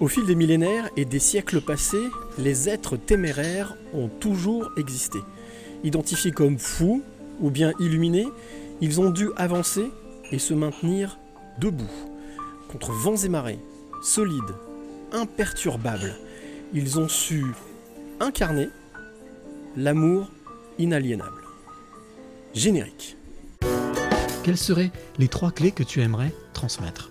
Au fil des millénaires et des siècles passés, les êtres téméraires ont toujours existé. Identifiés comme fous ou bien illuminés, ils ont dû avancer et se maintenir debout, contre vents et marées, solides, imperturbables. Ils ont su incarner l'amour inaliénable. Générique. Quelles seraient les trois clés que tu aimerais transmettre?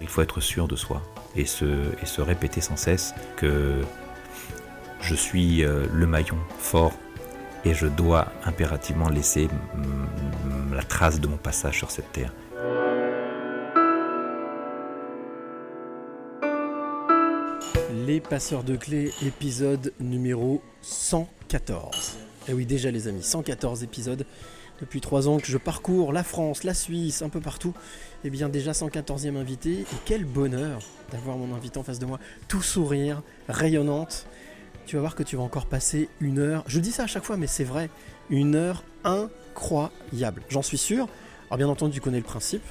Il faut être sûr de soi et se, et se répéter sans cesse que je suis euh, le maillon fort et je dois impérativement laisser la trace de mon passage sur cette terre. Les passeurs de clés, épisode numéro 114. Et eh oui, déjà les amis, 114 épisodes. Depuis trois ans que je parcours la France, la Suisse, un peu partout. Et eh bien déjà 114e invité. Et quel bonheur d'avoir mon invité en face de moi. Tout sourire, rayonnante. Tu vas voir que tu vas encore passer une heure. Je dis ça à chaque fois, mais c'est vrai. Une heure incroyable. J'en suis sûr. Alors bien entendu, tu connais le principe.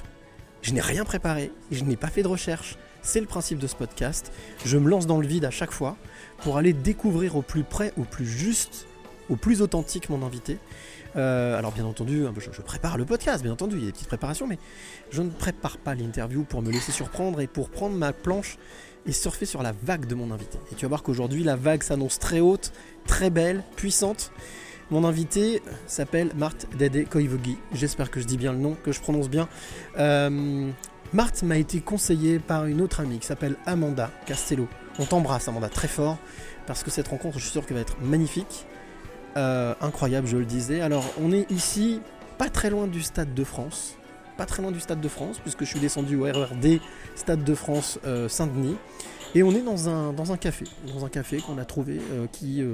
Je n'ai rien préparé. Je n'ai pas fait de recherche. C'est le principe de ce podcast. Je me lance dans le vide à chaque fois pour aller découvrir au plus près, au plus juste, au plus authentique mon invité. Euh, alors bien entendu, hein, je, prépare le podcast, bien entendu, il y a des petites préparations, mais je ne prépare pas l'interview pour me laisser surprendre et pour prendre ma planche et surfer sur la vague de mon invité. Et tu vas voir qu'aujourd'hui, la vague s'annonce très haute, très belle, puissante. Mon invité s'appelle Marthe Dede Koivogi. J'espère que je dis bien le nom, que je prononce bien. Euh, Marthe m'a été conseillée par une autre amie qui s'appelle Amanda Castello. On t'embrasse, Amanda, très fort, parce que cette rencontre, je suis sûr qu'elle va être magnifique. Euh, incroyable, je le disais. Alors, on est ici, pas très loin du Stade de France. Pas très loin du Stade de France, puisque je suis descendu au RERD Stade de France euh, Saint-Denis. Et on est dans un, dans un café. Dans un café qu'on a trouvé euh, qui.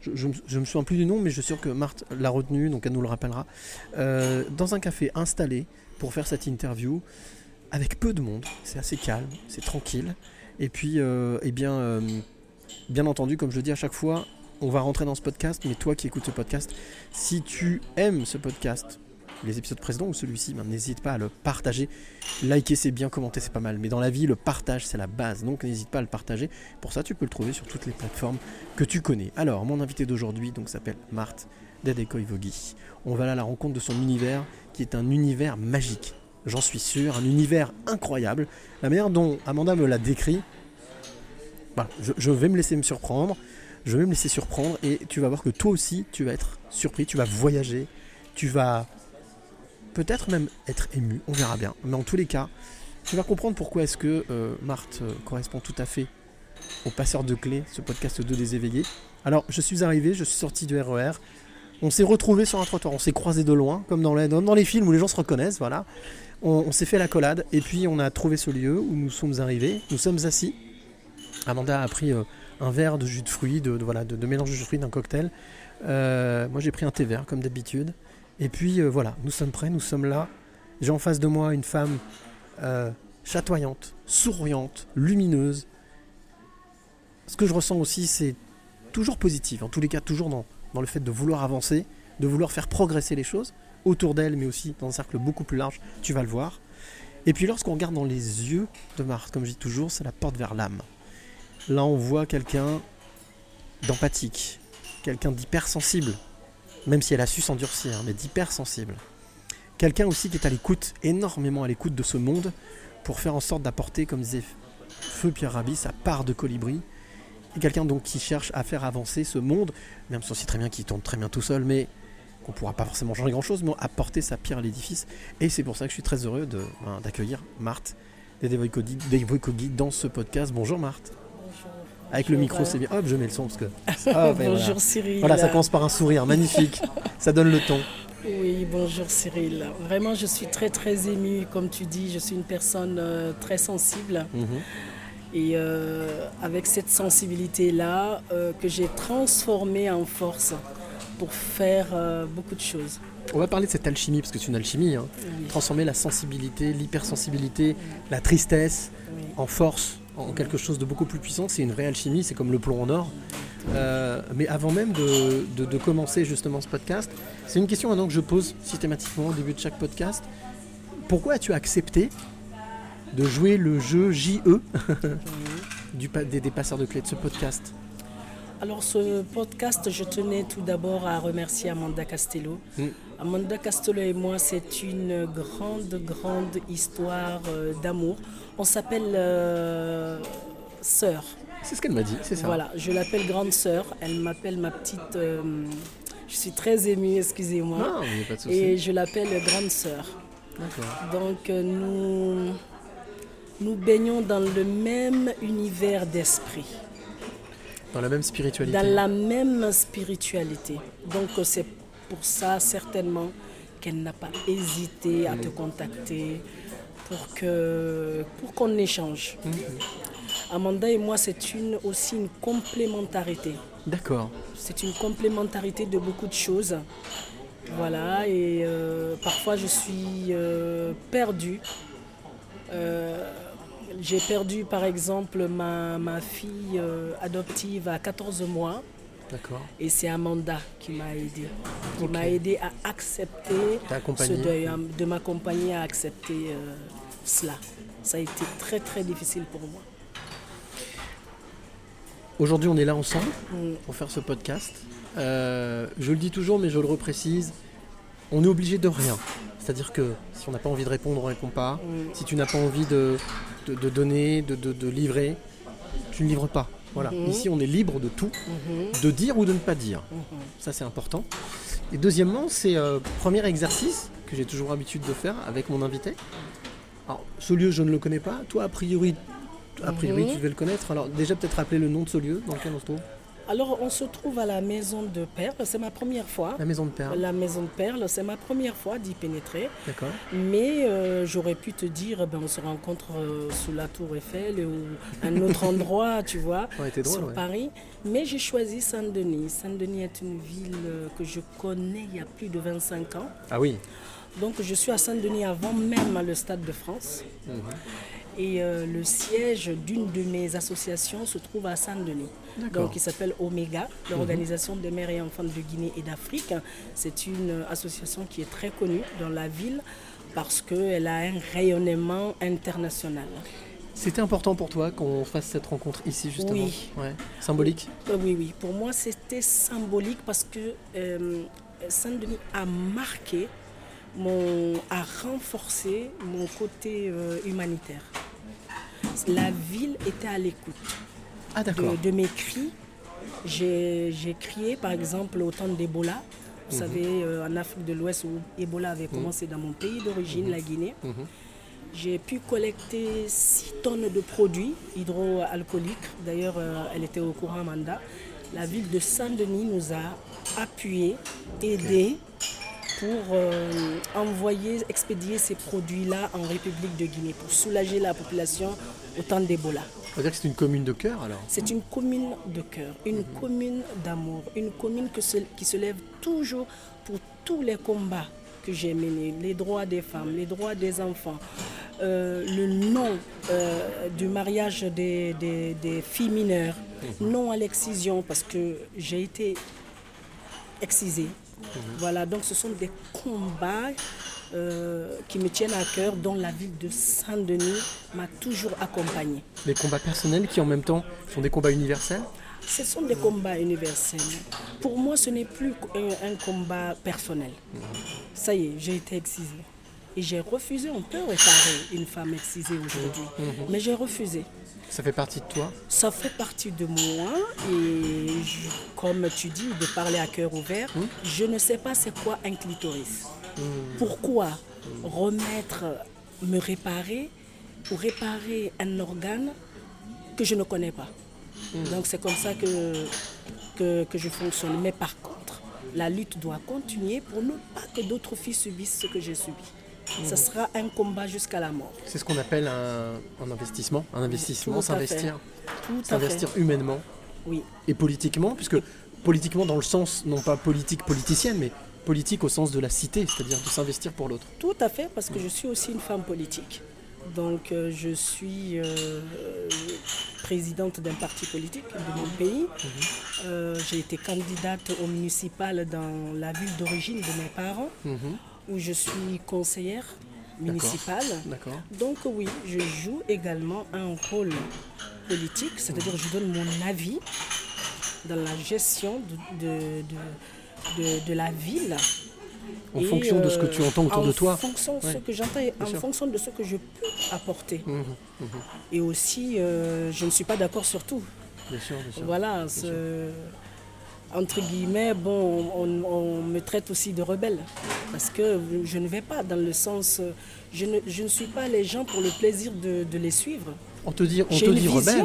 je, ne me souviens plus du nom, mais je suis sûr que Marthe l'a retenu, donc elle nous le rappellera. dans un café installé pour faire cette interview, avec peu de monde. C'est assez calme, c'est tranquille. Et puis, eh bien, bien entendu, comme je le dis à chaque fois, on va rentrer dans ce podcast, mais toi qui écoutes ce podcast, si tu aimes ce podcast, les épisodes précédents ou celui-ci, ben, n'hésite pas à le partager. Liker c'est bien, commenter c'est pas mal, mais dans la vie le partage c'est la base, donc n'hésite pas à le partager. Pour ça tu peux le trouver sur toutes les plateformes que tu connais. Alors mon invité d'aujourd'hui s'appelle Marthe Dedekoivogi. On va là à la rencontre de son univers qui est un univers magique. J'en suis sûr, un univers incroyable. La manière dont Amanda me l'a décrit, je vais me laisser me surprendre. Je vais me laisser surprendre et tu vas voir que toi aussi, tu vas être surpris, tu vas voyager, tu vas peut-être même être ému, on verra bien. Mais en tous les cas, tu vas comprendre pourquoi est-ce que euh, Marthe euh, correspond tout à fait au passeur de clés, ce podcast 2 des éveillés. Alors, je suis arrivé, je suis sorti du RER. E on s'est retrouvé sur un trottoir, on s'est croisé de loin, comme dans les, dans les films où les gens se reconnaissent, voilà. On, s'est fait la collade et puis on a trouvé ce lieu où nous sommes arrivés. Nous sommes assis. Amanda a pris euh, un verre de jus de fruits, de, voilà, de, mélange de jus de fruits d'un cocktail. Euh, moi j'ai pris un thé vert comme d'habitude. Et puis euh, voilà, nous sommes prêts, nous sommes là. J'ai en face de moi une femme euh, chatoyante, souriante, lumineuse. Ce que je ressens aussi, c'est toujours positif, en tous les cas toujours dans, dans le fait de vouloir avancer, de vouloir faire progresser les choses, autour d'elle, mais aussi dans un cercle beaucoup plus large, tu vas le voir. Et puis lorsqu'on regarde dans les yeux de Marthe, comme je dis toujours, c'est la porte vers l'âme. Là, on voit quelqu'un d'empathique, quelqu'un d'hypersensible, même si elle a su s'endurcir, mais d'hypersensible. Quelqu'un aussi qui est à l'écoute, énormément à l'écoute de ce monde, pour faire en sorte d'apporter, comme disait Feu Pierre Rabhi, sa part de colibri. Et quelqu'un donc qui cherche à faire avancer ce monde, même si on sait très bien qu'il tourne très bien tout seul, mais qu'on ne pourra pas forcément changer grand-chose, mais apporter sa pierre à l'édifice. Et c'est pour ça que je suis très heureux ben, d'accueillir Marthe des dans ce podcast. Bonjour Marthe. Avec le micro, c'est bien. Hop, je mets le son parce que. bonjour Cyril. Voilà, ça commence par un sourire magnifique. ça donne le ton. Oui, bonjour Cyril. Vraiment, je suis très très émue. Comme tu dis, je suis une personne euh, très sensible. Mhm. Et euh, avec cette sensibilité-là, euh, que j'ai transformée en force pour faire euh, beaucoup de choses. On va parler de cette alchimie, parce que c'est une alchimie. hein. Oui. Transformer la sensibilité, l'hypersensibilité, la tristesse Oui. en force, en quelque chose de beaucoup plus puissant. C'est une vraie alchimie, c'est comme le plomb en or. Euh, mais avant même de, commencer justement ce podcast, c'est une question maintenant que je pose systématiquement au début de chaque podcast. Pourquoi as-tu accepté de jouer le jeu JE du, des, des passeurs de clés de ce podcast? Alors ce podcast, je tenais tout d'abord à remercier Amanda Castello. Mm. Amanda Castello et moi, c'est une grande, grande histoire euh, d'amour. On s'appelle euh, sœur. C'est ce qu'elle m'a dit, c'est ça. Voilà, je l'appelle grande sœur. Elle m'appelle ma petite. euh, je suis très émue, excusez-moi. Non, il a pas de souci. Et je l'appelle grande sœur. D'accord. Donc nous, nous baignons dans le même univers d'esprit, Dans la même spiritualité. dans la même spiritualité. Donc c'est pour ça certainement qu'elle n'a pas hésité à te contacter pour que pour qu'on échange. Amanda et moi, c'est une, aussi une complémentarité. D'accord. C'est une complémentarité de beaucoup de choses. Voilà, et euh, parfois je suis euh, perdue. Euh, J'ai perdu par exemple ma, ma fille euh, adoptive à 14 mois D'accord. et c'est Amanda qui m'a aidé. Qui m'a aidé à accepter ce deuil, à- de m'accompagner à accepter euh, cela. Ça a été très très difficile pour moi. Aujourd'hui, on est là ensemble Mm. pour faire ce podcast. Euh, je le dis toujours, mais je le reprécise. On est obligé de rien. C'est-à-dire que si on n'a pas envie de répondre, on ne répond pas. Mm. Si tu n'as pas envie de, de- de donner, de, de- de livrer, tu ne livres pas. Voilà. Mhm. Ici, on est libre de tout, Mhm. de dire ou de ne pas dire. Mhm. Ça, c'est important. Et deuxièmement, c'est euh, premier exercice que j'ai toujours l'habitude de faire avec mon invité. Alors, ce lieu, je ne le connais pas. Toi, a priori, a priori tu devais le connaître. Alors, déjà, peut-être rappeler le nom de ce lieu dans lequel on se trouve. Alors on se trouve à la maison de Perle, c'est ma première fois. La maison de Perle. La maison de Perle, c'est ma première fois d'y pénétrer. D'accord. Mais euh, j'aurais pu te dire, ben, on se rencontre euh, sous la tour Eiffel ou un autre endroit, tu vois, drôle, sur ouais. Paris. Mais j'ai choisi Saint-Denis. Saint-Denis est une ville euh, que je connais il y a plus de 25 ans. Ah oui. Donc je suis à Saint-Denis avant même le Stade de France. Mhm. Et euh, le siège d'une de mes associations se trouve à Saint-Denis. Donc, il s'appelle Omega, l'Organisation des mères et enfants de Guinée et d'Afrique. C'est une association qui est très connue dans la ville parce qu'elle a un rayonnement international. C'était important pour toi qu'on fasse cette rencontre ici, justement Oui. Ouais. Symbolique? Oui, oui, pour moi c'était symbolique parce que euh, Saint-Denis a marqué, mon, a renforcé mon côté euh, humanitaire. La ville était à l'écoute Ah, de, de mes cris. J'ai crié par exemple au temps d'Ebola. Vous Mhm. savez, euh, en Afrique de l'Ouest où Ebola avait commencé dans mon pays d'origine, la Guinée. Mhm. J'ai pu collecter 6 tonnes de produits hydroalcooliques. D'ailleurs, euh, elle était au courant, Amanda. La ville de Saint-Denis nous a appuyés, aidés pour euh, envoyer, expédier ces produits-là en République de Guinée pour soulager la population au temps d'Ebola. On va dire que c'est une commune de cœur, alors. C'est une commune de cœur, une commune d'amour, une commune que se- qui se lève toujours pour tous les combats que j'ai menés, les droits des femmes, les droits des enfants, euh, le non euh, du mariage des, des- des filles mineures, non à l'excision parce que j'ai été excisée. Voilà, donc ce sont des combats euh, qui me tiennent à cœur, dont la ville de Saint-Denis m'a toujours accompagnée. Les combats personnels qui, en même temps, sont des combats universels Ce sont des combats universels. Pour moi, ce n'est plus un, un combat personnel. Ça y est, j'ai été excisée. Et j'ai refusé, on peut réparer une femme excisée aujourd'hui. Mais j'ai refusé. Ça fait partie de toi Ça fait partie de moi et je- comme tu dis, de parler à cœur ouvert, je ne sais pas c'est quoi un clitoris. Pourquoi remettre, me réparer ou réparer un organe que je ne connais pas? Donc c'est comme ça que, que, que je fonctionne. Mais par contre, la lutte doit continuer pour ne pas que d'autres filles subissent ce que j'ai subi. Ça sera un combat jusqu'à la mort. C'est ce qu'on appelle un, un investissement. Un investissement, s'investir. S'investir humainement Oui. et politiquement, puisque politiquement dans le sens, non pas politique politicienne, mais politique au sens de la cité, c'est-à-dire de s'investir pour l'autre. Tout à fait, parce que je suis aussi une femme politique. Donc euh, je suis euh, présidente d'un parti politique de mon pays. Euh, J'ai été candidate au municipal dans la ville d'origine de mes parents, Mhm. où je suis conseillère municipale. D'accord. Donc oui, je joue également un rôle politique, c'est-à-dire je donne mon avis dans la gestion de, de- de- de- de la ville. En Et, fonction de ce que tu euh, entends autour en de toi. fonction de ce que j'entends et en sûr. fonction de ce que je peux apporter. Mhm, mhm. Et aussi, euh, je ne suis pas d'accord sur tout. Bien sûr, bien sûr. Voilà, entre guillemets, bon, on, on me traite aussi de rebelle. Parce que je ne vais pas dans le sens. euh, Je ne, je ne suis pas les gens pour le plaisir de, de les suivre. On te dit, on te dit rebelle.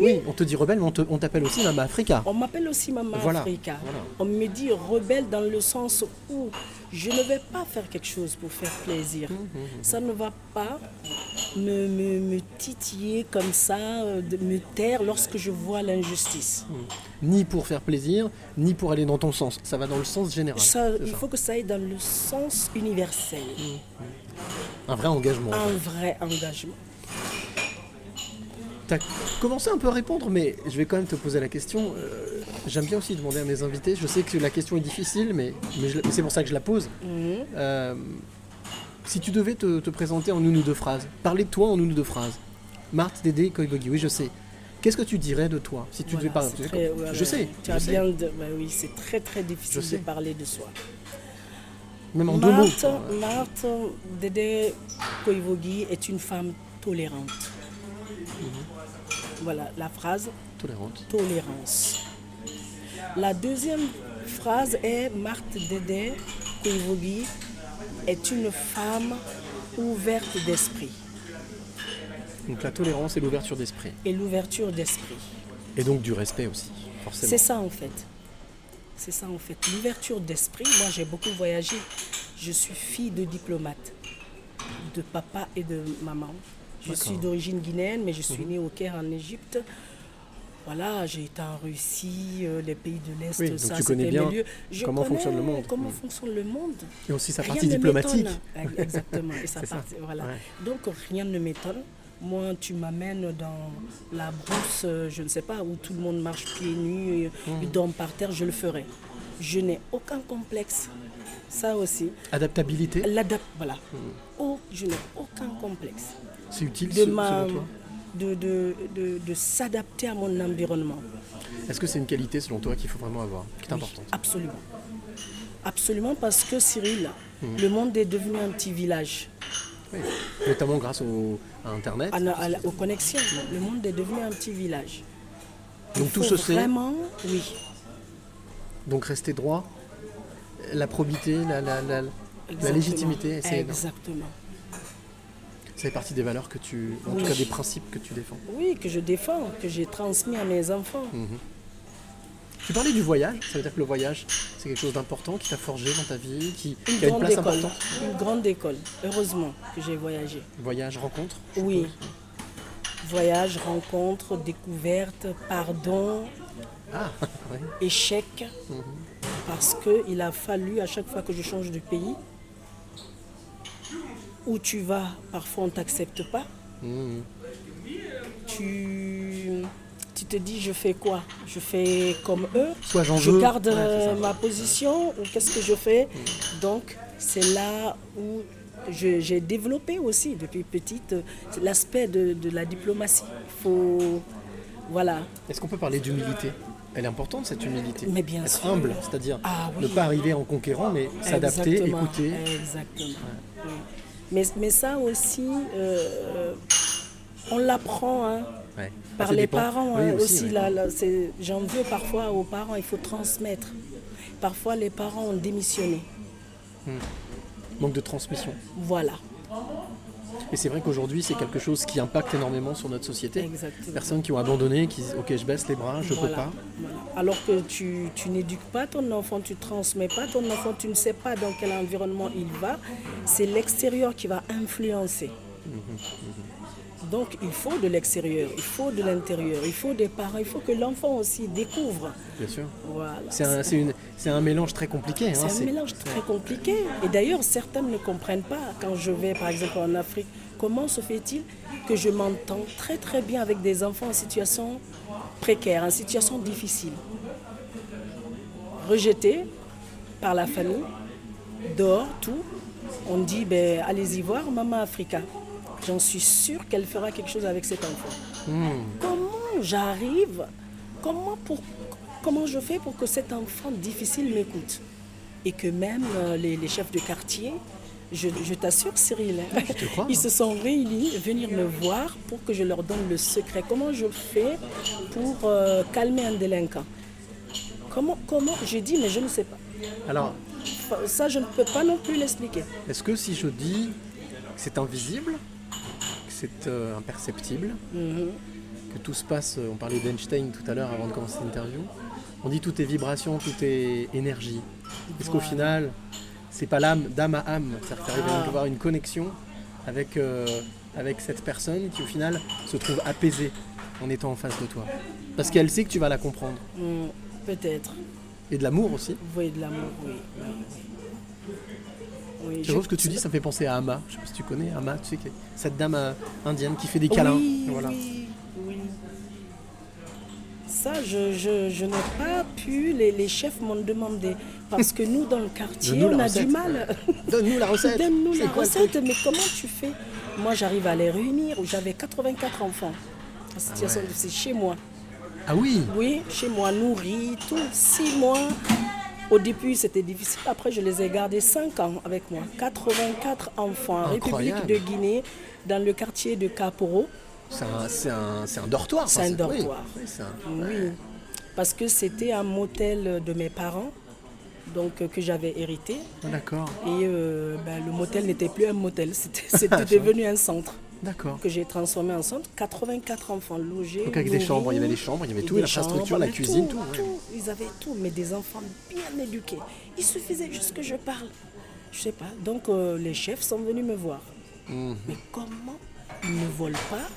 oui. on te dit rebelle, mais on t'appelle aussi Mama Africa. On m'appelle aussi Maman Voilà, Africa. voilà. On me dit rebelle dans le sens où je ne vais pas faire quelque chose pour faire plaisir. Mmh, Ça ne va pas me, me- me titiller comme ça, euh, de me taire lorsque je vois l'injustice. Ni pour faire plaisir, ni pour aller dans ton sens. Ça va dans le sens général. Ça, il ça. faut que ça aille dans le sens universel. Un vrai engagement. Un vrai engagement. Tu as commencé un peu à répondre, mais je vais quand même te poser la question. Euh, J'aime bien aussi demander à mes invités. Je sais que la question est difficile, mais, c'est pour ça que je la pose. Mhm. Euh, si tu devais te, te présenter en une ou deux phrases, parler de toi en une ou deux phrases. Marthe Dédé Koibogi, oui, je sais. Qu'est-ce que tu dirais de toi si tu Voilà, devais parler très- voilà, Je sais. Tu je as sais. bien de- bah oui, c'est très très difficile de parler de soi. Même en deux mots. Marthe, Marthe Dédé Koivogi est une femme tolérante. Voilà la phrase Tolérante. tolérance. La deuxième phrase est Marthe Dédé Koivogi est une femme ouverte d'esprit Donc la tolérance et l'ouverture d'esprit. et l'ouverture d'esprit. Et donc du respect aussi, forcément. C'est ça en fait. C'est ça en fait. L'ouverture d'esprit, moi j'ai beaucoup voyagé. Je suis fille de diplomate, de papa et de maman. Je suis d'origine guinéenne, mais je suis Mhm. née au Caire en Égypte. Voilà, j'ai été en Russie, euh, les pays de l'Est, Oui, ça tu connais c'était bien mes lieux. Je comment fonctionne le connais monde. Comment Mhm. fonctionne le monde. Et aussi sa Rien partie diplomatique. m'étonne. Exactement. Et sa ça. voilà. Ouais. Donc rien ne m'étonne. Moi, tu m'amènes dans la brousse, euh, je ne sais pas, où tout le monde marche pieds nus, et Mhm. ils dorment par terre, je le ferai. Je n'ai aucun complexe. Ça aussi. Adaptabilité, L'adap, voilà. Oh, je n'ai aucun complexe. C'est utile De, ma- selon toi de, de, de, de s'adapter à mon environnement. Est-ce que c'est une qualité selon toi qu'il faut vraiment avoir, qui est Oui, importante Absolument. Absolument parce que Cyril, Mhm. le monde est devenu un petit village. Oui. Notamment grâce au, à Internet. À à aux connexions. Le monde est devenu un petit village. Donc Il tout faut se sait. Vraiment, oui. Donc rester droit, la probité, la, la, la- la légitimité, c'est Exactement. Ça fait partie des valeurs que tu, en Oui. tout cas des principes que tu défends. Oui, que je défends, que j'ai transmis à mes enfants. Mhm. Tu parlais du voyage, ça veut dire que le voyage, c'est quelque chose d'important qui t'a forgé dans ta vie, qui, Une qui a une place école. importante. Une grande école. Heureusement que j'ai voyagé. Voyage, rencontre Oui. Voyage, rencontre, découverte, pardon, Ah, ouais. échec. Mhm. Parce qu'il a fallu, à chaque fois que je change de pays, où tu vas, parfois on ne t'accepte pas. Tu, tu te dis, je fais quoi? Je fais comme eux Soit j'en Je veux. garde Ouais, euh, ma position ou qu'est-ce que je fais? Donc, c'est là où j'ai développé aussi depuis petite euh, l'aspect de, de la diplomatie. Faut. Voilà. Est-ce qu'on peut parler d'humilité? Elle est importante cette humilité. Mais bien Être sûr. humble, c'est-à-dire Ah oui. ne pas arriver en conquérant, mais s'adapter, écouter. Exactement. oui. Mais, mais ça aussi, euh, on l'apprend hein, Ouais. par les dépend. parents Oui, hein, aussi, aussi. ouais. là, J'en veux parfois aux parents, il faut transmettre. Parfois, les parents ont démissionné. Manque de transmission. Voilà. Et c'est vrai qu'aujourd'hui, c'est quelque chose qui impacte énormément sur notre société. Exactement. Personnes qui ont abandonné, qui disent Ok, je baisse les bras, je Voilà, peux pas. voilà. Alors que tu, tu n'éduques pas ton enfant, tu transmets pas ton enfant, tu ne sais pas dans quel environnement il va, c'est l'extérieur qui va influencer. Donc il faut de l'extérieur, il faut de l'intérieur, il faut des parents, il faut que l'enfant aussi découvre. Bien sûr. Voilà. C'est un, c'est une- c'est un mélange très compliqué. hein, C'est un mélange très compliqué. Et d'ailleurs, certains ne comprennent pas. Quand je vais, par exemple, en Afrique, comment se fait-il que je m'entends très très bien avec des enfants en situation précaire, en situation difficile? Rejetés par la famille, dehors, tout. On dit, ben, allez-y voir Maman Africa. J'en suis sûre qu'elle fera quelque chose avec cet enfant. Hmm. Comment j'arrive comment, pour, comment je fais pour que cet enfant difficile m'écoute? Et que même euh, les, les chefs de quartier, je, je t'assure Cyril, hein, crois, ils hein. se sont réunis, venir me voir pour que je leur donne le secret. Comment je fais pour euh, calmer un délinquant? Comment, comment Je dis, mais je ne sais pas. Alors, Ça, je ne peux pas non plus l'expliquer. est-ce que si je dis que c'est invisible, c'est euh, imperceptible, Mhm. que tout se passe, euh, on parlait d'Einstein tout à l'heure avant de commencer l'interview, on dit tout est vibration, tout est énergie. Est-ce qu'au final, c'est pas l'âme d'âme à âme, c'est-à-dire que tu Ah. avoir une connexion avec, euh, avec cette personne qui au final se trouve apaisée en étant en face de toi Parce qu'elle sait que tu vas la comprendre. Mm, Peut-être. Et de l'amour aussi. Vous voyez de l'amour, oui. oui, oui. Oui, je- ce que tu dis, ça me fait penser à Ama. Je sais pas si tu connais Ama, tu sais, cette dame euh, indienne qui fait des câlins. Oui, Voilà. oui, oui. Ça, je, je, je n'ai pas pu, les, les chefs m'ont demandé. Parce que nous, dans le quartier, on a du mal. Donne-nous la recette. Donne-nous la quoi recette, mais comment tu fais? Moi, j'arrive à les réunir. J'avais 84 enfants. En situation ouais. C'est chez moi. Ah oui? Oui, chez moi, nourris, tout. Six mois. Au début, c'était difficile. Après, je les ai gardés 5 ans avec moi. 84 enfants. République Incroyable. de Guinée, dans le quartier de Caporo. C'est un, un, c'est un dortoir. C'est un dortoir. oui, un- Oui, parce que c'était un motel de mes parents, donc euh, que j'avais hérité. Ah, D'accord, Et euh, ben, le motel n'était plus un motel, c'était devenu un centre d'accord. que j'ai transformé en centre. 84 enfants logés. Donc avec des chambres, il y avait les chambres, il y avait tout, des l'infrastructure, la cuisine, tout. tout, ouais. Ils avaient tout, mais des enfants bien éduqués. Il suffisait juste que je parle. Je sais pas. Donc euh, les chefs sont venus me voir. Mhm. Mais comment ils ne volent pas,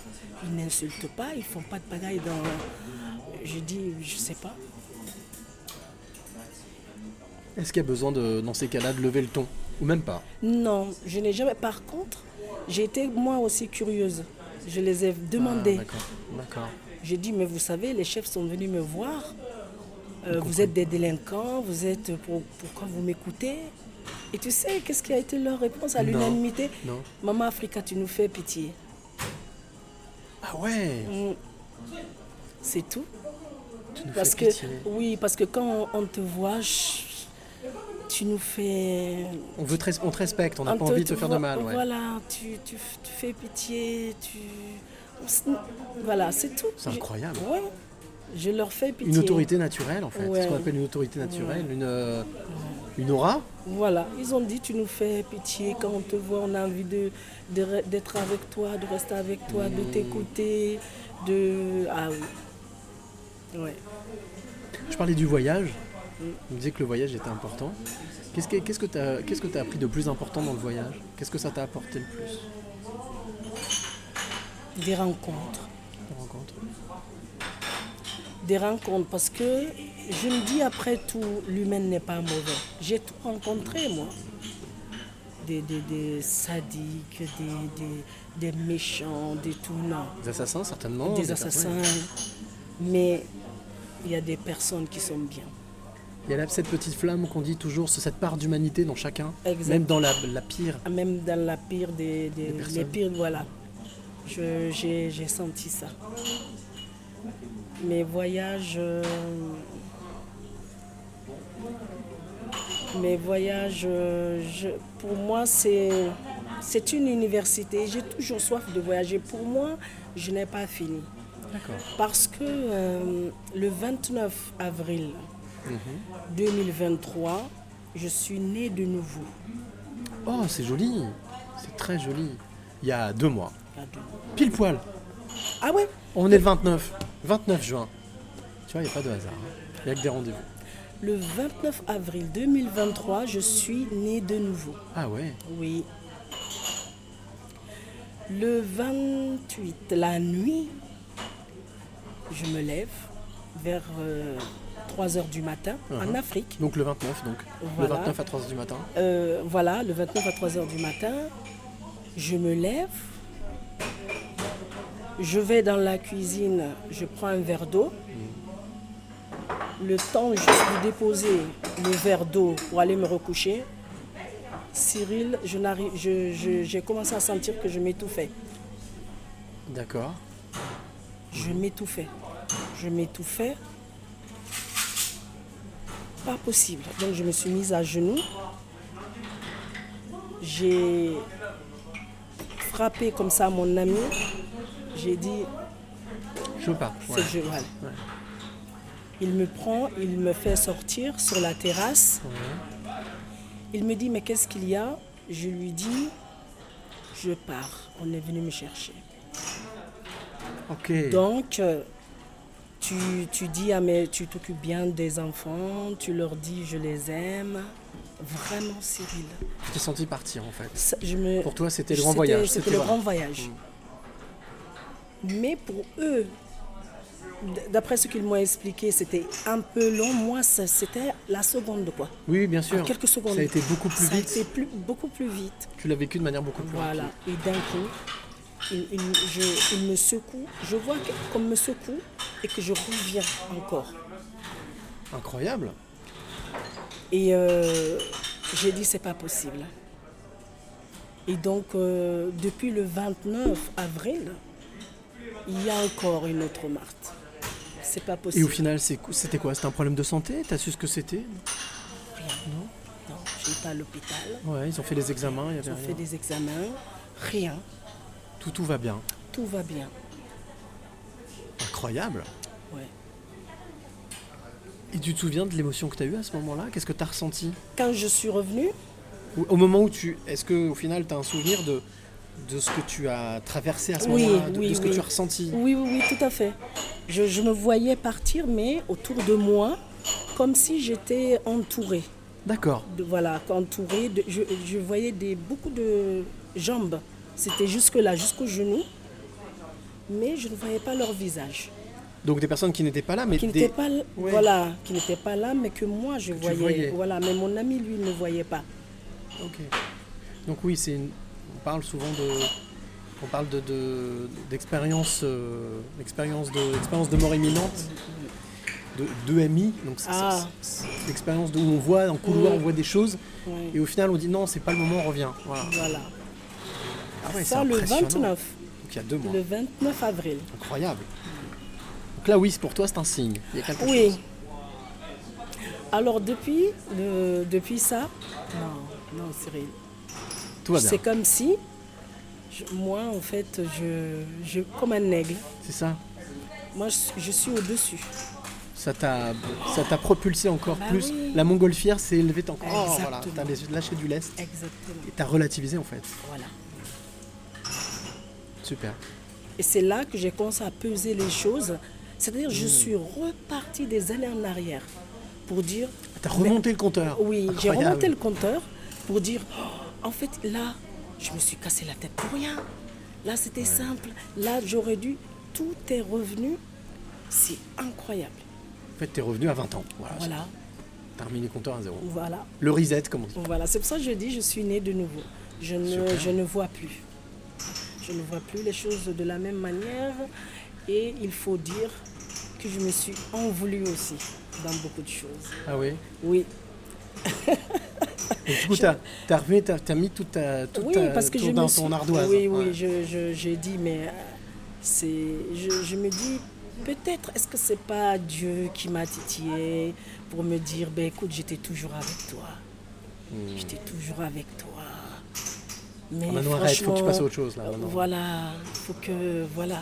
ils n'insultent pas, ils font pas de pagaille dans. Je dis, je sais pas. Est-ce qu'il y a besoin, de, dans ces cas-là, de lever le ton? Ou même pas? Non, je n'ai jamais. Par contre, j'ai été moi aussi curieuse. Je les ai demandé. Ah, D'accord, d'accord. j'ai dit, mais vous savez, les chefs sont venus me voir. Euh, vous êtes des délinquants, vous êtes. Pour, pourquoi vous m'écoutez? Et tu sais, qu'est-ce qui a été leur réponse à l'unanimité? Non. Maman Africa, tu nous fais pitié. Ah ouais Mm. C'est tout. Tu nous Parce fais que, pitié. oui, parce que quand on, on te voit, je- tu nous fais. On, veut te res- on te respecte, on n'a pas te- envie de te faire de mal. Ouais. Voilà, tu, tu, fais pitié, tu. Voilà, c'est tout. C'est incroyable. Ouais, je leur fais pitié. Une autorité naturelle, en fait. Ouais. Ce qu'on appelle une autorité naturelle, une, euh, une aura. Voilà, ils ont dit tu nous fais pitié quand on te voit, on a envie de de d'être avec toi, de rester avec toi, de t'écouter, de ah oui, ouais. Je parlais du voyage. On disait que le voyage était important. Qu'est-ce que tu as, que appris de plus important dans le voyage? Qu'est-ce que ça t'a apporté le plus? Des rencontres, de rencontres des rencontres parce que je me dis après tout l'humain n'est pas mauvais. J'ai tout rencontré moi. Des, des, des sadiques, des, des, des méchants, des tout non. Des assassins, certainement. des assassins. Mais il y a des personnes qui sont bien. Il y a là cette petite flamme qu'on dit toujours, cette part d'humanité dans chacun, Exact. même dans la, la pire. Même dans la pire des, des- les pires, voilà. J'ai senti ça. Mes voyages. euh, mes voyages, euh, je- pour moi, c'est c'est une université. J'ai toujours soif de voyager. Pour moi, je n'ai pas fini. D'accord. Parce que euh, le 29 avril 2023, je suis née de nouveau. Oh, c'est joli. C'est très joli. Il y a deux mois. Pile poil. Ah ouais? On est le 29. 29 juin. Tu vois, il n'y a pas de hasard. Hein. Il n'y a que des rendez-vous. Le 29 avril 2023, je suis née de nouveau. Ah ouais? Oui. Le 28, la nuit, je me lève vers... Euh, 3h du matin en uh-huh. Afrique. Donc le 29, donc. Le 29 à 3h du matin. Euh, voilà, le 29 à 3h du matin, je me lève, je vais dans la cuisine, je prends un verre d'eau. Le temps juste de déposer le verre d'eau pour aller me recoucher, Cyril, je j'ai commencé à sentir que je m'étouffais. D'accord. Je m'étouffais. Je m'étouffais. Pas possible. Donc je me suis mise à genoux. J'ai frappé comme ça mon ami. J'ai dit, Je veux pas. Ouais. je-. Ouais. Il me prend, il me fait sortir sur la terrasse. Il me dit, mais qu'est-ce qu'il y a? Je lui dis, je pars. On est venu me chercher. Donc, euh, tu, tu dis à mes, tu t'occupes bien des enfants, tu leur dis je les aime. Vraiment, Cyril. Tu t'es senti partir en fait. Ça, je me- Pour toi, c'était le grand voyage. C'était le vrai. grand voyage. Mais pour eux, d'après ce qu'ils m'ont expliqué, c'était un peu long. Moi, ça- c'était la seconde, quoi. Oui, bien sûr. En quelques secondes. Ça a été beaucoup plus Ça a vite. été plus- beaucoup plus vite. Tu l'as vécu de manière beaucoup plus Voilà. rapide. Et d'un coup, il, il- je- il me secoue. Je vois qu'on me secoue et que je reviens encore. Incroyable. Et euh, j'ai dit, c'est pas possible. Et donc, euh, depuis le 29 avril, il y a encore une autre Marthe. C'est pas Et possible. au final, c'était quoi? C'était un problème de santé? T'as su ce que c'était? Rien. Non, je n'ai pas à l'hôpital. Ouais, ils ont fait les examens, il y Ils avait ont rien. fait des examens. Rien. Tout, tout va bien. Tout va bien. Incroyable. Ouais. Et tu te souviens de l'émotion que tu as eue à ce moment-là? Qu'est-ce que tu as ressenti? Quand je suis revenue, Au moment où tu. Est-ce que au final, tu as un souvenir de, de ce que tu as traversé à ce Oui, moment-là de, oui, de ce que oui. tu as ressenti? Oui, oui, oui, tout à fait. Je, je me voyais partir, mais autour de moi, comme si j'étais entourée. D'accord. Voilà, entourée. De, je, je voyais des, beaucoup de jambes. C'était jusque-là, jusqu'au genou. Mais je ne voyais pas leur visage. Donc des personnes qui n'étaient pas là, mais Qui des... n'étaient pas, l- Ouais. voilà, qui n'étaient pas là, mais que moi je voyais. voyais. Voilà, mais mon ami, lui, ne voyait pas. Ok. Donc oui, c'est une- on parle souvent de, on parle de de- d'expérience, euh, expérience de, expérience de mort imminente, de, de MI. Donc c'est, Ah. l'expérience où on voit en couloir, Mm. on voit des choses, et au final on dit non, c'est pas le moment, on revient. Voilà. Voilà. Ah ouais, Ça, le impressionnant. 29. Donc il y a deux mois. Le 29 avril. Incroyable. Donc là, oui, pour toi, c'est un signe. Il y a quelque Oui. chose. Alors depuis, le- depuis ça, non, non Cyril. Tout va bien. C'est comme si, je- moi en fait, je, je, comme un aigle, C'est ça. moi je, je suis au-dessus. Ça t'a, ça t'a propulsé encore Bah plus. oui. La montgolfière s'est élevée encore. Oh, voilà, Exactement. t'as lâché du lest. Exactement. Et t'as relativisé en fait. Voilà. Super. Et c'est là que j'ai commencé à peser les choses. C'est-à-dire, je suis repartie des années en arrière pour dire. T'as remonté le compteur. Oui, j'ai remonté le compteur pour dire oh, en fait, là, je me suis cassé la tête pour rien. Là, c'était simple. Là, j'aurais dû. Tout est revenu. C'est incroyable. En fait, t'es revenu à 20 ans. Voilà. Voilà. T'as remis les compteurs à zéro. Voilà. Le reset, comme on dit. Voilà, c'est pour ça que je dis je suis née de nouveau. Je ne, Super. je ne vois plus. Je ne vois plus les choses de la même manière. Et il faut dire que je me suis en voulu aussi dans beaucoup de choses. Ah oui? Oui. Et du coup, remis, t'as, t'as mis toute ta, oui, ta- parce que je dans suis... ton ardoise. Oui, oui, Ouais. je, je, j'ai dit, mais euh, c'est... Je, je me dis, peut-être, est-ce que c'est pas Dieu qui m'a titillé pour me dire, ben écoute, j'étais toujours avec toi. Hmm. J'étais toujours avec toi. Mais Ah, maintenant, arrête, faut que tu passes à autre chose, là, maintenant. Voilà, faut que... Voilà.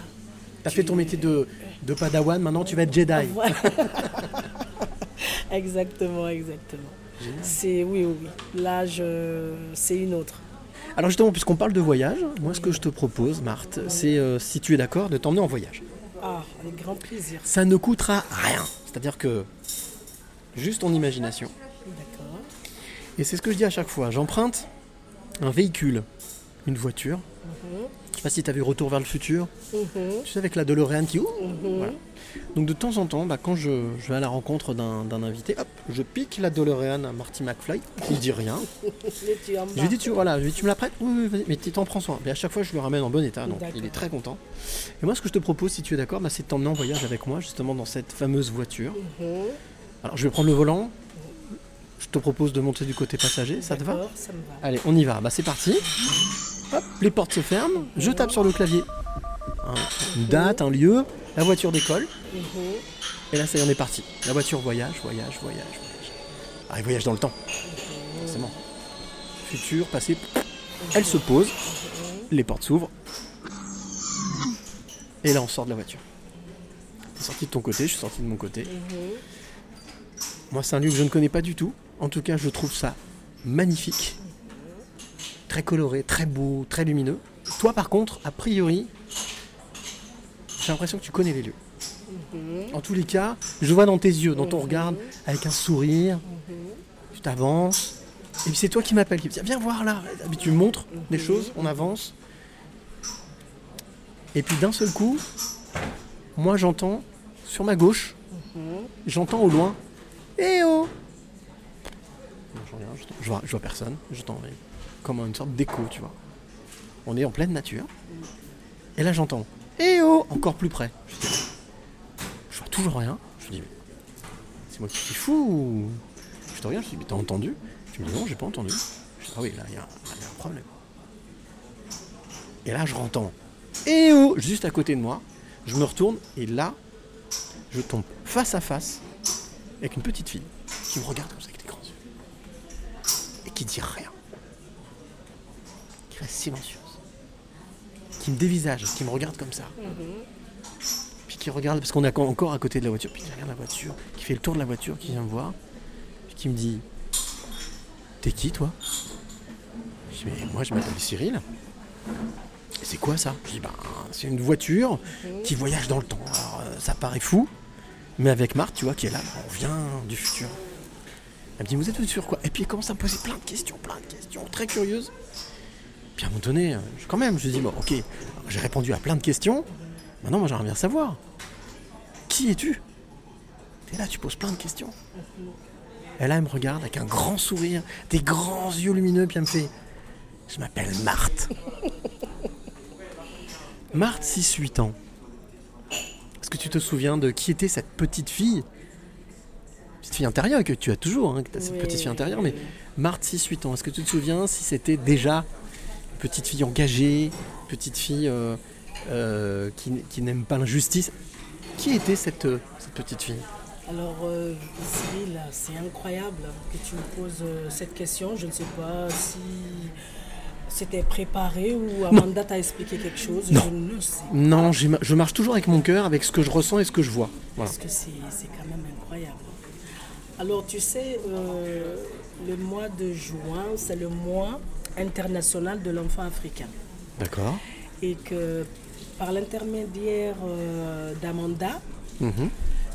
T'as fait ton métier de, de padawan, maintenant tu vas être Jedi. Voilà. exactement, exactement. C'est oui, oui, oui. Là, je, c'est une autre. Alors justement, puisqu'on parle de voyage, moi ce que je te propose, Marthe, c'est, euh, si tu es d'accord, de t'emmener en voyage. Ah, avec grand plaisir. Ça ne coûtera rien. C'est-à-dire que juste ton imagination. D'accord. Et c'est ce que je dis à chaque fois. J'emprunte un véhicule, une voiture. Mhm, Je sais pas si tu as vu Retour vers le futur. mhm, Tu sais, avec la DeLorean qui... mhm. Voilà. Donc de temps en temps, bah, quand je, je vais à la rencontre d'un d'un invité, hop, je pique la DeLorean à Marty McFly. Il dit rien. Mais tu Je lui dis, tu, voilà, je lui dis, tu me la prêtes? Oui, mais tu t'en prends soin. Et à chaque fois, je le ramène en bon état, donc il est très content. Et moi, ce que je te propose, si tu es d'accord, bah, c'est de t'emmener en voyage avec moi, justement, dans cette fameuse voiture. Mhm, Alors, je vais prendre le volant. Je te propose de monter du côté passager, ça te va D'accord, ça me va. Allez, on y va. Bah, c'est parti. Hop, les portes se ferment. Je tape sur le clavier. Un- une date, un lieu. La voiture décolle. Et là, ça y est, on est parti. La voiture voyage, voyage, voyage, voyage. Ah, il voyage dans le temps. Forcément. Futur, passé. Elle se pose. Les portes s'ouvrent. Et là, on sort de la voiture. T'es sorti de ton côté, je suis sorti de mon côté. Moi, c'est un lieu que je ne connais pas du tout. En tout cas, je trouve ça magnifique. Très coloré, très beau, très lumineux. Toi, par contre, a priori, j'ai l'impression que tu connais les lieux. Mhm. En tous les cas, je vois dans tes yeux, dans ton regard, avec un sourire, tu t'avances. Et puis c'est toi qui m'appelles, qui me dit Viens voir là. Et puis tu montres des choses, on avance. Et puis d'un seul coup, moi j'entends sur ma gauche, j'entends au loin Eh oh Rien, j'entends- je, vois, je vois mais comme une sorte d'écho, tu vois. On est en pleine nature. Et là j'entends Eh oh Encore plus près. Je je vois toujours rien. Je me dis, c'est moi qui suis fou ou... Je te regarde, je dis, mais t'as entendu? Tu me dis, non, j'ai pas entendu. Je dis, ah oui, là, il y, y a un problème. Et là, je rentends, eh oh Juste à côté de moi. Je me retourne et là, je tombe face à face avec une petite fille qui me regarde comme ça avec des grands yeux. Et qui dit rien. Qui reste silencieuse. Qui me dévisage, qui me regarde comme ça puis qui regarde, parce qu'on est encore à côté de la voiture, puis qui regarde la voiture, qui fait le tour de la voiture, qui vient me voir, puis qui me dit T'es qui toi? Je dis Mais moi je m'appelle Cyril. C'est quoi ça? Je dis Bah c'est une voiture qui voyage dans le temps. Alors euh, ça paraît fou, mais avec Marthe, tu vois, qui est là, on vient du futur. Elle me dit Vous êtes sur quoi Et puis elle commence à me poser plein de questions, plein de questions, très curieuses. Puis à un moment donné, euh, quand même, je dis Bon, ok, j'ai répondu à plein de questions. Maintenant, moi, j'aimerais bien savoir. Qui es-tu? T'es là, tu poses plein de questions. Et là, elle me regarde avec un grand sourire, des grands yeux lumineux, puis elle me fait Je m'appelle Marthe. Marthe, 6-8 ans. Est-ce que tu te souviens de qui était cette petite fille? Petite fille intérieure que tu as toujours, hein, que tu as cette Oui, petite fille intérieure, mais Marthe, 6-8 ans, est-ce que tu te souviens si c'était déjà une petite fille engagée, petite fille euh, euh, qui, n'aime pas l'injustice? Qui était cette, euh, cette petite fille? Alors, euh, Cyril, c'est incroyable que tu me poses cette question. Je ne sais pas si c'était préparé ou Amanda t'a expliqué quelque chose. Non. Je ne sais pas. Non, je marche toujours avec mon cœur, avec ce que je ressens et ce que je vois. Voilà. Parce que c'est quand même incroyable. Alors, tu sais, euh, le mois de juin, c'est le mois international de l'enfant africain. D'accord. Et que par l'intermédiaire euh, d'Amanda, Mhm.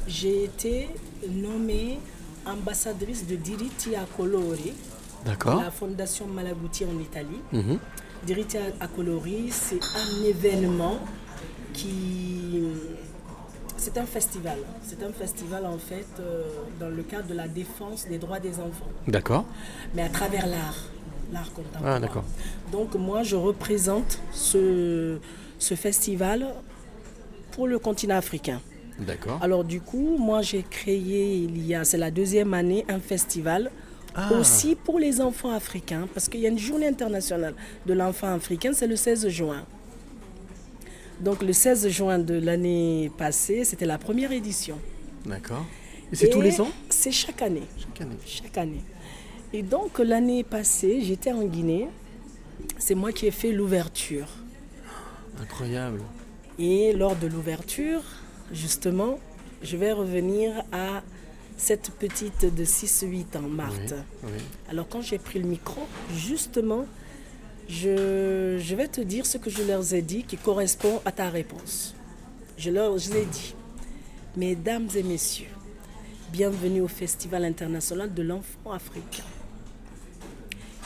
j'ai été nommée ambassadrice de Diritti a Colori, D'accord. la fondation Malaguti en Italie. Mhm. Diritti a Colori, c'est un événement qui. C'est un festival. C'est un festival en fait euh, dans le cadre de la défense des droits des enfants, D'accord. mais à travers l'art, l'art contemporain. Ah, d'accord. Donc moi je représente ce, ce festival pour le continent africain. D'accord. Alors du coup, moi j'ai créé il y a, c'est la deuxième année, un festival Ah. aussi pour les enfants africains, parce qu'il y a une journée internationale de l'enfant africain, c'est le 16 juin. Donc le 16 juin de l'année passée, c'était la première édition. D'accord. Et c'est tous les ans C'est chaque année. Chaque année. Chaque année. Et donc l'année passée, j'étais en Guinée. C'est moi qui ai fait l'ouverture. Incroyable. Et lors de l'ouverture, justement, je vais revenir à cette petite de 6-8 ans, Marthe. Oui, oui. Alors quand j'ai pris le micro, justement, Je, je vais te dire ce que je leur ai dit qui correspond à ta réponse. Je leur je ai dit, Mesdames et messieurs, bienvenue au Festival international de l'enfant africain.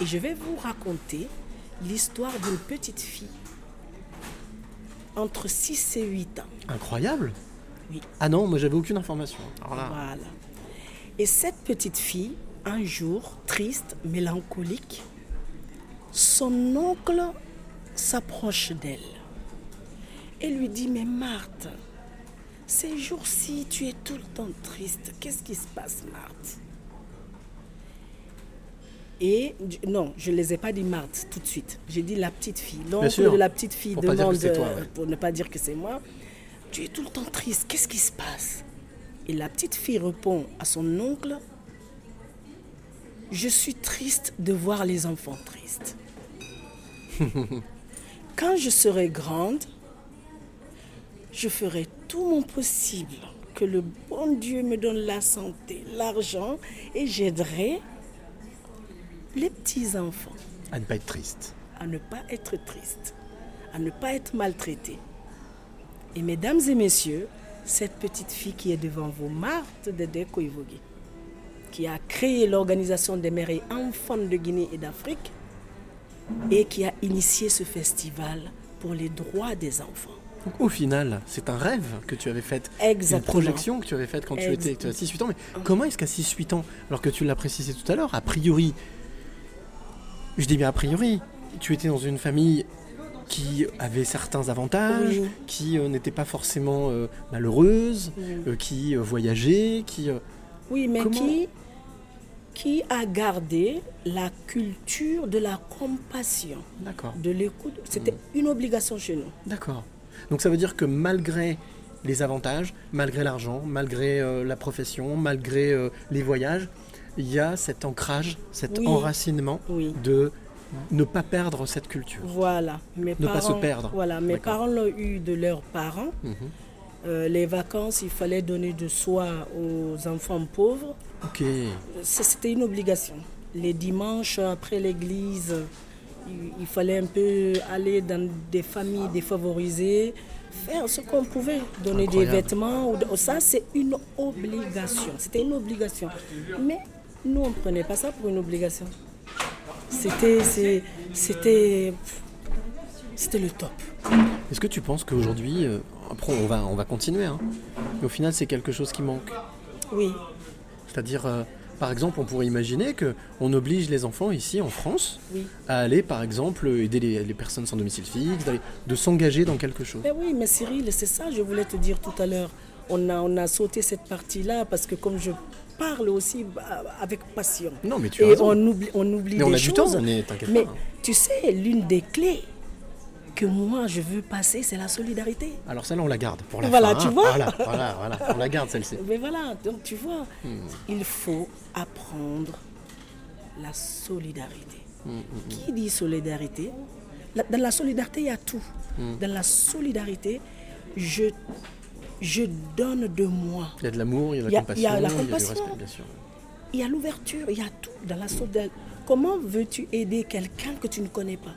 Et je vais vous raconter l'histoire d'une petite fille entre 6 et 8 ans. Incroyable Oui. Ah non, moi j'avais aucune information. Voilà. Et cette petite fille, un jour, triste, mélancolique, son oncle s'approche d'elle et lui dit, mais Marthe, ces jours-ci, tu es tout le temps triste. Qu'est-ce qui se passe, Marthe? Et non, je ne les ai pas dit Marthe tout de suite. J'ai dit la petite fille. L'oncle de la petite fille Pour demande, toi, euh, ouais. pour ne pas dire que c'est moi, tu es tout le temps triste. Qu'est-ce qui se passe? Et la petite fille répond à son oncle, je suis triste de voir les enfants tristes. Quand je serai grande, je ferai tout mon possible que le bon Dieu me donne la santé, l'argent et j'aiderai les petits-enfants à ne pas être triste. à ne pas être tristes, à ne pas être maltraités. Et mesdames et messieurs, cette petite fille qui est devant vous, Marthe Dede Koivogi, qui a créé l'organisation des mères et enfants de Guinée et d'Afrique et qui a initié ce festival pour les droits des enfants. Donc, au final, c'est un rêve que tu avais fait, une projection que tu avais faite quand tu étais as 6-8 ans. Mais comment est-ce qu'à 6-8 ans, alors que tu l'as précisé tout à l'heure, a priori, je dis bien a priori, tu étais dans une famille qui avait certains avantages, Oui. qui euh, n'était pas forcément euh, malheureuse, Oui. euh, qui voyageait, qui... Oui, mais Comment- qui, qui a gardé la culture de la compassion, de l'écoute. C'était une obligation chez nous. d'accord. Donc ça veut dire que malgré les avantages, malgré l'argent, malgré euh, la profession, malgré euh, les voyages, il y a cet ancrage, cet Oui. enracinement Oui. de ne pas perdre cette culture. Voilà. Mes Ne pas se perdre. Voilà, mes parents l'ont eu de leurs parents. Mhm. Euh, les vacances, il fallait donner de soi aux enfants pauvres. Ok, C'était une obligation. Les dimanches, après l'église, il, fallait un peu aller dans des familles défavorisées, faire ce qu'on pouvait, donner des vêtements. ou- Ça, c'est une obligation. C'était une obligation. Mais nous, on ne prenait pas ça pour une obligation. C'était, c'était le top. est-ce que tu penses qu'aujourd'hui, euh, après on va, on va continuer, hein, mais au final c'est quelque chose qui manque? Oui, C'est-à-dire, euh, par exemple, on pourrait imaginer que on oblige les enfants ici en France oui. à aller, par exemple, aider les, les personnes sans domicile fixe, de s'engager dans quelque chose. Ben oui, mais Cyril, c'est ça, je voulais te dire tout à l'heure. On a, on a sauté cette partie-là parce que comme je parle aussi bah, avec passion. Non, mais tu as Et raison. on oublie, on oublie Mais on des a du choses. temps, on est- Mais pas. tu sais, l'une des clés que moi je veux passer, c'est la solidarité. Alors celle-là, on la garde pour la Voilà, fin. tu hein. vois Voilà, voilà, voilà, on la garde celle-ci. Mais voilà, donc tu vois, Hmm. il faut apprendre la solidarité. Hmm, Qui dit solidarité? Dans la solidarité, il y a tout. Hmm. Dans la solidarité, je, je donne de moi. Il y a de l'amour, il y a de Il y la compassion, il y a du respect, bien sûr. Il y a l'ouverture, il y a tout dans la solidarité. Comment veux-tu aider quelqu'un que tu ne connais pas?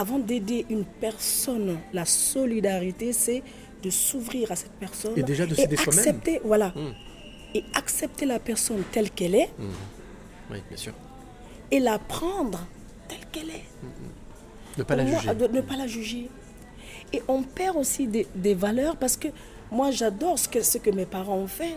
Avant d'aider une personne, la solidarité, c'est de s'ouvrir à cette personne Et déjà de soi-même. accepter, voilà, Mm. et accepter la personne telle qu'elle est Oui, bien sûr. et la prendre telle qu'elle est. Ne pas la moi, juger. de ne pas la juger. Et on perd aussi des, des valeurs parce que moi j'adore ce que, ce que mes parents ont fait.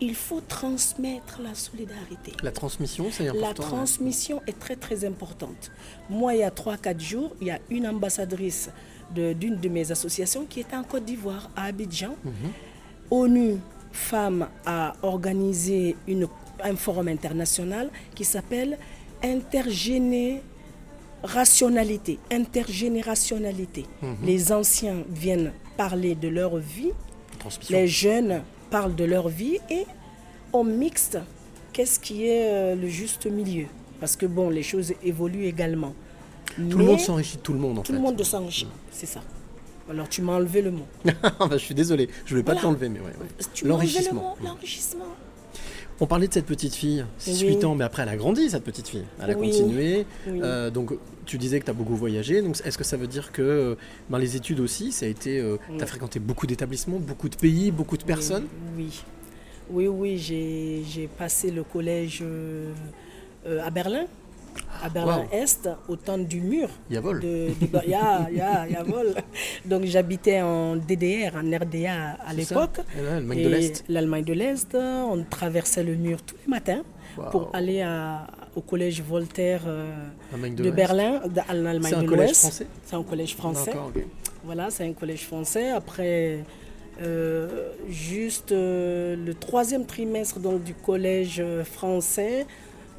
Il faut transmettre la solidarité. La transmission, c'est La important. ouais. transmission est très très importante. Moi, il y a 3-4 jours, il y a une ambassadrice d'une de, mes associations qui était en Côte d'Ivoire, à Abidjan. Mhm. ONU Femmes a organisé une, un forum international qui s'appelle Intergénérationnalité. Intergénérationnalité. Mhm. Les anciens viennent parler de leur vie, les jeunes parlent de leur vie et on mixte qu'est-ce qui est euh, le juste milieu. Parce que bon, les choses évoluent également. Tout le monde s'enrichit tout le monde, en Tout fait. le monde s'enrichit, c'est ça. Alors tu m'as enlevé le mot. Bah, je suis désolé, je voulais pas Voilà. te l'enlever, mais ouais, ouais. L'enrichissement. l'enrichissement. On parlait de cette petite fille, 6-8 Oui. ans, mais après elle a grandi cette petite fille. Elle a Oui. continué. Oui. Euh, donc tu disais que tu as beaucoup voyagé. Donc est-ce que ça veut dire que euh, ben, les études aussi, ça a été. tu as fréquenté beaucoup d'établissements, beaucoup de pays, beaucoup de personnes? Oui, oui, oui, j'ai passé le collège euh, euh, à Berlin, à Berlin-Est, au temps du mur. Il y a vol. De, de- il y a, y a- y a vol. Donc j'habitais en DDR, en RDA à l'époque. Eh L'Allemagne de l'Est. L'Allemagne de l'Est. On traversait le mur tous les matins pour aller à- au collège Voltaire euh, L'Allemagne de. Berlin, d- en Allemagne C'est un de collège l'Ouest. français C'est un collège français. D'accord, ok. Voilà, c'est un collège français. Après, euh, juste euh, le troisième trimestre donc, du collège français,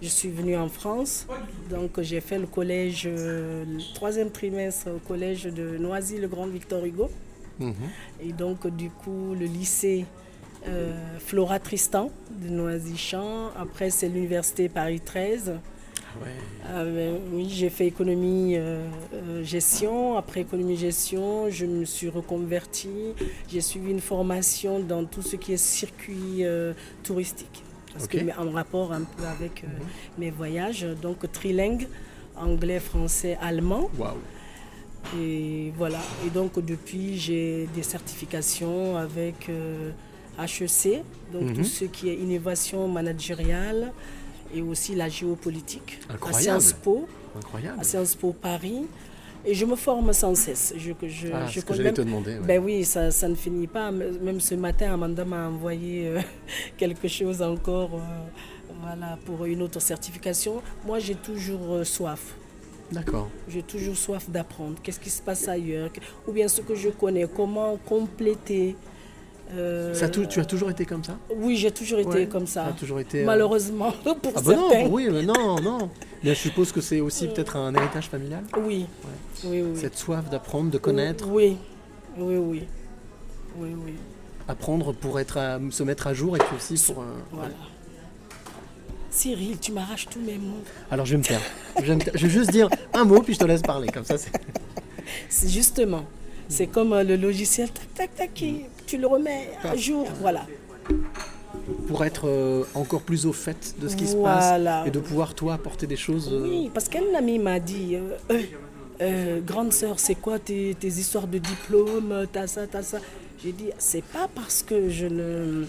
je suis venue en France. Donc j'ai fait le collège, euh, le troisième trimestre au collège de Noisy-le-Grand Victor Hugo. Mhm. Et donc du coup le lycée euh, Flora Tristan de Noisy-Champs. Après c'est l'université Paris 13. Ouais. Ah, ben oui, j'ai fait économie euh, euh, gestion. Après économie gestion, je me suis reconvertie. J'ai suivi une formation dans tout ce qui est circuit euh, touristique. Parce Ok. Mhm. que en rapport un peu avec euh, mes voyages. Donc trilingue, anglais, français, allemand. Et voilà. Et donc depuis, j'ai des certifications avec euh, HEC, donc Mhm. tout ce qui est innovation managériale et aussi la géopolitique Incroyable. à Sciences Po, Incroyable. à Sciences Po Paris. Et je me forme sans cesse. Je, je, Ah, je ce que j'allais même- te demander. ouais. ben oui, ça, ça ne finit pas. Même ce matin, Amanda m'a envoyé euh, quelque chose encore euh, voilà, pour une autre certification. Moi, j'ai toujours euh, soif. D'accord. J'ai toujours soif d'apprendre. Qu'est-ce qui se passe ailleurs? Ou bien ce que je connais, comment compléter. euh, Ça tu as toujours été comme ça? Oui, j'ai toujours été Ouais, comme ça. ça a toujours été, euh, Malheureusement, pour Ah bah non, certains. oui, mais non, non. Mais je suppose que c'est aussi peut-être un héritage familial. Oui. Oui, oui. Cette soif d'apprendre, de connaître, Oui, oui, oui. Oui, oui. apprendre pour être à- se mettre à jour et puis aussi pour. euh, Voilà. Cyril, tu m'arraches tous mes mots. Alors je vais me taire. Je vais, juste dire un mot puis je te laisse parler comme ça. c'est- justement, c'est comme euh, le logiciel, tac, tac, tac, qui- tu le remets à jour, voilà. Pour être euh, encore plus au fait de ce qui se passe et de pouvoir toi apporter des choses. euh, Oui, parce qu'un ami m'a dit, euh, Euh, euh, grande sœur, c'est quoi tes, tes histoires de diplôme, t'as ça, t'as ça? J'ai dit, c'est pas parce que je ne,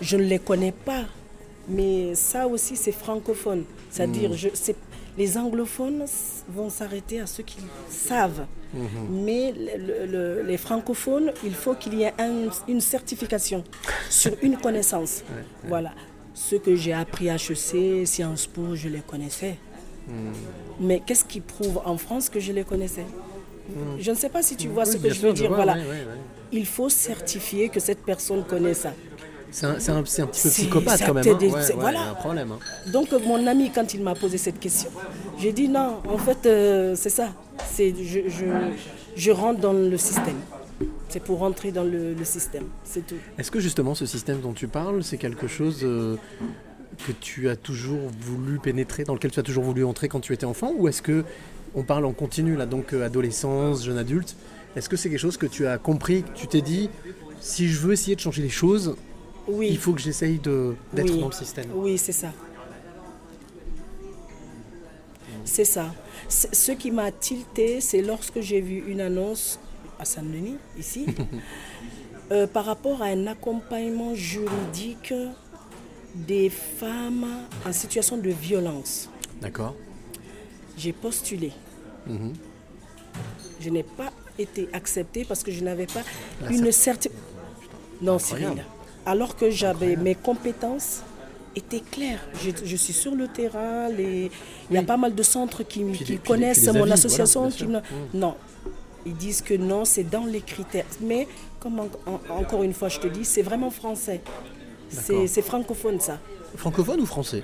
je ne les connais pas, mais ça aussi c'est francophone. C'est-à-dire, Mm. je, c'est- les anglophones vont s'arrêter à ceux qui savent. Mhm. Mais le- le- les francophones, il faut qu'il y ait un- une certification sur une connaissance. Voilà. Ce que j'ai appris à HEC, Sciences Po, je les connaissais. Mais qu'est-ce qui prouve en France que je les connaissais? Je ne sais pas si tu vois Oui, ce que je sûr, veux dire. vois, voilà. Il faut certifier que cette personne connaît ça. C'est un, petit peu psychopathe quand même. hein. Ouais, ouais, voilà. il y a un problème. hein. Donc mon ami, quand il m'a posé cette question, j'ai dit non, en fait, euh, c'est ça. Je, je, je rentre dans le système. C'est pour rentrer dans le, le système, c'est tout. Est-ce que justement ce système dont tu parles, c'est quelque chose euh, que tu as toujours voulu pénétrer, dans lequel tu as toujours voulu entrer quand tu étais enfant Ou est-ce que on parle en continu là, donc euh, adolescence, jeune adulte Est-ce que c'est quelque chose que tu as compris, que tu t'es dit, si je veux essayer de changer les choses, Oui. il faut que j'essaye de- d'être Oui. dans le système Oui, c'est ça. C'est ça. Ce qui m'a tilté, c'est lorsque j'ai vu une annonce à Saint-Denis, ici, euh, par rapport à un accompagnement juridique des femmes en situation de violence. D'accord J'ai postulé. Mhm. Je n'ai pas été acceptée parce que je n'avais pas La une cer- certaine... Non. Cyril. Alors que j'avais mes compétences étaient claires. Je, je suis sur le terrain, les- il y a pas mal de centres qui, connaissent mon avis, association. voilà, qui bien me- sûr. Non. Ils disent que non, c'est dans les critères. Mais comme en- en- encore une fois, je te dis, c'est vraiment français. C'est francophone ça. Francophone ou français?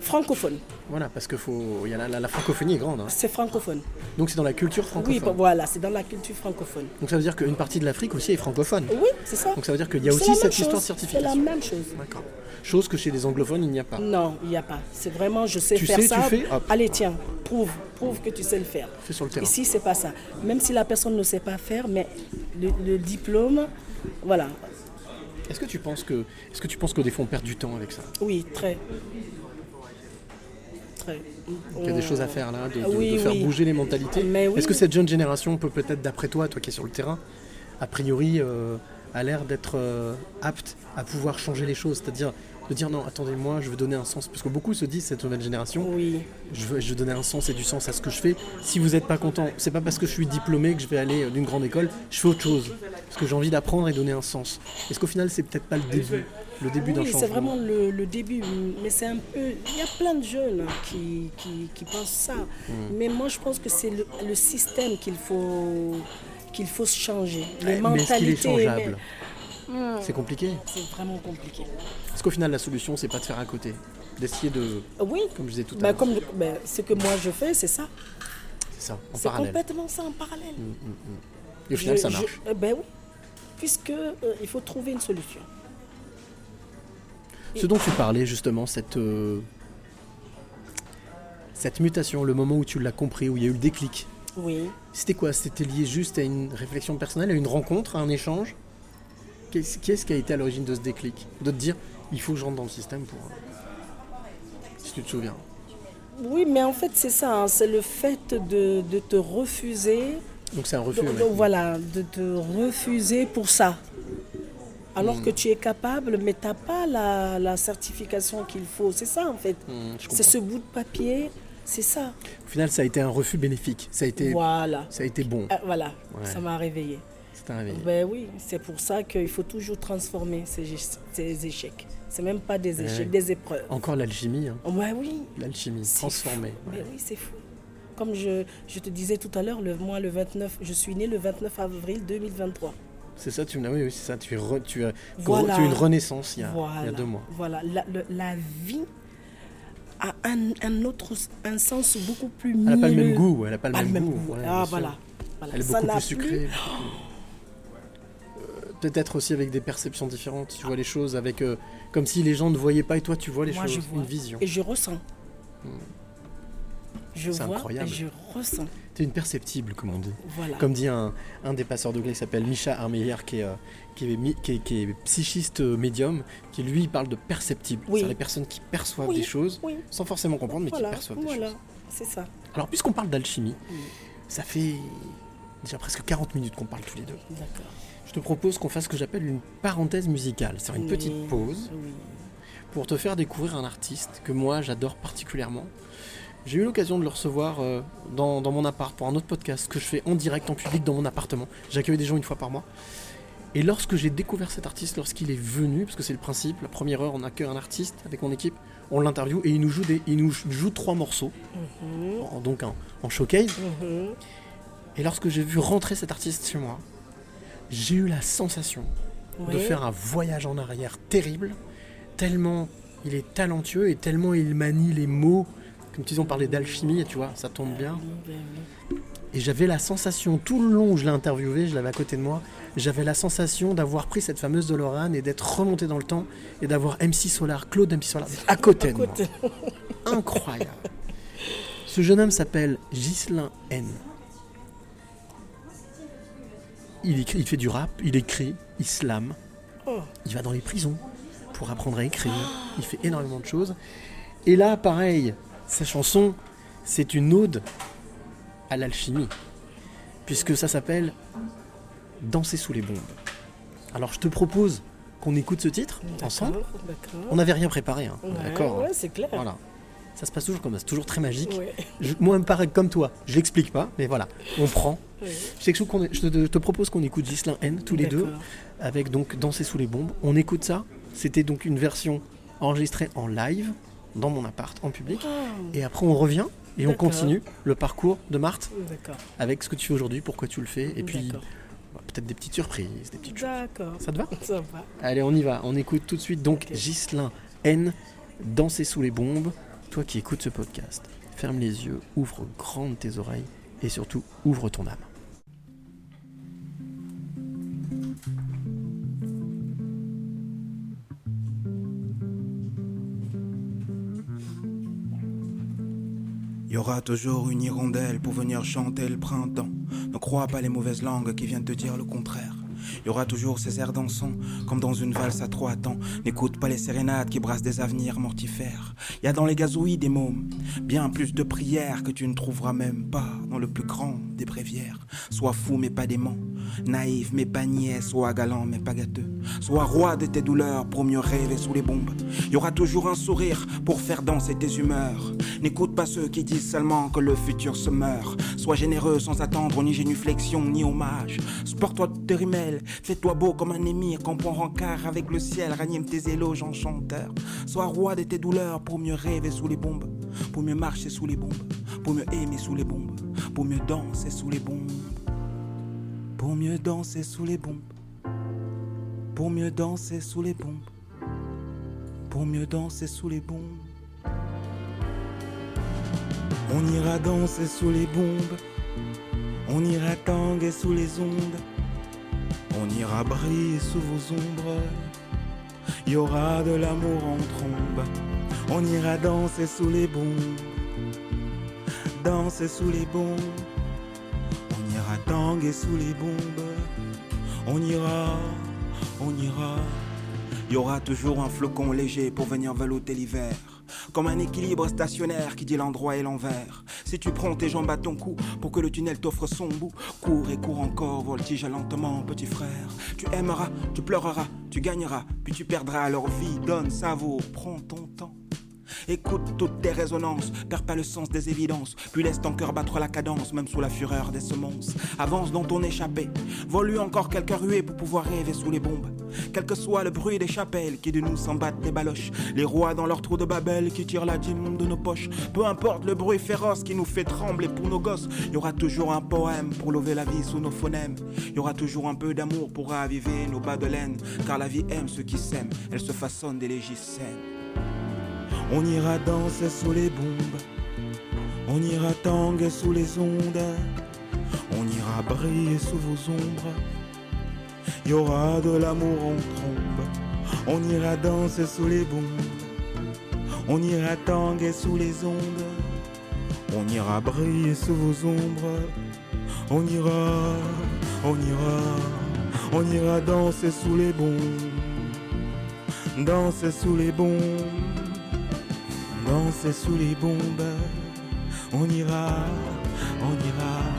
Francophone. Voilà, parce que faut, y a la, la- la francophonie est grande. hein. C'est francophone. Donc c'est dans la culture francophone. Oui, voilà, c'est dans la culture francophone. Donc ça veut dire qu'une partie de l'Afrique aussi est francophone. Oui, c'est ça. Donc ça veut dire qu'il y a aussi cette chose, histoire de C'est la certification. même chose. D'accord. Chose que chez les anglophones, il n'y a pas. Non, il n'y a pas. C'est vraiment, je sais Tu faire sais, tu ça. fais, hop. Allez, tiens, prouve, prouve que tu sais le faire. Fais sur le terrain. Ici, c'est pas ça. Même si la personne ne sait pas faire, mais le, le diplôme, voilà. Est-ce que tu penses que, est-ce que tu penses que des fois on perd du temps avec ça? Oui, très. Il y a des choses à faire là, de, de- Oui, de faire oui. bouger les mentalités. Oui. Est-ce que cette jeune génération peut peut-être, d'après toi, toi qui es sur le terrain, a priori, euh, a l'air d'être euh, apte à pouvoir changer les choses? C'est-à-dire de dire non, attendez, moi, je veux donner un sens. Parce que beaucoup se disent, cette nouvelle génération, Oui. je veux, je veux donner un sens et du sens à ce que je fais. Si vous n'êtes pas content, c'est pas parce que je suis diplômé que je vais aller euh, d'une grande école, je fais autre chose. Parce que j'ai envie d'apprendre et donner un sens. Est-ce qu'au final, c'est peut-être pas le début? Le début d'un Oui, changement c'est vraiment le, le début, mais c'est un peu... Il y a plein de jeunes qui, qui, qui pensent ça, Mm. mais moi je pense que c'est le, le système qu'il faut, qu'il faut changer. Les Ouais, mais est-ce qu'il est mentalités... changeable mais- Hmm, C'est compliqué. C'est vraiment compliqué. Parce qu'au final, la solution, c'est pas de faire à côté. D'essayer de. Oui, Comme je disais tout à bah, l'heure. comme ben, ce que moi je fais, c'est ça. C'est ça, en C'est parallèle. complètement ça en parallèle. Mm, mm, mm. Et au final, Je- ça je- marche. eh ben oui, puisque euh, il faut trouver une solution. Ce dont tu parlais, justement, cette. euh, Cette mutation, le moment où tu l'as compris, où il y a eu le déclic, Oui. c'était quoi? C'était lié juste à une réflexion personnelle, à une rencontre, à un échange? Qu'est-ce qui a été à l'origine de ce déclic? De te dire, il faut que je rentre dans le système pour. euh, Si tu te souviens. Oui, mais en fait, c'est ça, hein, c'est le fait de, de te refuser. Donc c'est un refus. Ouais. voilà, de te refuser pour ça. Alors Hmm. que tu es capable, mais tu n'as pas la, la certification qu'il faut. C'est ça, en fait. Mm, je C'est ce bout de papier, c'est ça. Au final, ça a été un refus bénéfique. Ça a été, Voilà. ça a été bon. Ah, voilà, Ouais. ça m'a réveillé. C'est un réveil. Ben oui, c'est pour ça qu'il faut toujours transformer ces, ces échecs. C'est même pas des Ouais. échecs, des épreuves. Encore l'alchimie. hein. Ouais, oui. L'alchimie, fou. Mais oui, c'est fou. Comme je, je te disais tout à l'heure, le, moi, le 29, je suis née le 29 avril 2023. C'est ça, tu me oui, oui, c'est ça. Tu, es re- tu, as, Voilà. tu as eu une renaissance il y a, voilà. il y a deux mois. Voilà, la, le- la vie a un, un autre, un sens beaucoup plus Elle n'a pas le même goût. Elle n'a pas le Pas même, goût. goût. ouais, ah voilà. Elle est Ça beaucoup plus sucrée. Euh, Peut-être aussi avec des perceptions différentes. Tu vois les choses avec euh, comme si les gens ne voyaient pas et toi tu vois les Moi, choses. je vois. Une vision. Et je ressens. Je C'est vois incroyable. et je ressens. T'es une perceptible, comme on dit. Voilà. Comme dit un, un des passeurs de clés qui s'appelle Micha qui est, euh, qui, est, qui est- qui est psychiste euh, médium, qui lui parle de perceptible. Oui. C'est les personnes qui perçoivent Oui, des choses oui. sans forcément comprendre, mais voilà, qui perçoivent des voilà, choses. c'est ça. Alors, puisqu'on parle d'alchimie, ça fait déjà presque 40 minutes qu'on parle tous les deux. D'accord. Je te propose qu'on fasse ce que j'appelle une parenthèse musicale, c'est une petite pause pour te faire découvrir un artiste que moi j'adore particulièrement. J'ai eu l'occasion de le recevoir euh, dans, dans mon appart pour un autre podcast que je fais en direct, en public, dans mon appartement. J'accueille des gens une fois par mois. Et lorsque j'ai découvert cet artiste, lorsqu'il est venu, parce que c'est le principe, la première heure on accueille un artiste avec mon équipe, on l'interview et il nous joue, des, il nous joue trois morceaux, Mhm, donc en, en showcase. mhm. Et lorsque j'ai vu rentrer cet artiste chez moi, j'ai eu la sensation de faire un voyage en arrière terrible, tellement il est talentueux et tellement il manie les mots. Comme tu dis, on parlait d'alchimie, tu vois, ça tombe bien. Ben. Et j'avais la sensation, tout le long où je l'ai interviewé, je l'avais à côté de moi, j'avais la sensation d'avoir pris cette fameuse DeLorean et d'être remonté dans le temps et d'avoir MC Solar, Claude MC Solar, à côté de moi. Incroyable. Ce jeune homme s'appelle Ghislain N. Il, écrit, il fait du rap, il écrit, il slame, Oh. il va dans les prisons pour apprendre à écrire, il fait énormément de choses. Et là, pareil, sa chanson, c'est une ode à l'alchimie, puisque ça s'appelle Danser sous les bombes. Alors je te propose qu'on écoute ce titre ensemble. On n'avait rien préparé, hein, Ouais, d'accord hein. ouais, c'est clair. Voilà. Ça se passe toujours comme ça, c'est toujours très magique. Ouais. Je- moi, me paraît comme toi, je l'explique pas, mais voilà, on prend. Ouais. Je, te, je te propose qu'on écoute Gislain N tous les deux, avec donc Danser sous les bombes. On écoute ça. C'était donc une version enregistrée en live, dans mon appart, en public. Ah, Et après, on revient et on continue le parcours de Marthe avec ce que tu fais aujourd'hui, pourquoi tu le fais, et puis bah, peut-être des petites surprises, des petites choses. D'accord. Ça te va? Ça va. Allez, on y va. On écoute tout de suite donc. Ghislain N, Danser sous les bombes. Toi qui écoutes ce podcast, ferme les yeux, ouvre grandes tes oreilles et surtout ouvre ton âme. Y aura toujours une hirondelle pour venir chanter le printemps. Ne crois pas les mauvaises langues qui viennent te dire le contraire. Y aura toujours ces airs dansants, comme dans une valse à trois temps. N'écoute pas les sérénades qui brassent des avenirs mortifères. Y a dans les gazouilles des mômes, bien plus de prières que tu ne trouveras même pas dans le plus grand des bréviaires. Sois fou mais pas dément, naïf mais pas niais, sois galant mais pas gâteux. Sois roi de tes douleurs pour mieux rêver sous les bombes. Y aura toujours un sourire pour faire danser tes humeurs. N'écoute pas ceux qui disent seulement que le futur se meurt. Sois généreux sans attendre ni génuflexion ni hommage. Sport-toi de tes rimelles, fais-toi beau comme un émir, comprends rencard avec le ciel, ranime tes éloges en chanteur. Sois roi de tes douleurs pour mieux rêver sous les bombes, pour mieux marcher sous les bombes, pour mieux aimer sous les bombes, pour mieux danser sous les bombes, pour mieux danser sous les bombes, pour mieux danser sous les bombes, pour mieux danser sous les bombes. On ira danser sous les bombes, on ira tanguer sous les ondes, on ira briller sous vos ombres. Il y aura de l'amour en trombe, on ira danser sous les bombes, danser sous les bombes, on ira tanguer sous les bombes, on ira, on ira. Il y aura toujours un flocon léger pour venir velouter l'hiver. Comme un équilibre stationnaire qui dit l'endroit et l'envers. Si tu prends tes jambes à ton cou pour que le tunnel t'offre son bout, cours et cours encore, voltige lentement, petit frère. Tu aimeras, tu pleureras, tu gagneras, puis tu perdras leur vie. Donne, savoure, prends ton temps. Écoute toutes tes résonances, perds pas le sens des évidences, puis laisse ton cœur battre la cadence, même sous la fureur des semonces. Avance dans ton échappée, vole encore quelques ruées pour pouvoir rêver sous les bombes. Quel que soit le bruit des chapelles qui de nous s'en battent des baloches, les rois dans leur trou de Babel qui tirent la dîme de nos poches. Peu importe le bruit féroce qui nous fait trembler pour nos gosses, y aura toujours un poème pour lever la vie sous nos phonèmes. Y aura toujours un peu d'amour pour raviver nos bas de laine, car la vie aime ceux qui s'aiment, elle se façonne des légiscènes. On ira danser sous les bombes, on ira tanguer sous les ondes, on ira briller sous vos ombres. Y aura de l'amour en trombe, on ira danser sous les bombes, on ira tanguer sous les ondes, on ira briller sous vos ombres. On ira, on ira, on ira danser sous les bombes, danser sous les bombes danser sous les bombes. On ira, on ira.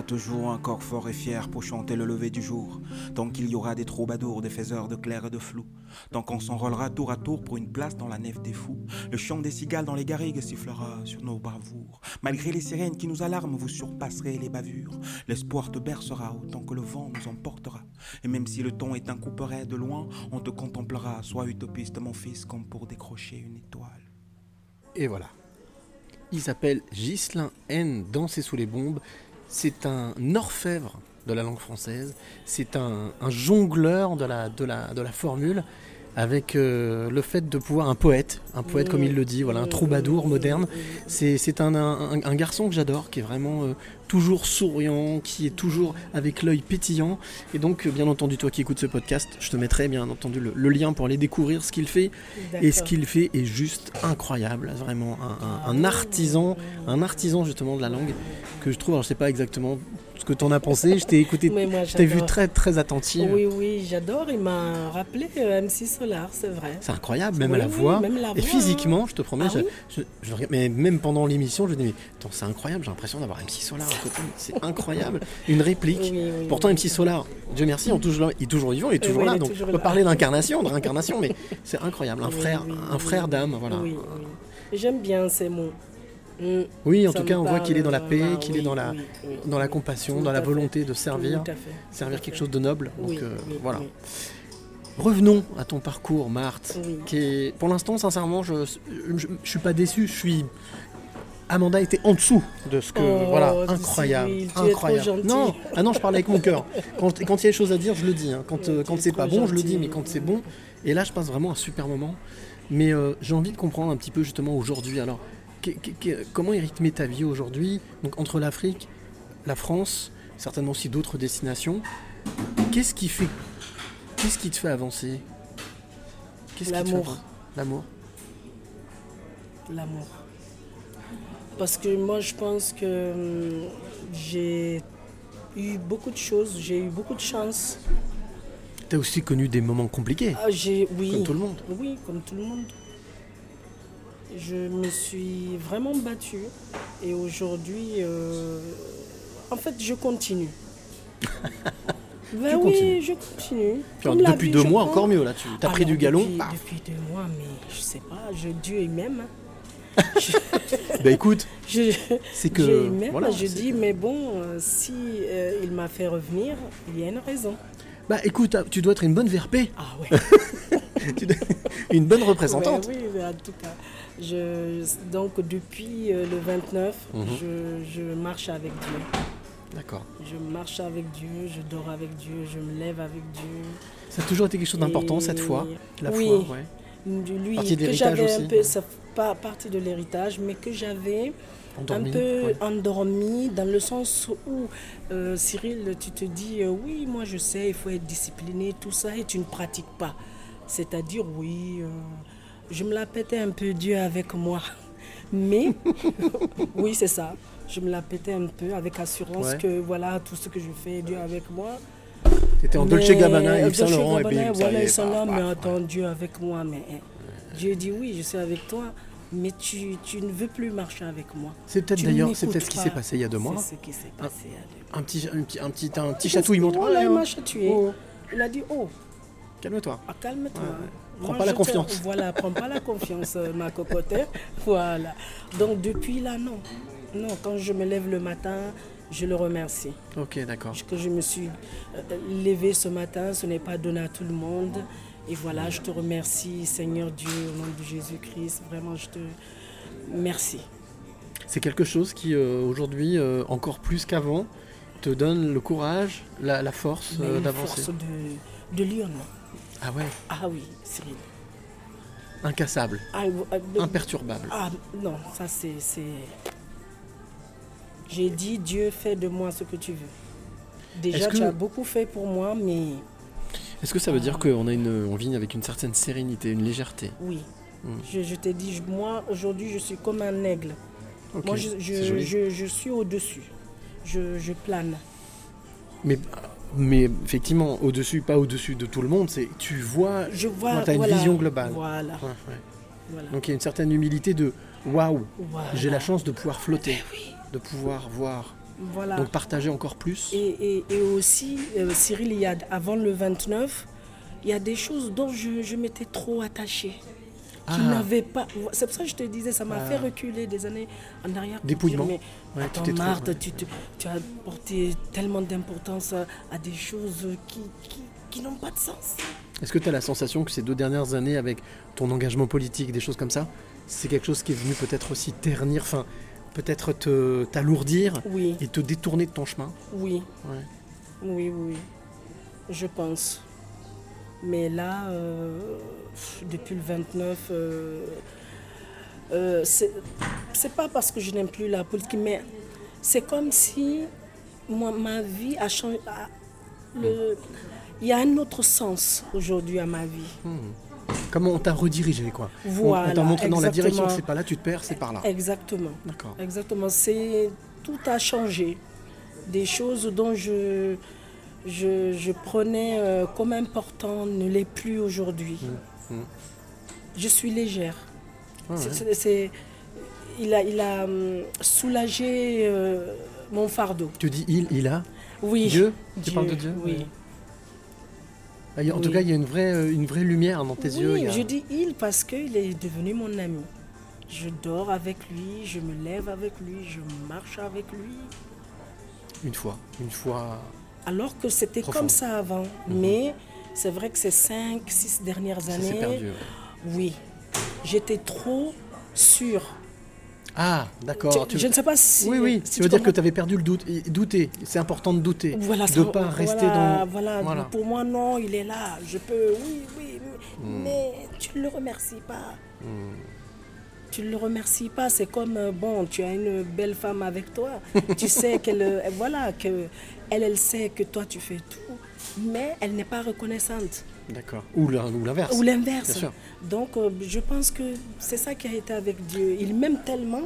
Toujours un corps fort et fier pour chanter le lever du jour, tant qu'il y aura des troubadours, des faiseurs de clair et de flou, tant qu'on s'enrôlera tour à tour pour une place dans la nef des fous. Le chant des cigales dans les garrigues sifflera sur nos bravoures. Malgré les sirènes qui nous alarment, vous surpasserez les bavures. L'espoir te bercera autant que le vent nous emportera. Et même si le ton est un couperet de loin, on te contemplera. Sois utopiste, mon fils, comme pour décrocher une étoile. Et voilà. Il s'appelle Ghislain N. Danser sous les bombes. C'est un orfèvre de la langue française. C'est un, jongleur de la formule avec euh, le fait de pouvoir un poète, un poète comme il le dit, voilà, un troubadour moderne. C'est un, un- un garçon que j'adore, qui est vraiment euh, toujours souriant, qui est toujours avec l'œil pétillant. Et donc, euh, bien entendu, toi qui écoutes ce podcast, je te mettrai bien entendu le, le lien pour aller découvrir ce qu'il fait. Et ce qu'il fait est juste incroyable, vraiment un artisan, un artisan justement de la langue que je trouve. Alors, je sais pas exactement ce que tu en as pensé. Je t'ai écouté, moi, je t'ai vu très très attentive. Oui, oui, j'adore. Il m'a rappelé euh, MC Solar, c'est vrai. C'est incroyable, même Oui, à la oui, voix. même la et physiquement, je te promets, Ah je- mais même pendant l'émission, je dis, mais attends, c'est incroyable, j'ai l'impression d'avoir MC Solar à côté. C'est incroyable. Une réplique. Pourtant. MC Solar, Dieu merci, on toujours- il est toujours vivant, il est toujours là. est donc, toujours on peut là. parler d'incarnation, de réincarnation, mais c'est incroyable. Un frère, un frère d'âme, voilà. Oui, oui. J'aime bien ces mots. Mm. Oui, en Ça tout cas, on voit qu'il est dans la paix, qu'il est dans la, oui, oui, dans la compassion, Tout dans la fait. volonté de servir, servir quelque chose de noble. Donc euh, voilà. Revenons à ton parcours, Marthe. Qui est, pour l'instant, sincèrement, je, je suis pas déçu. Je suis. Amanda était en dessous de ce que. Oh, voilà, incroyable. incroyable. Non, ah non, je parle avec mon cœur. Quand quand il y a des choses à dire, je le dis. hein. Quand, euh, quand es c'est pas bon, je le dis, mais quand c'est bon. Et là, je passe vraiment un super moment. Mais euh, j'ai envie de comprendre un petit peu justement aujourd'hui. Alors, comment est rythmée ta vie aujourd'hui? Donc, entre l'Afrique, la France, certainement aussi d'autres destinations. Qu'est-ce qui fait. Qu'est-ce qui te fait avancer? Qu'est-ce qui te fait L'amour. L'amour? L'amour. Parce que moi, je pense que hum, j'ai eu beaucoup de choses, j'ai eu beaucoup de chance. T'as aussi connu des moments compliqués. Ah, j'ai, oui, Comme tout le monde. Oui, comme tout le monde. Je me suis vraiment battue et aujourd'hui, euh, en fait, je continue. Ben Tu oui, continues. je continue. Depuis vie, deux mois, prends- encore mieux là. Tu as pris du galon. Depuis, deux mois, mais je sais pas, je, Dieu il m'aime. Bah écoute, Je, c'est que. Voilà, je dis, que- mais bon, euh, si euh, il m'a fait revenir, il y a une raison. Bah écoute, tu dois être une bonne VRP. Ah ouais. Une bonne représentante. Ouais, oui, en tout cas. Je, donc depuis euh, le 29, Mhm. je, je marche avec Dieu. D'accord. Je marche avec Dieu, je dors avec Dieu, je me lève avec Dieu. Ça a toujours été quelque chose d'important cette fois. La oui, foi, ouais. Lui, Partie de que l'héritage j'avais aussi. un peu, ça pas partie de l'héritage, mais que j'avais Endormi, un peu ouais. endormi dans le sens où euh, Cyril, tu te dis euh, oui, moi je sais, il faut être discipliné, tout ça, et tu ne pratiques pas. C'est-à-dire oui, euh, je me la pétais un peu Dieu avec moi, mais oui c'est ça. Je me la pétais un peu avec assurance Ouais. que voilà tout ce que je fais Dieu avec moi. T'étais en Mais- Dolce Gabbana, Yves Saint Laurent et Gabbana, bim, ça voilà, Saint paf, Laurent, mais attends, Dieu avec moi, mais hein, Dieu dit oui, je suis avec toi, mais tu, tu ne veux plus marcher avec moi. C'est peut-être d'ailleurs, c'est peut-être ce qui s'est passé il y a deux mois. C'est ce qui s'est passé il y a deux Un petit, un petit, un petit, un petit chatouillement. Ouais, il ouais. m'a chatouillé. Oh, Il a dit oh, Calme-toi. ah, calme-toi. Ouais. Prends Moi, pas la confiance. Voilà, prends pas la confiance, euh, ma cocotte. Voilà. Donc depuis là, non. Non, quand je me lève le matin, je le remercie. Ok, d'accord. Que je me suis euh, levée ce matin, ce n'est pas donné à tout le monde. Et voilà, je te remercie, Seigneur Dieu, au nom de Jésus-Christ. Vraiment, je te merci. C'est quelque chose qui, euh, aujourd'hui, euh, encore plus qu'avant, te donne le courage, la, la force euh, d'avancer. force de, de. Ah ouais, Ah oui, Cyril. incassable, Ah, euh, imperturbable. Ah non, ça c'est. c'est- J'ai dit, Dieu, fais de moi ce que tu veux. Déjà, que- tu as beaucoup fait pour moi, mais Est-ce que ça veut dire qu'on a une, on vit avec une certaine sérénité, une légèreté? Oui. Hmm. Je, je t'ai dit, moi, aujourd'hui, je suis comme un aigle. Moi, je, je, suis au-dessus. Je, je plane. Mais, mais effectivement, au-dessus, pas au-dessus de tout le monde, c'est tu vois, Je vois. tu as une vision globale. Voilà. Ouais, ouais. voilà. Donc il y a une certaine humilité de waouh, Voilà. j'ai la chance de pouvoir flotter, de pouvoir voir, Voilà. donc partager encore plus. Et, et- et aussi, euh, Cyril, il y a, avant le 29, il y a des choses dont je, je m'étais trop attachée. Qui Ah. n'avaient pas. C'est pour ça que je te disais, ça m'a Ah. fait reculer des années en arrière. Dépouillement. dire, Mais Ouais, tu attends, Marthe, ouais. tu, as porté tellement d'importance à, à des choses qui, qui, qui n'ont pas de sens. Est-ce que tu as la sensation que ces deux dernières années, avec ton engagement politique, des choses comme ça, c'est quelque chose qui est venu peut-être aussi ternir, enfin, peut-être te t'alourdir Oui, et te détourner de ton chemin? Oui, Ouais. oui, oui. Je pense. Mais là, euh, depuis le 29, euh, euh, c'est pas parce que je n'aime plus la politique, mais c'est comme si moi, ma vie a changé. a- le- Il y a un autre sens aujourd'hui à ma vie. Comment on t'a redirigé, quoi On- On Voilà, t'a montré dans la direction, c'est pas là, tu te perds, c'est par là. Exactement. D'accord. Exactement. C'est tout a changé. Des choses dont je je, je prenais euh, comme important ne l'est plus aujourd'hui. Mm. Je suis légère. Ouais, c'est- il a, il a hum, soulagé euh, mon fardeau. Tu dis il, il a Oui. Dieu Tu Dieu, parles de Dieu Oui. Ah, En tout Oui. cas, il y a une vraie, euh, une vraie lumière dans tes oui, yeux. a- je dis il parce qu'il est devenu mon ami. Je dors avec lui, je me lève avec lui, je marche avec lui. Une fois, une fois. Alors que c'était comme ça avant. Mais c'est vrai que ces 5, 6 dernières années, perdu. ouais. oui, j'étais trop sûre. Ah, d'accord. Tu- je ne sais pas si- Oui, oui. si tu veux dire que tu avais perdu le doute. Douter. C'est important de douter. Voilà, de ne pas rester voilà, dans. Voilà, Voilà. pour moi, non, il est là. Je peux, oui, oui, Hmm. mais tu ne le remercies pas. Tu ne le remercies pas. C'est comme, euh, bon, tu as une belle femme avec toi. tu sais qu'elle, euh, voilà, que elle, elle sait que toi, tu fais tout, mais elle n'est pas reconnaissante. D'accord. Ou l'in- ou l'inverse. Ou l'inverse. Bien sûr. Donc, euh, je pense que c'est ça qui a été avec Dieu. Il m'aime tellement,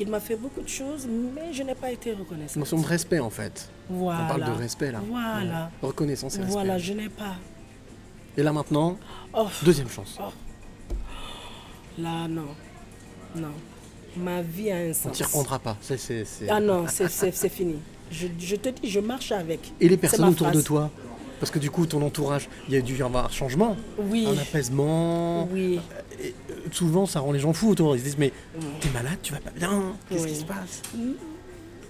il m'a fait beaucoup de choses, mais je n'ai pas été reconnaissante. notion de respect en fait. Voilà. On parle de respect là. Voilà. Reconnaissance et respect. Voilà, je n'ai pas. Et là maintenant, Oh. deuxième chance. Là, non. Non. Ma vie a un On sens. t'y reprendra pas. C'est- c'est- c'est- Ah non, c'est fini. Je, je te dis, je marche avec. Et les personnes autour de toi Parce que du coup, ton entourage, il y a dû y avoir un changement, Oui. un apaisement. Oui. Et, euh, souvent, ça rend les gens fous autour. Ils se disent Mais t'es malade, tu vas pas bien Qu'est-ce Oui. qui se passe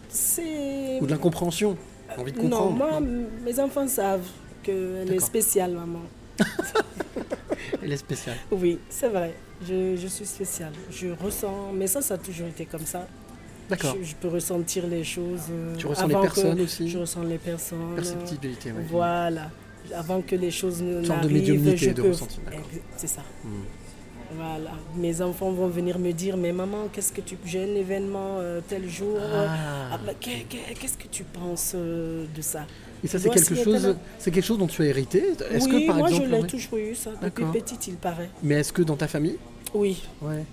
C'est. Ou de l'incompréhension. Envie de Non, moi, mes enfants savent qu'elle est spéciale, maman. Elle est spéciale. Oui, c'est vrai. Je, je suis spéciale. Je ressens, mais ça, ça a toujours été comme ça. D'accord. Je, je peux ressentir les choses. euh, Tu ressens les avant que- personnes aussi Je ressens les personnes. Perceptibilité, oui. Voilà. Avant que les choses ne sorte de médiumnité, je de peux- ressenti, C'est ça. Hmm. Voilà. Mes enfants vont venir me dire, mais maman, qu'est-ce que tu, j'ai un événement euh, tel jour. Ah. Ah, bah, qu'est- qu'est- qu'est-ce que tu penses euh, de ça? Et ça, c'est quelque chose, c'est quelque chose dont tu as hérité? Est-ce oui, que par moi exemple, je l'ai ouais. toujours eu ça depuis petite, il paraît. mais est-ce que dans ta famille, Oui. ouais,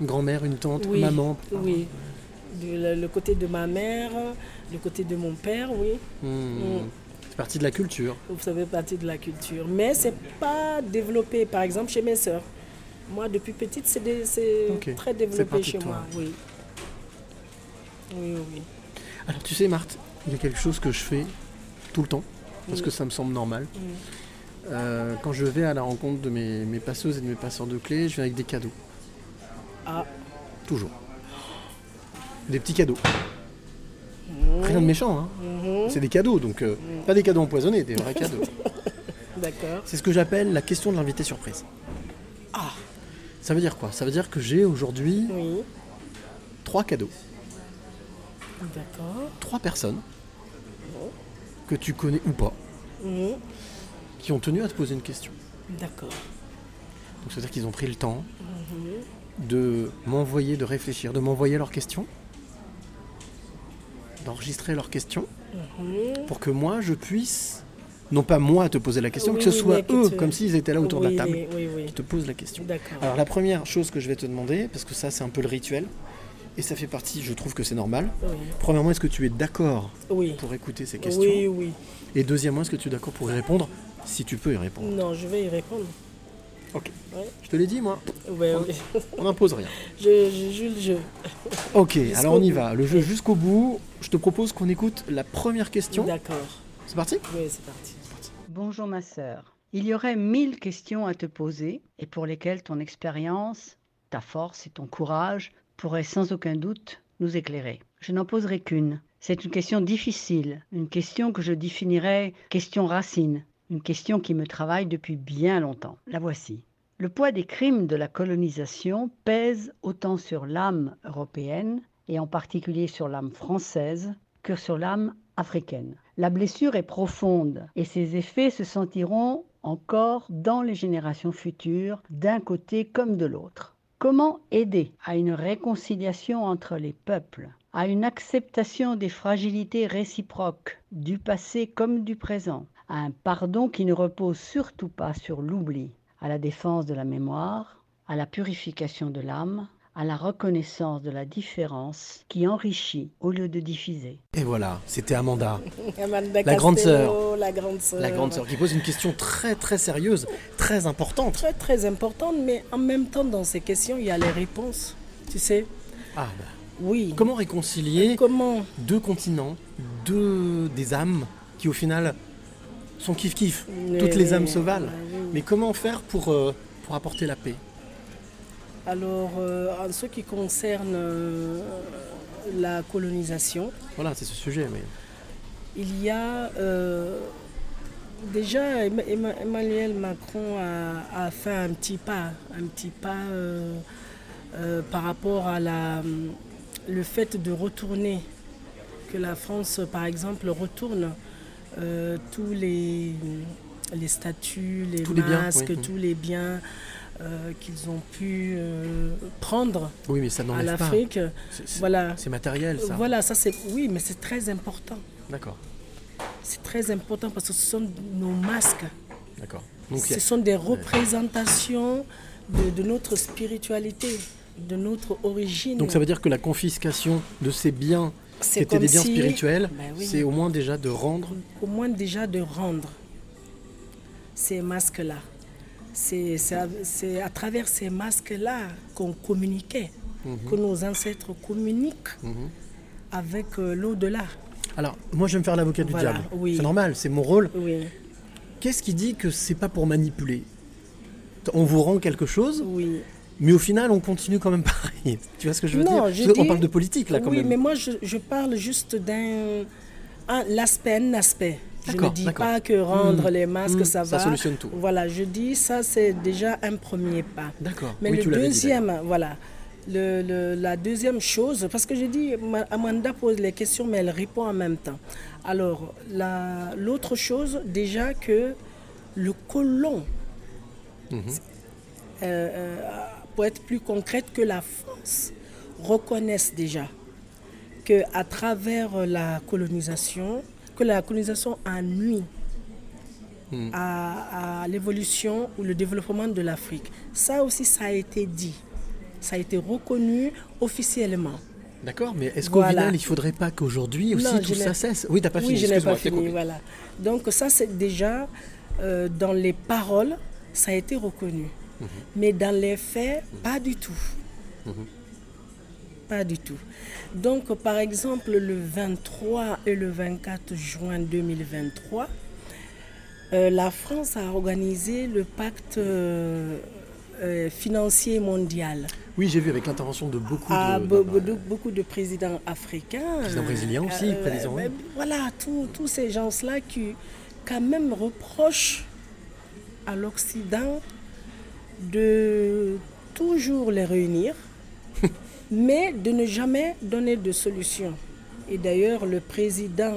une grand-mère, une tante, Oui. maman, Oui. Le, côté de ma mère, le côté de mon père, oui. hmm, Mm. c'est partie de la culture. Vous savez partie de la culture. Mais c'est pas développé, par exemple, chez mes sœurs. Moi, depuis petite, c'est très développé chez moi. Oui. Oui, oui. Alors tu sais, Marthe, il y a quelque chose que je fais tout le temps parce Oui. que ça me semble normal. Mm. Euh, quand je vais à la rencontre de mes, mes passeuses et de mes passeurs de clés, je viens avec des cadeaux. Ah. Toujours. Des petits cadeaux. Rien de méchant, hein. C'est des cadeaux, donc euh, pas des cadeaux empoisonnés, des vrais cadeaux. D'accord. C'est ce que j'appelle la question de l'invité surprise. Ah. Ça veut dire quoi? Ça veut dire que j'ai aujourd'hui Oui. trois cadeaux. D'accord. Trois personnes que tu connais ou pas, qui ont tenu à te poser une question. D'accord. Donc ça veut dire qu'ils ont pris le temps Mhm. de m'envoyer, de réfléchir, de m'envoyer leurs questions, d'enregistrer leurs questions, Mhm. pour que moi je puisse, non pas moi te poser la question, Oui, que ce oui, soit eux, comme s'ils étaient là autour de la table, qui te posent la question. Alors la première chose que je vais te demander, parce que ça c'est un peu le rituel, et ça fait partie, je trouve que c'est normal. Premièrement, est-ce que tu es d'accord Oui. pour écouter ces questions Oui, oui. Et deuxièmement, est-ce que tu es d'accord pour y répondre Si tu peux y répondre? Non, je vais y répondre. Ok. Ouais. Je te l'ai dit, moi. Ouais, on, oui. on n'impose rien. Je, je joue le jeu. Ok, alors on y va. Le jeu jusqu'au bout. Je te propose qu'on écoute la première question. D'accord. C'est parti? Oui, c'est parti. Bonjour ma sœur. Il y aurait mille questions à te poser et pour lesquelles ton expérience, ta force et ton courage pourraient sans aucun doute nous éclairer. Je n'en poserai qu'une. C'est une question difficile, une question que je définirais question racine, une question qui me travaille depuis bien longtemps. La voici. Le poids des crimes de la colonisation pèse autant sur l'âme européenne, et en particulier sur l'âme française, que sur l'âme africaine. La blessure est profonde et ses effets se sentiront encore dans les générations futures, d'un côté comme de l'autre. Comment aider à une réconciliation entre les peuples, à une acceptation des fragilités réciproques, du passé comme du présent, à un pardon qui ne repose surtout pas sur l'oubli, à la défense de la mémoire, à la purification de l'âme, à la reconnaissance de la différence qui enrichit au lieu de diffuser. Et voilà, c'était Amanda. Amanda La grande sœur. La grande sœur. La grande sœur qui pose une question très très sérieuse, très importante. Très très importante, mais en même temps, dans ces questions, il y a les réponses. Tu sais Ah bah. Oui. Comment réconcilier Comment deux continents, deux des âmes qui au final sont kiff kiff. Mais Toutes les âmes se valent. Mais comment faire pour, euh, pour apporter la paix? Alors, euh, en ce qui concerne euh, la colonisation, Voilà, c'est ce sujet. Mais... il y a euh, déjà Emma- Emma- Emmanuel Macron a, a fait un petit pas, un petit pas par rapport à la, le fait de retourner, que la France par exemple retourne tous les, les statuts, les Tous les biens, masques, oui. tous les biens euh, qu'ils ont pu euh, prendre Oui, mais ça à l'Afrique. C'est- Voilà. C'est matériel, ça. Voilà, ça c'est oui, mais c'est très important. D'accord. C'est très important parce que ce sont nos masques. D'accord. Ce sont des représentations de, de, notre spiritualité, de notre origine. Donc ça veut dire que la confiscation de ces biens qui étaient des biens si... spirituels, ben oui. c'est au moins déjà de rendre. Au moins déjà de rendre ces masques-là. C'est à, à, travers ces masques-là qu'on communiquait, mm -hmm. que nos ancêtres communiquent mm -hmm. avec euh, l'au-delà. Alors, moi, je vais me faire l'avocat du Voilà, diable. oui. C'est normal, c'est mon rôle. Oui, Qu'est-ce qui dit que c'est pas pour manipuler? On vous rend quelque chose, oui. mais au final, on continue quand même pareil. Tu vois ce que je veux Non, dire? je dis- parle de politique là, quand oui, même. mais moi, je, je parle juste d'un. L'aspect, un aspect. Je ne dis pas que rendre Mmh, les masques, mmh, ça ça va. solutionne tout. Voilà, je dis ça, c'est déjà un premier pas. D'accord. Mais Oui, le tu l'avais dit, deuxième, voilà. Le, le- la deuxième chose, parce que dit, Ma- Amanda pose les questions, mais elle répond en même temps. Alors, la- l'autre chose, déjà que le colon, Mhm. euh, euh, pour être plus concrète, que la France reconnaisse déjà que à travers la colonisation, que la colonisation a nuit Mhm. à, à l'évolution ou le développement de l'Afrique. Ça aussi, ça a été dit. Ça a été reconnu officiellement. D'accord, mais est-ce qu'au Voilà. final, il faudrait pas qu'aujourd'hui aussi Non, tout ça cesse Oui, t'as pas oui, fini. je n'ai pas fini. Voilà. Donc ça, c'est déjà euh, dans les paroles, ça a été reconnu. Mhm. Mais dans les faits, pas du tout. Mhm. Pas du tout. Donc, par exemple, le 23 et le 24 juin 2023, euh, la France a organisé le pacte euh, euh, financier mondial. Oui, j'ai vu avec l'intervention de beaucoup à de. be- be- de- beaucoup de présidents africains. Président brésilien aussi, président, ben. Voilà, tous tous ces gens-là qui, quand même, reprochent à l'Occident de toujours les réunir, mais de ne jamais donner de solution. Et d'ailleurs, le président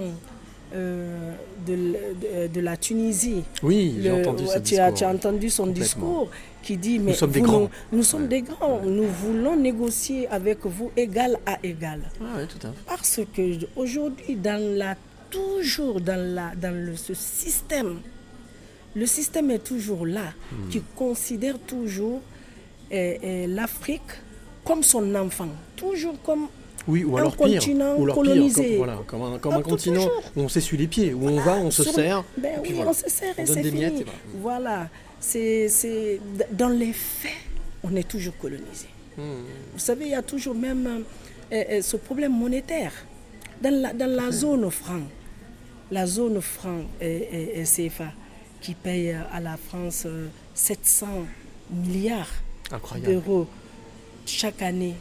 euh, de, l- de- de la Tunisie, Oui, j'ai entendu tu, as, tu as entendu son discours qui dit mais sommes des vous, grands. Nous, nous sommes des grands, nous voulons négocier avec vous égal à égal. Ah ouais, tout à fait. Parce que aujourd'hui, dans la, toujours dans, la, dans le, ce système, le système est toujours là, Hmm. qui considère toujours eh, eh, l'Afrique comme son enfant, toujours comme Oui, ou un pire. continent Ou alors colonisé. pire, comme, voilà, comme un, comme un tout- continent où on s'essuie les pieds, où on va, on se Sur- sert. Ben oui, voilà. on se sert et c'est fini. et voilà. C'est, c'est- dans les faits, on est toujours colonisé. Hmm. Vous savez, il y a toujours même euh, euh, ce problème monétaire. Dans la, dans la zone franc, la zone franc et, et- et CFA qui paye à la France euh, 700 milliards d'euros chaque année,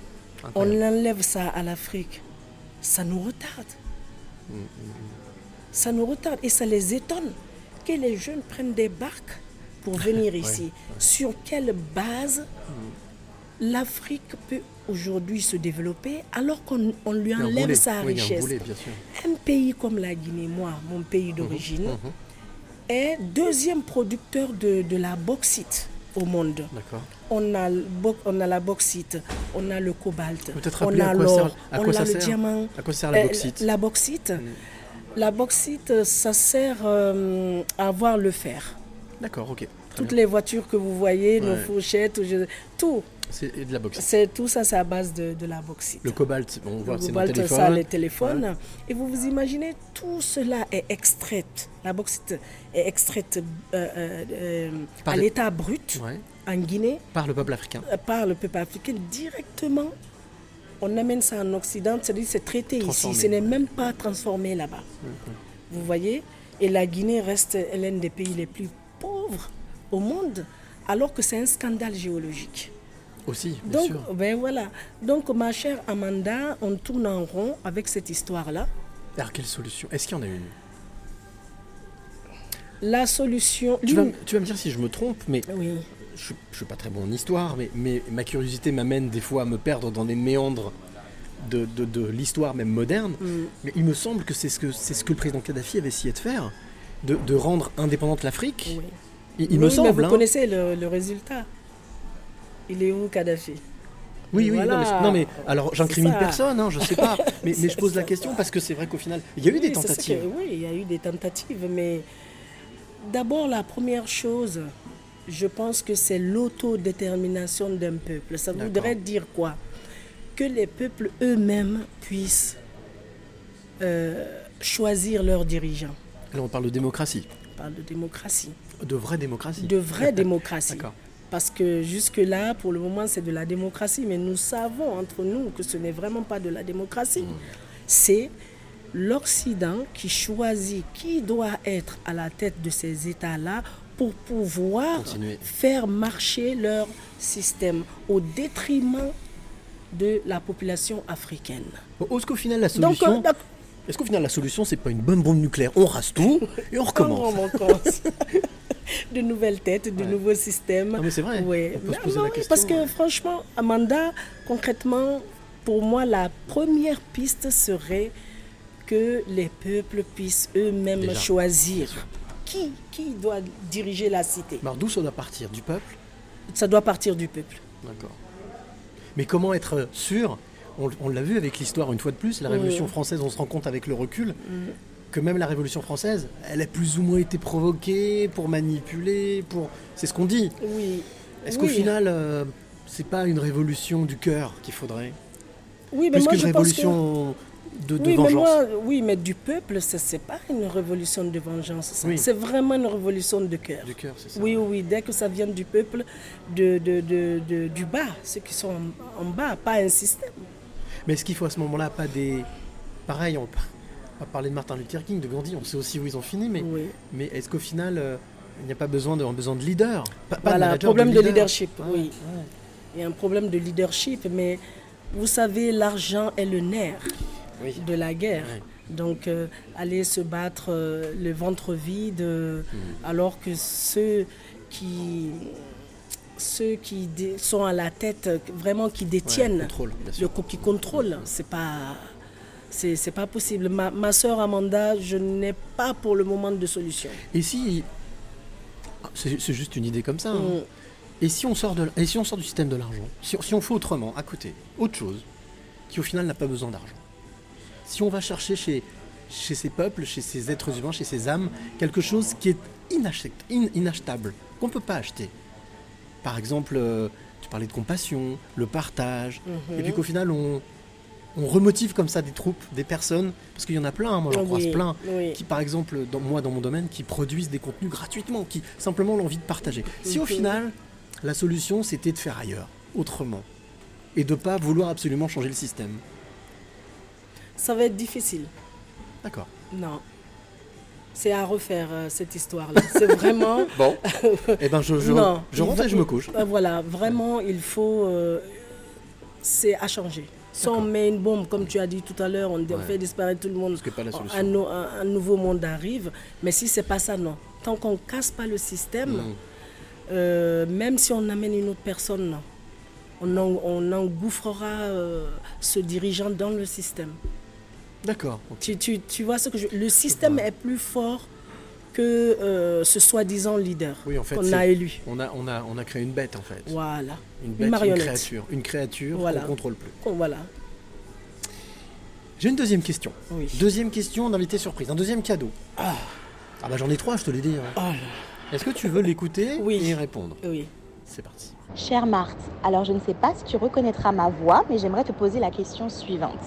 on enlève ça à l'Afrique, ça nous retarde. Ça nous retarde et ça les étonne que les jeunes prennent des barques pour venir ici. ouais. Sur quelle base l'Afrique peut aujourd'hui se développer alors qu'on on lui un enlève boulet. sa Oui, un richesse? boulet, sûr. Un pays comme la Guinée, moi, mon pays d'origine, mhm. est deuxième producteur de, de la bauxite au monde. On a, on a la bauxite, on a le cobalt, on a l'or, on a le diamant. À quoi sert la Euh, bauxite La bauxite, la bauxite, ça sert euh, à avoir le fer. D'accord, ok. Toutes bien. les voitures que vous voyez, nos fourchettes, tout, C'est de la bauxite. c'est tout ça, c'est à base de, de la bauxite. Le cobalt, on voit, c'est dans le cobalt, téléphone. ça, les téléphones. Et vous vous imaginez, tout cela est extraite. La bauxite est extraite euh, euh, euh, à l'état brut Ouais. en Guinée Par le peuple africain. euh, par le peuple africain directement. On amène ça en Occident, c'est-à-dire c'est traité Transformé. ici, ce n'est même pas transformé là-bas. Vous voyez? Et la Guinée reste l'un des pays les plus pauvres au monde, alors que c'est un scandale géologique. Aussi, bien Donc, sûr. ben voilà. Donc, ma chère Amanda, on tourne en rond avec cette histoire-là. Alors, quelle solution? Est-ce qu'il y en a une? La solution. tu vas, l'une- tu vas me dire si je me trompe, mais Oui. je ne suis pas très bon en histoire, mais, mais ma curiosité m'amène des fois à me perdre dans des méandres de, de- de l'histoire même moderne. Mm. Mais il me semble que c'est ce que, c'est ce que le président Kadhafi avait essayé de faire, de, de rendre indépendante l'Afrique. Oui. Il, il Oui, me semble. vous hein. connaissez le, le résultat. Il est où, Kadhafi? Oui, oui, Voilà. non, mais, non, mais alors j'incrimine personne, hein, je sais pas, mais, mais je pose la question parce que c'est vrai qu'au final, il y a eu des Oui, tentatives. que- oui, il y a eu des tentatives, mais D'abord, la première chose, je pense que c'est l'autodétermination d'un peuple. Ça voudrait dire quoi? Que les peuples eux-mêmes puissent euh, choisir leurs dirigeants. Là, on parle de démocratie. On parle de démocratie. De vraie démocratie. De vraie démocratie. D'accord. Parce que jusque-là, pour le moment, c'est de la démocratie, mais nous savons entre nous que ce n'est vraiment pas de la démocratie. Mmh. C'est l'Occident qui choisit qui doit être à la tête de ces États-là pour pouvoir Continuer. faire marcher leur système au détriment de la population africaine. Est-ce qu'au final, la solution. euh, Est-ce qu'au final, la solution, c'est pas une bonne bombe nucléaire On rase tout et on recommence. De nouvelles têtes, de nouveaux systèmes. Non, mais c'est vrai. Ouais. On peut se Non, poser non, la question. Parce que franchement, Amanda, concrètement, pour moi, la première piste serait que les peuples puissent eux-mêmes Déjà. choisir qui, qui doit diriger la cité. Alors, d'où ça doit partir? Du peuple? Ça doit partir du peuple. D'accord. Mais comment être sûr On, on l'a vu avec l'histoire une fois de plus, la. Révolution française, on se rend compte avec le recul Mm. que même la Révolution française, elle a plus ou moins été provoquée pour manipuler, pour. C'est ce qu'on dit. Oui. Est-ce qu'au final, euh, c'est pas une révolution du cœur qu'il faudrait Oui, mais Plus moi, qu'une je pense que- révolution de, de oui, mais vengeance moi, oui, mais du peuple, ce n'est pas une révolution de vengeance. Oui. C'est vraiment une révolution de cœur. Du cœur, c'est ça. Oui, oui, dès que ça vient du peuple, de, de, de- de- du bas, ceux qui sont en bas, pas un système. Mais est-ce qu'il faut à ce moment-là pas des. Pareil, on va parler de Martin Luther King, de Gandhi, on sait aussi où ils ont fini, mais, mais est-ce qu'au final, euh, il n'y a pas besoin de, besoin de leader? Pas- voilà, manager, problème de, leader. leadership, oui. ouais. Il y a un problème de leadership, mais vous savez, l'argent est le nerf Oui. de la guerre. Donc, euh, aller se battre euh, le ventre vide, Mm. alors que ceux qui, ceux qui sont à la tête, vraiment qui détiennent, contrôlent, bien le sûr. co- qui contrôlent, c'est pas, c'est pas possible. Ma, ma soeur Amanda, je n'ai pas pour le moment de solution. Et si. C'est juste une idée comme ça. hein. Mm. Et, si on sort de, et si on sort du système de l'argent si, si on fait autrement, à côté, autre chose, qui au final n'a pas besoin d'argent Si on va chercher chez, chez ces peuples, chez ces êtres humains, chez ces âmes, quelque chose qui est in- inachetable, qu'on ne peut pas acheter. Par exemple, euh, tu parlais de compassion, le partage, Mhm. et puis qu'au final, on, on remotive comme ça des troupes, des personnes, parce qu'il y en a plein, hein, moi j'en Oui, croise plein, oui. qui par exemple, dans, moi dans mon domaine, qui produisent des contenus gratuitement, qui simplement ont l'envie de partager. Si au Mhm. final, la solution c'était de faire ailleurs, autrement, et de pas vouloir absolument changer le système. Ça va être difficile. D'accord. Non. C'est à refaire euh, cette histoire-là. C'est vraiment. Bon. Eh ben, je- je- Non, je il rentre va- et je me couche. Euh, Voilà, vraiment, il faut. euh, c'est à changer. Si on met une bombe, comme tu as dit tout à l'heure, on, Ouais. fait disparaître tout le monde. pas la solution. Un, nou- un- un nouveau monde arrive. Mais si c'est pas ça, non. Tant qu'on casse pas le système, Mm. euh, même si on amène une autre personne, non. On, en- on engouffrera euh, ce dirigeant dans le système. D'accord. Tu, tu- tu vois ce que je... Le système est plus fort que euh, ce soi-disant leader Oui, en fait, qu'on a élu. On a, on, a, on a créé une bête en fait. Voilà. Une bête, une, marionnette. créature. Une créature Voilà. qu'on contrôle plus. Voilà. J'ai une deuxième question. Oui. Deuxième question d'invité surprise. Un deuxième cadeau. Ah, bah j'en ai trois, je te l'ai dit. hein. Oh. Est-ce que tu veux l'écouter Oui. et y répondre? Oui. C'est parti. Chère Marthe, alors je ne sais pas si tu reconnaîtras ma voix, mais j'aimerais te poser la question suivante.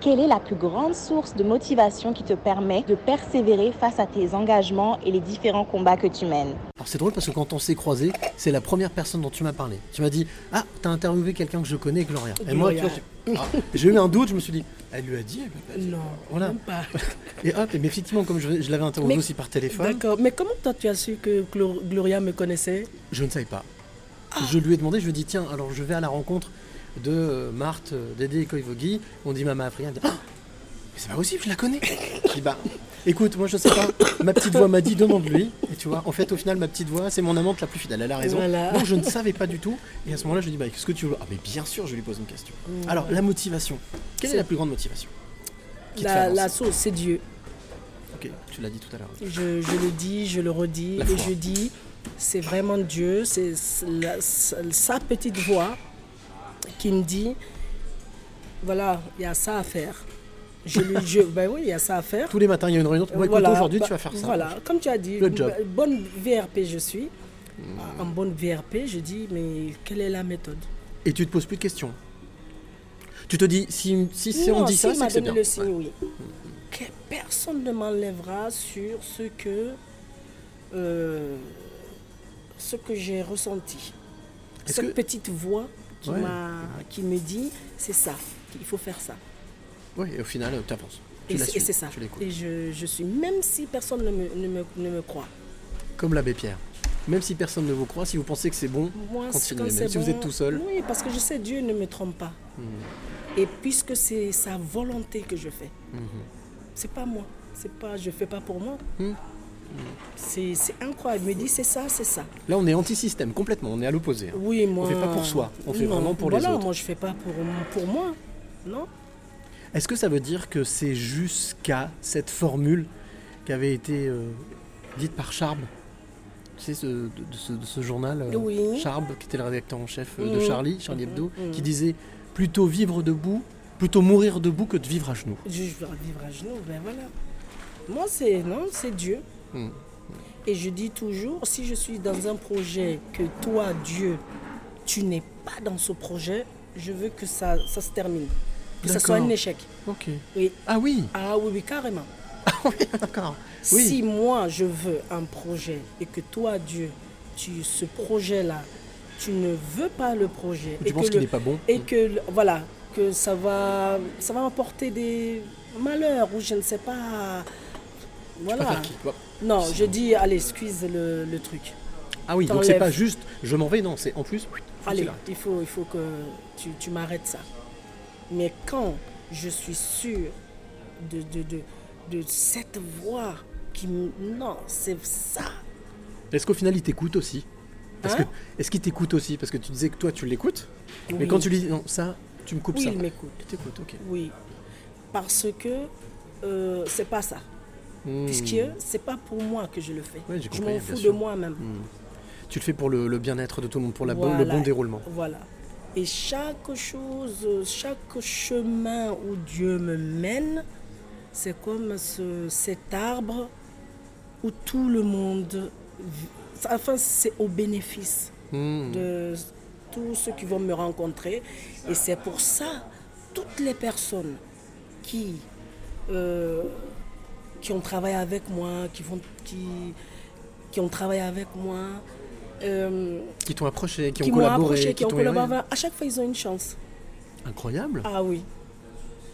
Quelle est la plus grande source de motivation qui te permet de persévérer face à tes engagements et les différents combats que tu mènes? Alors c'est drôle parce que quand on s'est croisés, c'est la première personne dont tu m'as parlé. Tu m'as dit Ah, t'as interviewé quelqu'un que je connais, Gloria. Et moi, tu Gloria. vois, j'ai- ah, j'ai eu un doute, je me suis dit Elle lui a dit elle. Non, Voilà. même pas. Et hop, et mais effectivement, comme je, je l'avais interviewé Mais- aussi par téléphone, D'accord. Mais comment toi tu as su que Glo- Gloria me connaissait? Je ne savais pas. Je lui ai demandé, je lui ai dit Tiens, alors je vais à la rencontre de euh, Marthe, euh, Dédé et Koivogi. On dit. Elle dit, Ah, mais c'est pas possible, je la connais. je dis Bah, écoute, moi je sais pas. Ma petite voix m'a dit Demande-lui. Et tu vois, en fait, au final, ma petite voix, c'est mon amante la plus fidèle. Elle a raison. Voilà. Donc je ne savais pas du tout. Et à ce moment-là, je lui dit Bah, qu'est-ce que tu veux? Ah, mais bien sûr, je lui pose une question. Mm. Alors, la motivation. Quelle est, la plus grande motivation la, la source, c'est Dieu. Ok, tu l'as dit tout à l'heure. Je, je le dis, je le redis, et je dis, c'est vraiment Dieu, c'est la- sa petite voix qui me dit, voilà, il y a ça à faire. Je lui, je, ben oui, il y a ça à faire. Tous les matins, il y a une réunion. Voilà, aujourd'hui, bah, tu vas faire ça. Voilà, comme tu as dit, Le job. b- bonne VRP je suis. En bonne VRP, je dis, mais quelle est la méthode? Et tu te poses plus de questions. Tu te dis, si, si, si on dit ça, s'il c'est que bien. le signe, oui. Que personne ne m'enlèvera sur ce que, euh, ce que j'ai ressenti. Cette que- petite voix qui, Ouais. m'a, qui me dit, c'est ça, il faut faire ça. Oui, et au final, tu avances. Tu Et c'est, suis, et c'est ça. Tu. Et je, je suis, même si personne ne me, ne me, ne me croit. Comme l'abbé Pierre. Même si personne ne vous croit, si vous pensez que c'est bon, Moi, continuez. Même si vous êtes tout seul. Oui, parce que je sais, Dieu ne me trompe pas. Hmm. Et puisque c'est sa volonté que je fais, Mhm. c'est pas moi. C'est pas, je fais pas pour moi. Hmm. C'est, incroyable. Il me dit, c'est ça, c'est ça. Là, on est anti-système, complètement. On est à l'opposé. hein. Oui, moi. On fait pas pour soi, on fait Non, vraiment pour voilà, les autres. moi, je fais pas pour, pour moi. Non Est-ce que ça veut dire que c'est jusqu'à cette formule qui avait été euh, dite par Charb? Tu sais, ce- de, ce, de ce journal, euh, Oui. Charb, qui était le rédacteur en chef euh, de Mhm. Charlie, Charlie Hebdo, mhm. qui disait plutôt vivre debout, plutôt mourir debout que de vivre à genoux. Je vais vivre à genoux, ben voilà. Moi, c'est non, c'est Dieu. Et je dis toujours, si je suis dans un projet que toi, Dieu, tu n'es pas dans ce projet, je veux que ça, ça se termine. Que ce soit D'accord. un échec. Ok. Oui. Ah oui Ah oui, oui, carrément. D'accord. Oui. Si moi, je veux un projet et que toi, Dieu, tu, ce projet-là, tu ne veux pas le projet. Tu et penses que qu'il le- n'est pas bon? Et que, le- voilà, que ça va, ça va m'apporter des malheurs ou je ne sais pas. Voilà. Non, je dis, allez, squeeze le, le truc. Ah oui, donc c'est pas juste je m'en vais, non, c'est en plus. Allez, il faut, il faut que tu, tu m'arrêtes ça. Mais quand je suis sûre de, de, de, de cette voix qui me... Non, c'est ça. Est-ce qu'au final il t'écoute aussi? Parce Hein? que est-ce qu'il t'écoute aussi? Parce que tu disais que toi tu l'écoutes, mais Oui. quand tu lui dis non, ça, tu me coupes Oui, ça. il m'écoute. Il t'écoute, ok. Oui. Parce que euh, c'est pas ça. Hmm. Puisque c'est pas pour moi que je le fais. Ouais, je m'en fous de moi-même. Hmm. Tu le fais pour le, le bien-être de tout le monde, pour la le bon déroulement. Voilà. Et chaque chose, chaque chemin où Dieu me mène, c'est comme ce- cet arbre où tout le monde, enfin c'est au bénéfice Hmm. de tous ceux qui vont me rencontrer. Et c'est pour ça, toutes les personnes qui, euh, qui ont travaillé avec moi, qui, vont, qui, qui ont travaillé avec moi, euh, Qui t'ont approché, qui, qui ont collaboré, approché, qui ont t'ont collaboré. À chaque fois, ils ont une chance. Incroyable. Ah oui.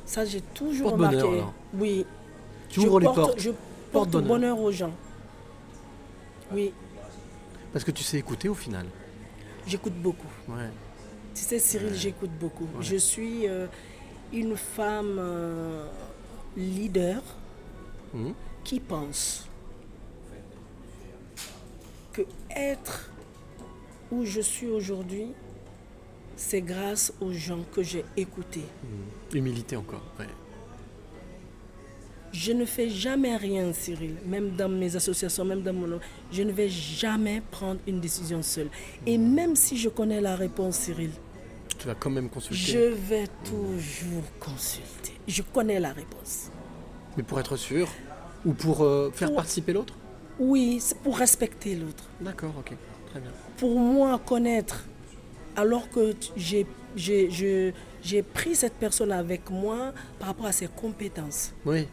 Ça, j'ai toujours Porte-bonheur, remarqué. alors. Oui. Tu Je ouvres les porte- portes. Je porte bonheur aux gens. Oui, Parce que tu sais écouter au final. j'écoute beaucoup. Ouais. Tu sais, Cyril, j'écoute beaucoup. Ouais. Je suis euh, une femme euh, leader Qui pense que être où je suis aujourd'hui, c'est grâce aux gens que j'ai écoutés. Hmm. Humilité encore. Ouais. Je ne fais jamais rien, Cyril, même dans mes associations, même dans mon... Je ne vais jamais prendre une décision seule. Et même si je connais la réponse, Cyril, Tu vas quand même consulter. je vais toujours consulter. Je connais la réponse. Mais pour être sûr ou pour euh, faire Pour- participer l'autre Oui, c'est pour respecter l'autre. D'accord, ok. Très bien. Pour moi, connaître, alors que j'ai j'ai- j'ai pris cette personne avec moi par rapport à ses compétences. Oui.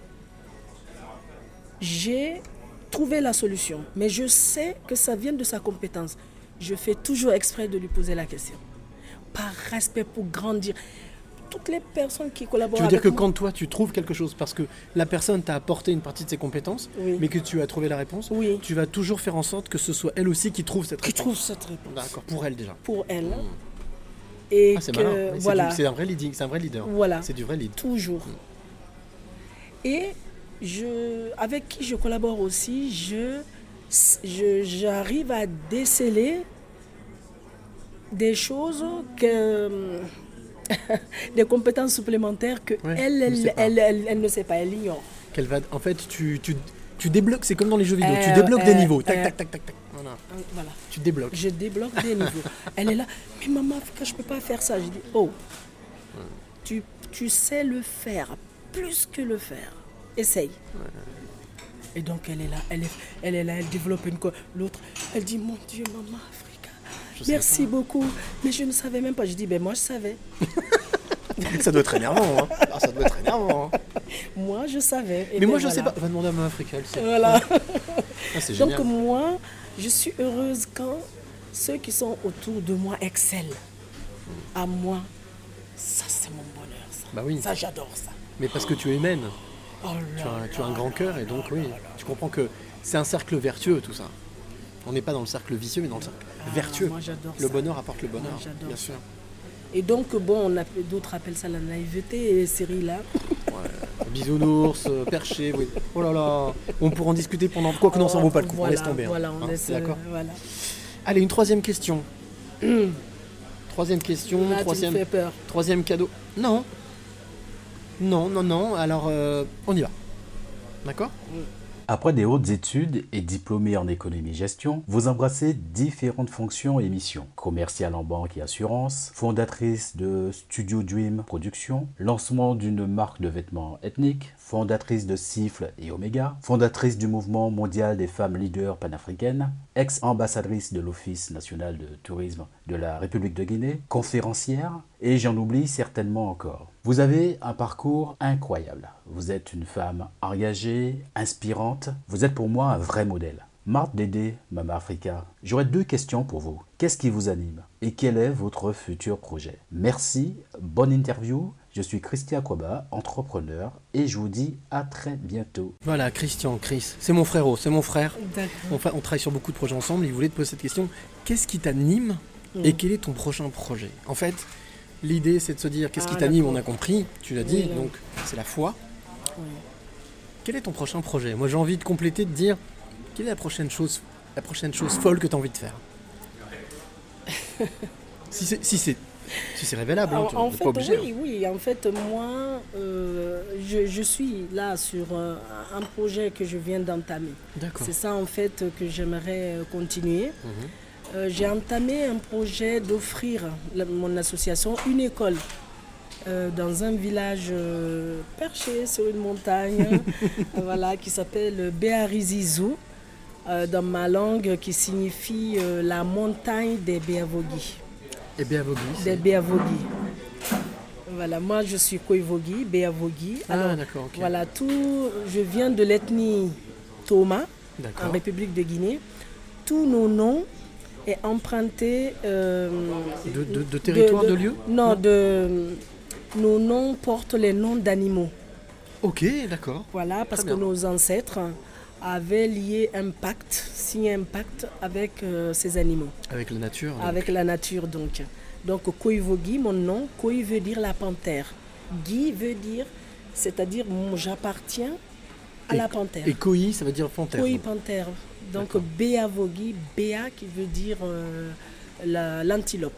J'ai trouvé la solution, mais je sais que ça vient de sa compétence. Je fais toujours exprès de lui poser la question. Par respect pour grandir. Toutes les personnes qui collaborent Tu veux dire que quand toi tu trouves quelque chose parce que la personne t'a apporté une partie de ses compétences, Oui. mais que tu as trouvé la réponse, tu vas toujours faire en sorte que ce soit elle aussi qui trouve cette Qui réponse. trouve cette réponse. D'accord, pour elle déjà. pour elle. Et Ah, c'est voilà. C'est un vrai leading, c'est un vrai leader. Voilà. C'est du vrai lead. Toujours. Et je, avec qui je collabore aussi, je, je- j'arrive à déceler des choses que des compétences supplémentaires que Ouais, elle, ne elle, sait pas. elle, elle- elle ne sait pas, elle ignore. Qu'elle va, en fait, tu, tu, tu débloques, c'est comme dans les jeux vidéo, tu Euh, débloques des euh, niveaux. Tac, euh, tac, tac, tac, tac. Voilà. Voilà. Tu débloques. Je débloque des niveaux. Elle est là, mais maman, je peux pas faire ça? Je dis, oh, tu, tu sais le faire plus que le faire. Essaye. Et donc elle est là, elle est, elle est là, elle développe une L'autre, elle dit mon Dieu, maman Je sais merci pas. beaucoup. Mais je ne savais même pas. Je dis ben moi je savais. Ça doit être énervant. Hein. Ah, ça doit être énervant. hein. Moi je savais. Et Mais ben moi, je voilà. sais pas. Va demander à ma Africa, elle sait. Voilà. Ah, c'est Donc moi, je suis heureuse quand ceux qui sont autour de moi excellent. À moi, ça c'est mon bonheur. Ça, Bah oui. ça j'adore ça. Mais parce que tu es humaine. Oh Tu là as, tu as un grand cœur et donc oui, tu comprends que c'est un cercle vertueux tout ça. On n'est pas dans le cercle vicieux mais dans le cercle vertueux. Ah, moi, j'adore le ça. bonheur apporte le bonheur, Moi, bien sûr. Et donc bon, d'autres appellent ça la naïveté et Cyril là. Bisounours, euh, perché, oui. Oh là là, on pourra en discuter pendant. Quoi que non, ça en vaut pas le coup, Voilà, on laisse tomber. hein. Voilà, on Hein, laisse, d'accord euh, voilà. Allez, une troisième question. troisième question, Là, tu me troisième, fais peur. troisième cadeau. Non. Non, non, non. Alors, euh, on y va. D'accord? Après des hautes études et diplômé en économie-gestion, vous embrassez différentes fonctions et missions. Commerciale en banque et assurance, fondatrice de Studio Dream Production, lancement d'une marque de vêtements ethniques, fondatrice de Siffle et Omega, fondatrice du mouvement mondial des femmes leaders panafricaines, ex-ambassadrice de l'Office national de tourisme de la République de Guinée, conférencière, et j'en oublie certainement encore. Vous avez un parcours incroyable. Vous êtes une femme engagée, inspirante. Vous êtes pour moi un vrai modèle. Marthe Dédé, Mama Africa, j'aurais deux questions pour vous. Qu'est-ce qui vous anime et quel est votre futur projet? Merci, bonne interview. Je suis Christian Kwaba, entrepreneur, et je vous dis à très bientôt. Voilà, Christian, Chris, c'est mon frérot, c'est mon frère. On, fa- on travaille sur beaucoup de projets ensemble. Il voulait te poser cette question. Qu'est-ce qui t'anime Mm. et quel est ton prochain projet? En fait, l'idée c'est de se dire qu'est-ce Ah, qui t'anime, d'accord. on a compris, tu l'as dit, Oui, donc c'est la foi. Oui. Quel est ton prochain projet? Moi j'ai envie de compléter, de dire quelle est la prochaine chose, la prochaine chose folle que tu as envie de faire? Si c'est si c'est si c'est révélable, hein, En, tu en n'es fait, pas obligé. oui, oui. En fait, moi, euh, je, je suis là sur euh, un projet que je viens d'entamer. D'accord. C'est ça, en fait, que j'aimerais euh, continuer. Mhm. Euh, J'ai entamé un projet d'offrir mon association une école euh, dans un village euh, perché sur une montagne, voilà, qui s'appelle Béarizizou, dans ma langue, qui signifie la montagne des Béavogi. Et bien Vogui, Des. Voilà, moi je suis Koivogi, Béavogi. Ah, d'accord, ok. Voilà, tout, je viens de l'ethnie Toma, en République de Guinée. Tous nos noms est emprunté. euh, De- de- de territoire, de lieu? Non, Non. de. Nos noms portent les noms d'animaux. Ok, d'accord. Voilà, parce que nos ancêtres avaient lié un pacte, signé un pacte avec euh, ces animaux. Avec la nature. donc. Avec la nature, donc. Donc, Koivogi, mon nom, Koi veut dire la panthère. Guy veut dire, c'est-à-dire, j'appartiens à Et- la panthère. Et Koi, ça veut dire panthère. Koi panthère. Donc, Béavogi, Béa qui veut dire euh, la- l'antilope.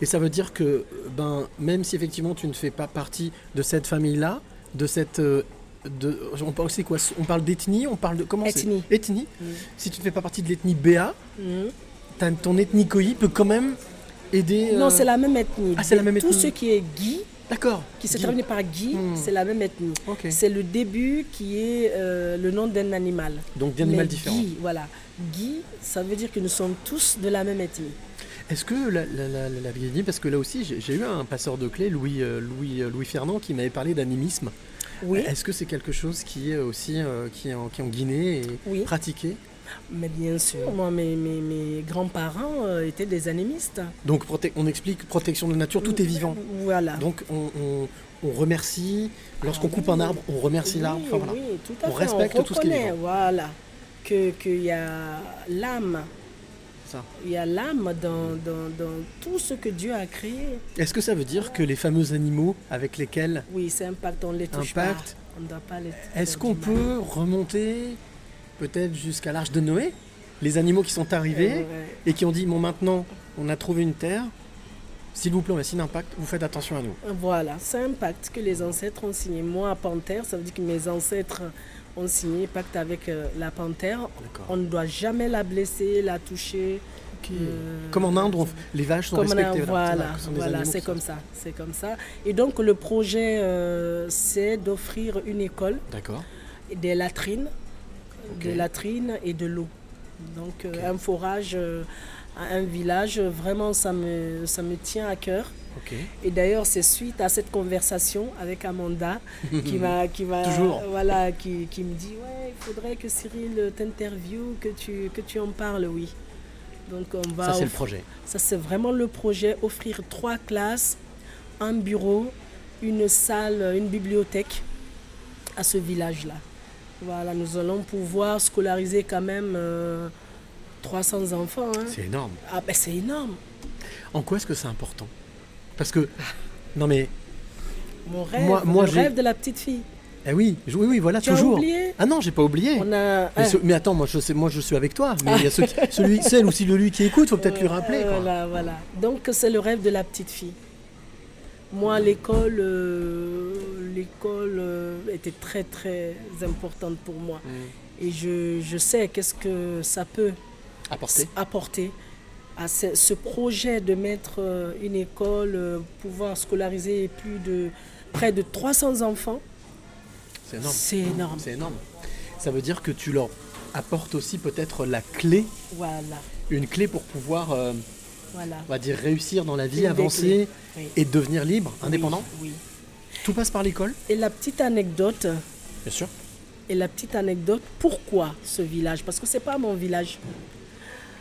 Et ça veut dire que, ben, même si effectivement tu ne fais pas partie de cette famille-là, de cette. euh, de, on parle, c'est quoi? On parle d'ethnie On parle de. Comment Ethnie. Ethnie. Mm. Si tu ne fais pas partie de l'ethnie Béa, Mhm. ta- ton ethnie Koi peut quand même aider. Non, euh, c'est la même ethnie. Ah, c'est la même Tout ethnie. ce qui est Guy, D'accord. qui se termine par Guy, Hmm. c'est la même ethnie. Ok. C'est le début qui est euh, le nom d'un animal. Donc d'animal Mais différent. Guy, voilà. Guy, ça veut dire que nous sommes tous de la même ethnie. Est-ce que la, la, la, parce que là aussi j'ai eu un passeur de clés, Louis, euh, Louis, Louis Fernand, qui m'avait parlé d'animisme. Oui. Est-ce que c'est quelque chose qui est aussi euh, qui est en, qui est en Guinée et Oui. pratiqué? Mais bien sûr, moi, mes, mes, mes grands-parents euh, étaient des animistes. Donc on explique protection de la nature, tout est vivant. Voilà. Donc on, on- on remercie, lorsqu'on coupe un arbre, on remercie l'arbre. Enfin, Oui, voilà. oui, tout à on fait. respecte tout ce qui est reconnaît, vivant. Voilà. Que- Qu'il y a l'âme. Ça. Il y a l'âme dans, dans, dans tout ce que Dieu a créé. Est-ce que ça veut dire que les fameux animaux avec lesquels Oui, c'est un pacte, on ne les touche Impact. pas. On ne doit pas les Est-ce qu'on peut remonter peut-être jusqu'à l'arche de Noé Les animaux qui sont arrivés Euh, ouais. et qui ont dit bon maintenant on a trouvé une terre, S'il vous plaît, on a signé un pacte, vous faites attention à nous. Voilà, c'est un pacte que les ancêtres ont signé. Moi, à Panthère, ça veut dire que mes ancêtres ont signé pacte avec euh, la panthère. On ne doit jamais la blesser, la toucher. euh, Comme en Inde, on- les vaches sont a- respectées. Voilà, voilà, c'est comme ça, c'est comme ça. Et donc le projet, euh, c'est d'offrir une école, des latrines, des latrines et de l'eau. Donc un forage à un village, vraiment ça me, ça me tient à cœur. Et d'ailleurs, c'est suite à cette conversation avec Amanda qui m'a, qui m'a, voilà, qui, qui me dit ouais, il faudrait que Cyril t'interviewe, que tu, que tu en parles, oui. Donc on va. Ça, c'est le projet. Ça, c'est vraiment le projet. Offrir trois classes, un bureau, une salle, une bibliothèque à ce village-là. Voilà, nous allons pouvoir scolariser quand même euh, 300 enfants. hein. C'est énorme. Ah ben c'est énorme. En quoi est-ce que c'est important? Parce que. Non mais. Mon rêve, Moi- moi, le rêve de la petite fille. Eh oui, je- oui, oui, voilà, Tu as toujours. oublié ah non, j'ai pas oublié. On a. Mais, ce- mais attends, moi je, sais, moi je suis avec toi. Mais il y a ceux qui- celui, celle ou celui qui écoute, faut peut-être lui rappeler. Quoi. Voilà, voilà. Donc c'est le rêve de la petite fille. Moi, l'école, euh, l'école euh, était très très importante pour moi. Mm. Et je, je sais qu'est-ce que ça peut Apporter. apporter à ce, ce projet de mettre euh, une école, euh, pouvoir scolariser plus de près de 300 enfants. C'est énorme. C'est énorme. C'est énorme. Ça veut dire que tu leur apportes aussi peut-être la clé, Voilà, une clé pour pouvoir, euh, voilà. on va dire, réussir dans la vie, Une avancer oui. et devenir libre, indépendant. Oui. Tout passe par l'école Et la petite anecdote, Bien sûr. et la petite anecdote, pourquoi ce village? Parce que c'est pas mon village.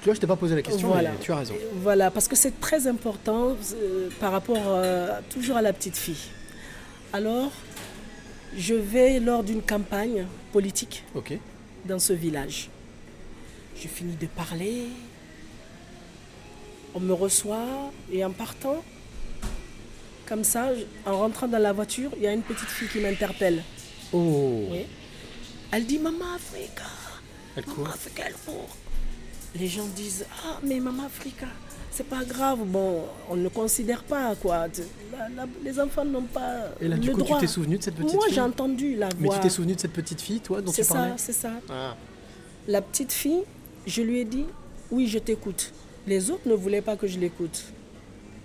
Tu vois, je t'ai pas posé la question, Voilà. mais tu as raison. Voilà, parce que c'est très important euh, par rapport euh, toujours à la petite fille. Alors, je vais lors d'une campagne politique dans ce village. Je finis de parler, on me reçoit et en partant, comme ça, en rentrant dans la voiture, il y a une petite fille qui m'interpelle. Oh. Oui. Elle dit Maman Africa. Maman. Africa, elle court. Les gens disent Ah, mais Maman Africa, c'est pas grave. Bon, on ne considère pas, quoi. La- la- les enfants n'ont pas. Et là, du le coup, droit. tu t'es souvenu de cette petite Moi, fille j'ai entendu la Mais voix. tu t'es souvenu de cette petite fille, toi, dont C'est tu parlais ça, c'est ça. Ah. La petite fille, je lui ai dit Oui, je t'écoute. Les autres ne voulaient pas que je l'écoute.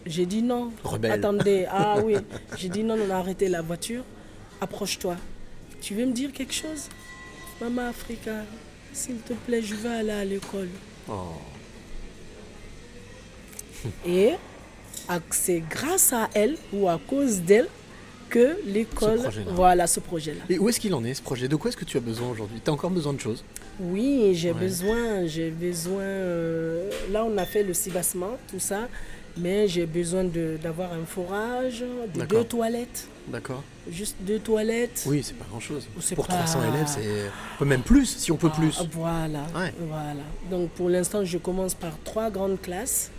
J'ai dit non. Rebelle. Attendez, ah oui. J'ai dit non, on a arrêté la voiture. Approche-toi. Tu veux me dire quelque chose? Maman Africa, s'il te plaît, je veux aller à l'école. Oh. Et c'est grâce à elle ou à cause d'elle que l'école. Voilà ce projet-là. Et où est-ce qu'il en est, ce projet? De quoi est-ce que tu as besoin aujourd'hui? Tu as encore besoin de choses? Oui, j'ai Ouais. besoin, j'ai besoin. euh, là, on a fait le cibassement, tout ça, mais j'ai besoin de- d'avoir un forage, de deux toilettes, D'accord. juste deux toilettes. Oui, c'est pas grand-chose. Pour pas- 300 élèves, c'est. Même plus, si on peut plus. Ah, voilà, Ouais. voilà. Donc pour l'instant, je commence par trois grandes classes.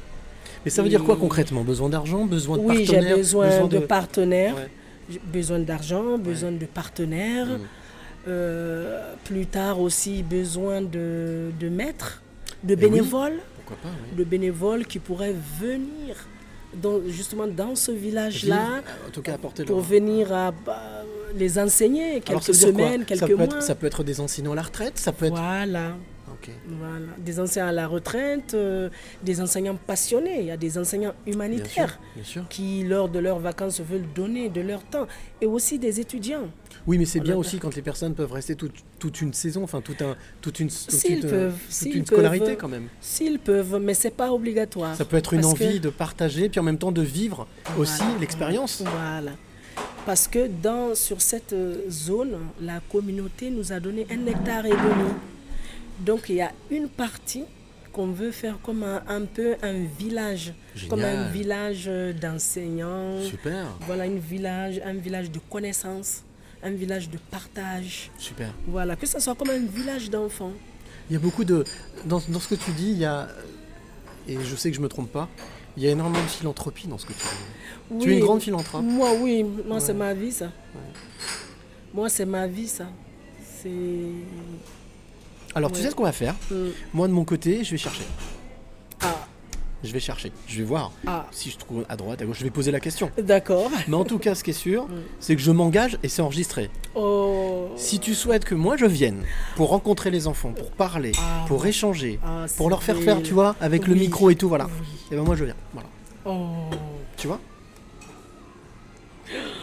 Mais ça veut dire quoi concrètement? Besoin d'argent Besoin de Oui, j'ai partenaires besoin, de, partenaires, Ouais. besoin d'argent, besoin de partenaires. Euh, plus tard aussi, besoin de, de maîtres, de Eh oui, bénévoles. Pourquoi pas oui. de bénévoles qui pourraient venir dans, justement dans ce village-là apporter pour venir à, bah, les enseigner quelques semaines, quelques ça peut mois. Être, ça peut être des enseignants à la retraite, ça peut être. Voilà. Voilà. Des enseignants à la retraite, euh, des enseignants passionnés, il y a des enseignants humanitaires bien sûr. qui, lors de leurs vacances, veulent donner de leur temps. Et aussi des étudiants. Oui, mais c'est bien aussi quand les personnes peuvent rester toute, toute une saison, enfin tout un, toute une, toute une- peuvent. toute s'ils une scolarité peuvent, quand même. S'ils peuvent, mais c'est pas obligatoire. Ça peut être une que- envie de partager, puis en même temps de vivre aussi l'expérience. Voilà. Parce que dans, sur cette euh, zone, la communauté nous a donné un hectare et demi. Donc il y a une partie qu'on veut faire comme un, un peu un village, comme un village euh, d'enseignants. Super. Voilà, une village, un village de connaissances, un village de partage. Super. Voilà, que ce soit comme un village d'enfants. Il y a beaucoup de. Dans, dans ce que tu dis, il y a. Et je sais que je me trompe pas, il y a énormément de philanthropie dans ce que tu dis. Tu es Oui, une grande philanthrope. Moi, oui, moi, c'est ma vie, ça. Moi, c'est ma vie, ça. C'est. Alors, tu sais ce qu'on va faire? Mm. Moi, de mon côté, je vais chercher. Ah. je vais chercher. Je vais voir Ah. si je trouve à droite, à gauche. Je vais poser la question. D'accord. Mais en tout cas, ce qui est sûr, c'est que je m'engage et c'est enregistré. Oh. Si tu souhaites que moi je vienne pour rencontrer les enfants, pour parler, pour échanger, Ah, pour leur faire faire, tu vois, avec le micro et tout, voilà. Et ben moi je viens. Voilà. Oh. Tu vois?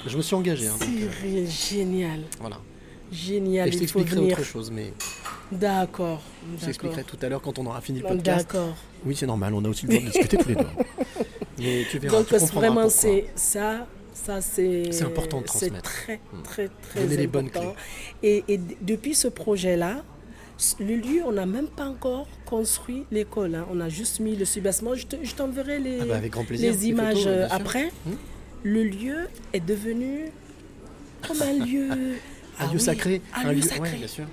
Je me suis engagé. Hein, donc, euh, génial. voilà. Génial. Et je t'expliquerai autre chose, mais D'accord. je t'expliquerai tout à l'heure quand on aura fini le podcast. d'accord. Oui, c'est normal, on a aussi le droit de discuter tous les deux. Mais tu verras, Donc tu vraiment, c'est ça. Ça, c'est C'est important de C'est transmettre. très, Mm. très, très Donner important. les bonnes clés. Et, depuis ce projet-là, le lieu, on n'a même pas encore construit l'école. hein. On a juste mis le soubassement. Je te- je t'enverrai les, Ah bah, avec grand plaisir, les les images photos, euh, sûr. après. Mm. Le lieu est devenu comme un lieu. Un Ah lieu oui, sacré. Un, lieu lieu- sacré. ouais, bien sûr.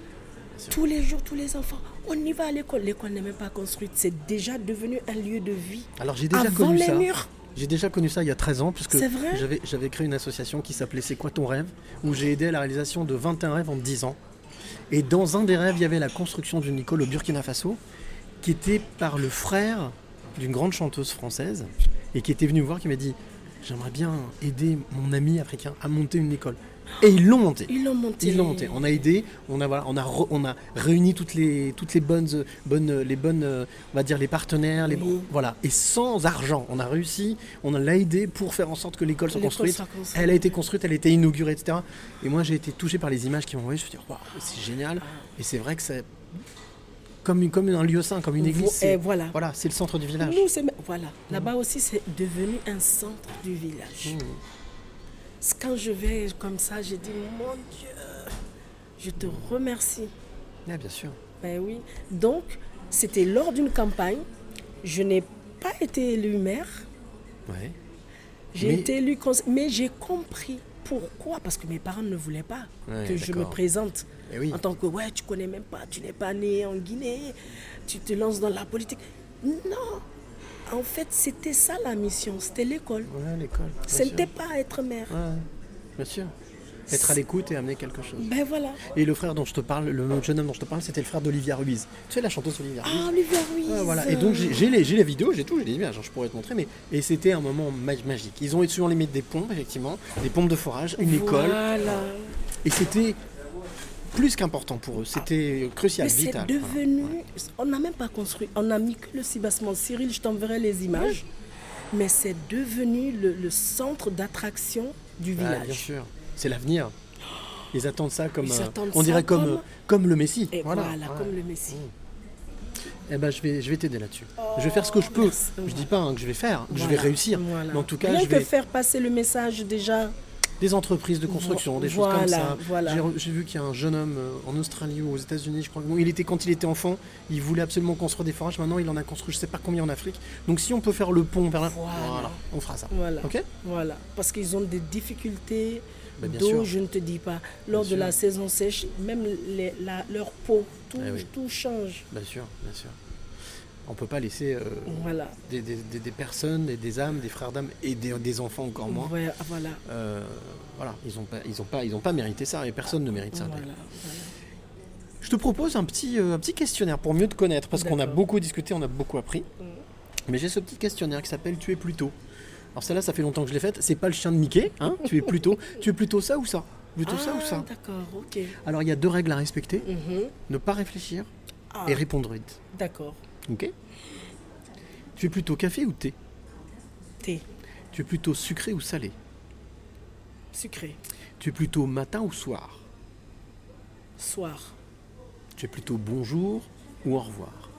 Tous les jours, tous les enfants, on y va à l'école. L'école n'est même pas construite. C'est déjà devenu un lieu de vie. Alors j'ai déjà Avant connu les ça. murs. J'ai déjà connu ça il y a 13 ans, puisque j'avais créé une association qui s'appelait C'est quoi ton rêve où j'ai aidé à la réalisation de 21 rêves en 10 ans. Et dans un des rêves, il y avait la construction d'une école au Burkina Faso, qui était par le frère d'une grande chanteuse française, et qui était venu me voir, qui m'a dit J'aimerais bien aider mon ami africain à monter une école. Et ils l'ont monté. Ils l'ont monté. Ils l'ont monté. On a aidé, on a, voilà, on a, re- on a réuni toutes les, toutes les bonnes, bonnes, les bonnes, on va dire les partenaires, les, voilà. Et sans argent, on a réussi, on l'a aidé pour faire en sorte que l'école soit construite. Elle a été construite, elle a été inaugurée, etc. Et moi, j'ai été touché par les images qui m'ont envoyé. Je me suis dit, Waouh, c'est génial. Et c'est vrai que c'est comme, une- comme un lieu saint, comme une église. et c'est- voilà. Voilà, c'est le centre du village. Nous, voilà. Là-bas aussi, c'est devenu un centre du village. Mmh. Quand je vais comme ça, je dis, mon Dieu, je te remercie. Ah, bien sûr. Ben oui. Donc, c'était lors d'une campagne. Je n'ai pas été élue maire. Ouais. J'ai Mais- été élue conseil- Mais j'ai compris pourquoi. Parce que mes parents ne voulaient pas Ouais, que je me présente Eh oui. en tant que, ouais, tu connais même pas, tu n'es pas né en Guinée, tu te lances dans la politique. Non. En fait, c'était ça la mission, c'était l'école. Ouais, l'école. Ce n'était pas être maire. Ouais, bien sûr. Être à l'écoute et amener quelque chose. Ben voilà. Et le frère dont je te parle, le jeune homme dont je te parle, c'était le frère d'Olivia Ruiz. Tu sais, la chanteuse Olivia Ruiz. Ah, Olivia Ruiz. Voilà. Et donc j'ai les, j'ai les vidéos, j'ai tout, j'ai les images, je pourrais te montrer, mais et c'était un moment ma- magique. Ils ont su en limite des pompes, effectivement, des pompes de forage, une école, Voilà. et c'était plus qu'important pour eux. C'était crucial, Mais c'est vital. devenu. On n'a même pas construit. On n'a mis que le cibassement. Cyril, je t'enverrai les images. Mais c'est devenu le, le centre d'attraction du Ah, village. bien sûr, c'est l'avenir. Ils attendent ça comme, euh, attendent on ça dirait comme, comme- comme le Messie. Et voilà, comme le Messie. Eh ben, je vais, je vais t'aider là-dessus. je vais faire ce que je peux. Je dis pas hein, que je vais faire, que je vais réussir. voilà. Mais en tout cas, Rien je que vais faire passer le message déjà. Des entreprises de construction, des choses comme ça. voilà. J'ai vu qu'il y a un jeune homme euh, en Australie ou aux États-Unis, je crois. Bon, il était quand il était enfant, il voulait absolument construire des forages. Maintenant, il en a construit, je sais pas combien en Afrique. Donc, si on peut faire le pont vers là, voilà, on fera ça. Voilà. Ok? Voilà. Parce qu'ils ont des difficultés bien d'eau, je ne te dis pas. Lors Bien de sûr. la saison sèche, même les- la- leur peau, tout, Eh oui. tout change. Bien sûr, bien sûr. On peut pas laisser euh, Voilà. des, des- des- des personnes, des, des âmes, des frères d'âmes et des, des enfants encore moins. Ouais, voilà. Euh, voilà, ils n'ont pas, ils ont pas, ils ont pas mérité ça et personne ne mérite ça. Voilà. Je te propose un petit, euh, un petit questionnaire pour mieux te connaître parce qu'on a beaucoup discuté, on a beaucoup appris. Mais j'ai ce petit questionnaire qui s'appelle Tu es plutôt. Alors celle-là, ça fait longtemps que je l'ai faite. C'est pas le chien de Mickey, hein Tu es plutôt, tu es plutôt ça ou ça? Plutôt ça ou Ah, ça? D'accord, ok. Alors il y a deux règles à respecter Mhm. ne pas réfléchir Ah. et répondre vite. D'accord. Ok Tu es plutôt café ou thé? Thé. Tu es plutôt sucré ou salé? Sucré. Tu es plutôt matin ou soir? Soir. Tu es plutôt bonjour ou au revoir?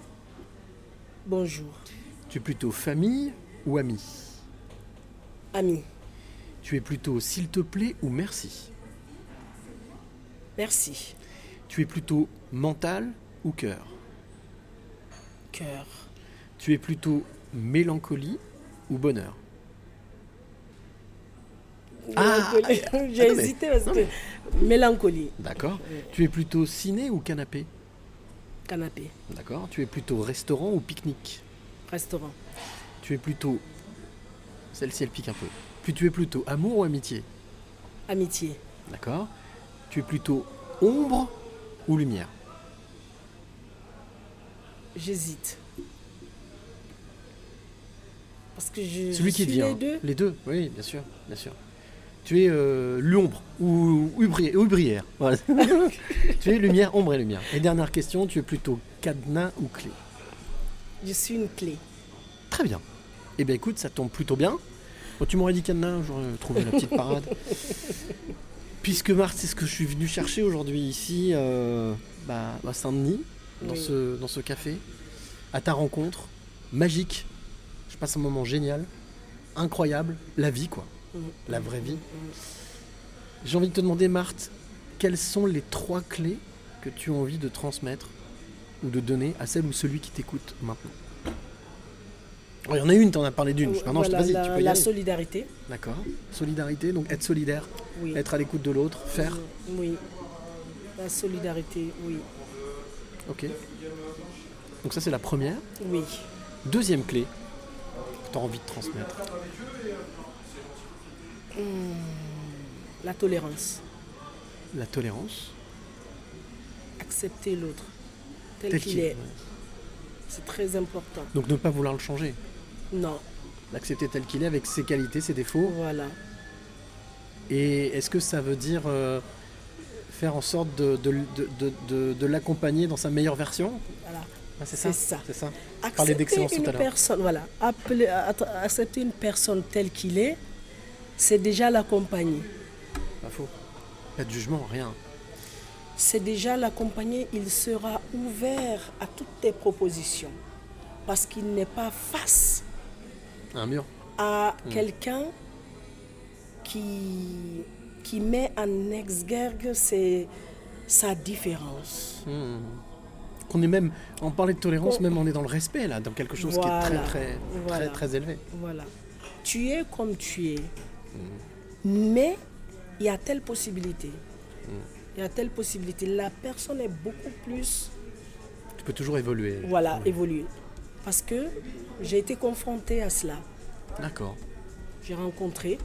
Bonjour. Tu es plutôt famille ou ami? Ami. Tu es plutôt s'il te plaît ou merci? Merci. Tu es plutôt mental ou cœur? Cœur. Tu es plutôt mélancolie ou bonheur? Ah, Mélancolie. ah, ah, J'ai mais- hésité parce que. Mélancolie. D'accord. Tu es plutôt ciné ou canapé? Canapé. D'accord. Tu es plutôt restaurant ou pique-nique? Restaurant. Tu es plutôt. Celle-ci, elle pique un peu. Puis tu es plutôt amour ou amitié? Amitié. D'accord. Tu es plutôt ombre ou lumière? J'hésite. Parce que je, Celui je qui suis devient. les deux. Les deux, oui, bien sûr, bien sûr. Tu es euh, l'ombre ou, ou, bri- ou brière. Voilà. tu es lumière, ombre et lumière. Et dernière question, tu es plutôt cadenas ou clé? Je suis une clé. Très bien. Eh bien écoute, ça tombe plutôt bien. Bon, tu m'aurais dit cadenas, j'aurais trouvé la petite parade. Puisque Marthe, c'est ce que je suis venu chercher aujourd'hui ici, euh, bah, à Saint-Denis, dans, Oui. ce, dans ce café, à ta rencontre, magique. Je passe un moment génial, incroyable, la vie quoi, Mm. la vraie vie. J'ai envie de te demander, Marthe, quelles sont les trois clés que tu as envie de transmettre ou de donner à celle ou celui qui t'écoute maintenant? Oh, Il y en a une, tu en as parlé d'une. Maintenant, je te- Voilà, vas-y, la, tu peux y la aller. solidarité. D'accord. Solidarité, donc être solidaire, Oui. être à l'écoute de l'autre, faire. Oui. La solidarité, oui. Ok. Donc ça, c'est la première. Oui. Deuxième clé que tu as envie de transmettre. Hmm, La tolérance. La tolérance. Accepter l'autre tel, Tel qu'il qu'il est, est. ouais. C'est très important. Donc ne pas vouloir le changer. Non. L'accepter tel qu'il est avec ses qualités, ses défauts. Voilà. Et est-ce que ça veut dire euh, faire en sorte de, de, de- de- l'accompagner dans sa meilleure version Voilà. Ah, c'est ça C'est ça. Parler Accepter d'excellence tout à l'heure. personne, voilà. Appeler- accepter une personne telle qu'il est, c'est déjà l'accompagner. Pas faux. Pas de jugement, rien. c'est déjà l'accompagner, il sera ouvert à toutes tes propositions. Parce qu'il n'est pas face Un mur. à Mm. quelqu'un qui, qui met en exergue ses- sa différence. Hmm. Qu'on est même, on parlait de tolérance, même on est dans le respect là, dans quelque chose Voilà, qui est très très voilà. très très élevé. Voilà. Tu es comme tu es. Mm. Mais il y a telle possibilité. Mm. Il y a telle possibilité. La personne est beaucoup plus Tu peux toujours évoluer. voilà, évoluer. Parce que j'ai été confrontée à cela. D'accord. J'ai rencontré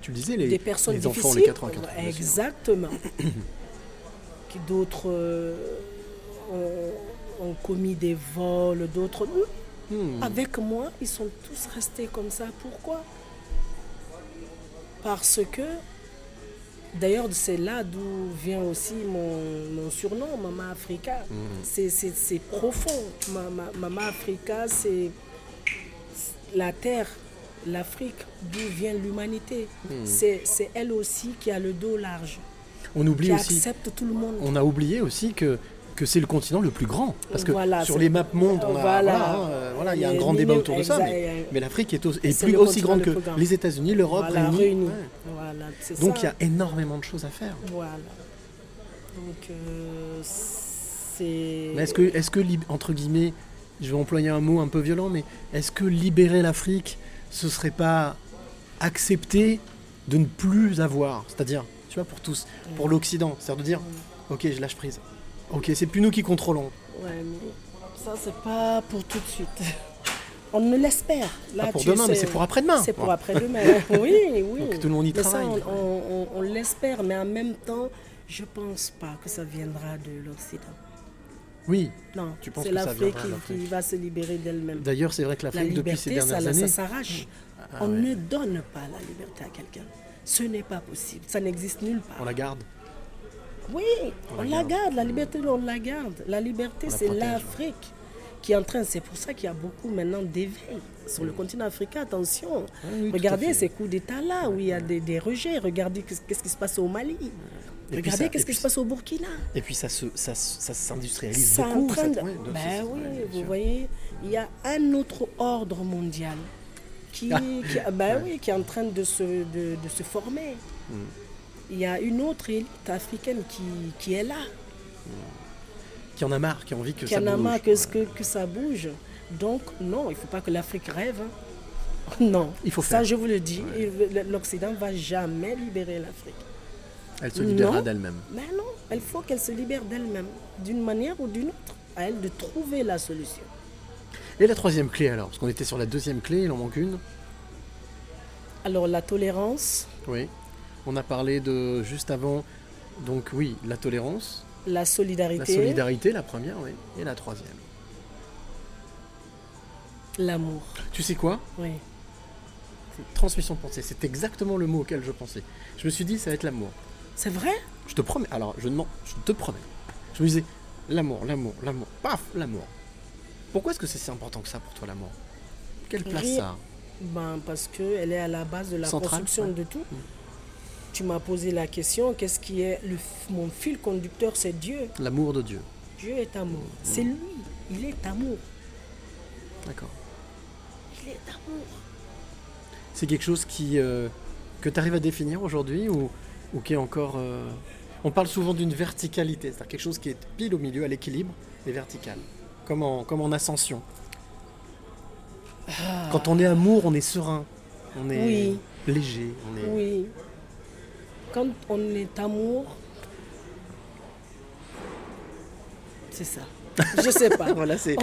tu le disais, les, des personnes les difficiles. enfants, les 4 ans, 4 ans, bien sûr. Exactement. Qui d'autres euh, ont, ont commis des vols, d'autres. Hmm. Avec moi, ils sont tous restés comme ça. Pourquoi? Parce que, d'ailleurs, c'est là d'où vient aussi mon, mon surnom, Mama Africa. Hmm. C'est- profond. Ma- ma- Mama Africa, c'est la terre, l'Afrique, d'où vient l'humanité. Hmm. C'est elle aussi qui a le dos large. On oublie qui aussi. accepte tout le monde. On a oublié aussi que que c'est le continent le plus grand. Parce que Voilà, sur les maps monde, on a, Voilà. voilà, hein, euh, voilà, il y a un grand débat autour de ça. Mais, l'Afrique est, au- est plus aussi grande que les États-Unis, l'Europe Voilà. Ouais. C'est Donc il y a énormément de choses à faire. Voilà. Donc, euh, c'est. Mais est-ce que, est-ce que entre guillemets, je vais employer un mot un peu violent, mais est-ce que libérer l'Afrique, ce serait pas accepter de ne plus avoir, c'est-à-dire, tu vois, pour tous, pour l'Occident, c'est-à-dire de dire, ok, je lâche prise. Ok, c'est plus nous qui contrôlons. Ouais, mais ça, c'est pas pour tout de suite. On ne l'espère. Là, Pas pour demain, mais c'est pour après-demain. C'est pour après-demain. oui, oui. Donc tout le monde y mais travaille. Ça, on, on- on- on l'espère, mais en même temps, je pense pas que ça viendra de l'Occident. Oui. Non, Tu penses c'est que ça l'Afrique qui, va se libérer d'elle-même. D'ailleurs, c'est vrai que l'Afrique, La depuis ces liberté, dernières ça, années- ça s'arrache. Ah on ouais. ne donne pas la liberté à quelqu'un. Ce n'est pas possible. Ça n'existe nulle part. On la garde. Oui, On on, la garde. La liberté, on la garde. La liberté, On la c'est protège, l'Afrique qui est en train. C'est pour ça qu'il y a beaucoup maintenant d'éveil sur le continent africain. Attention. oui, à regardez ces coups d'État-là où il y a des, des rejets. Regardez qu'est-ce qui se passe au Mali. Et regardez ça- qu'est-ce qui puis se passe au Burkina? Et puis ça se, ça, ça s'industrialise en beaucoup. train de... cette- ouais, de- Ben oui, vous voyez, il y a un autre ordre mondial qui, Ah. qui- ben oui, qui est en train de se, de, de se former. Hmm. Il y a une autre élite africaine qui, qui est là, Qui en a marre, qui a envie que qui ça en a bouge. marre que, que, que ça bouge. Donc non, il ne faut pas que l'Afrique rêve. hein. Non, Il faut ça faire. je vous le dis, l'Occident ne va jamais libérer l'Afrique. Elle se libérera d'elle-même. Mais non, il faut qu'elle se libère d'elle-même, d'une manière ou d'une autre. À elle de trouver la solution. Et la troisième clé alors Parce qu'on était sur la deuxième clé, il en manque une. Alors la tolérance, Oui. On a parlé de juste avant, donc oui, la tolérance, la solidarité. la solidarité, la première, oui, et la troisième. L'amour. Tu sais quoi? Oui. Transmission de pensée, c'est exactement le mot auquel je pensais. Je me suis dit, ça va être l'amour. C'est vrai Je te promets, alors je, demande, je te promets. Je me disais, l'amour, l'amour, l'amour, paf, l'amour. Pourquoi est-ce que c'est si important que ça pour toi, l'amour? Quelle place ça a? Ben, parce qu'elle est à la base de la Centrale, construction ouais. de tout. Tu m'as posé la question, qu'est-ce qui est le, mon fil conducteur? C'est Dieu. L'amour de Dieu. Dieu est amour. C'est lui. Il est amour. D'accord. Il est amour. C'est quelque chose qui euh, que tu arrives à définir aujourd'hui ou, ou qui est encore. euh, On parle souvent d'une verticalité, c'est-à-dire quelque chose qui est pile au milieu, à l'équilibre, et vertical. Comme en, comme en ascension. Ah. Quand on est amour, on est serein. On est Oui. léger. On est... Oui. Quand on est amour, c'est ça. Je sais pas. Voilà, c'est-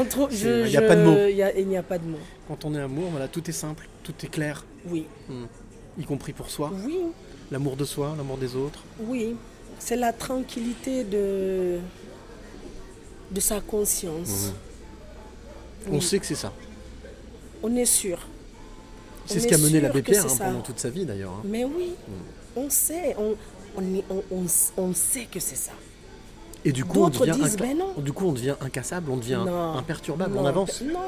a pas de mots. A- il n'y a pas de mots. Quand on est amour, voilà, tout est simple, tout est clair. Oui. Hmm. Y compris pour soi. Oui. L'amour de soi, l'amour des autres. Oui. C'est la tranquillité de, de sa conscience. On Oui. sait que c'est ça. On est sûr. C'est ce qui a est mené l'abbé Pierre hein, pendant toute sa vie d'ailleurs. hein. Mais oui, Hmm. on sait, on, on, est- on- on- on sait que c'est ça. Et du coup, on D'autres devient, disent, ben non. du coup, on devient incassable, on devient Non. imperturbable, Non, on avance. Non.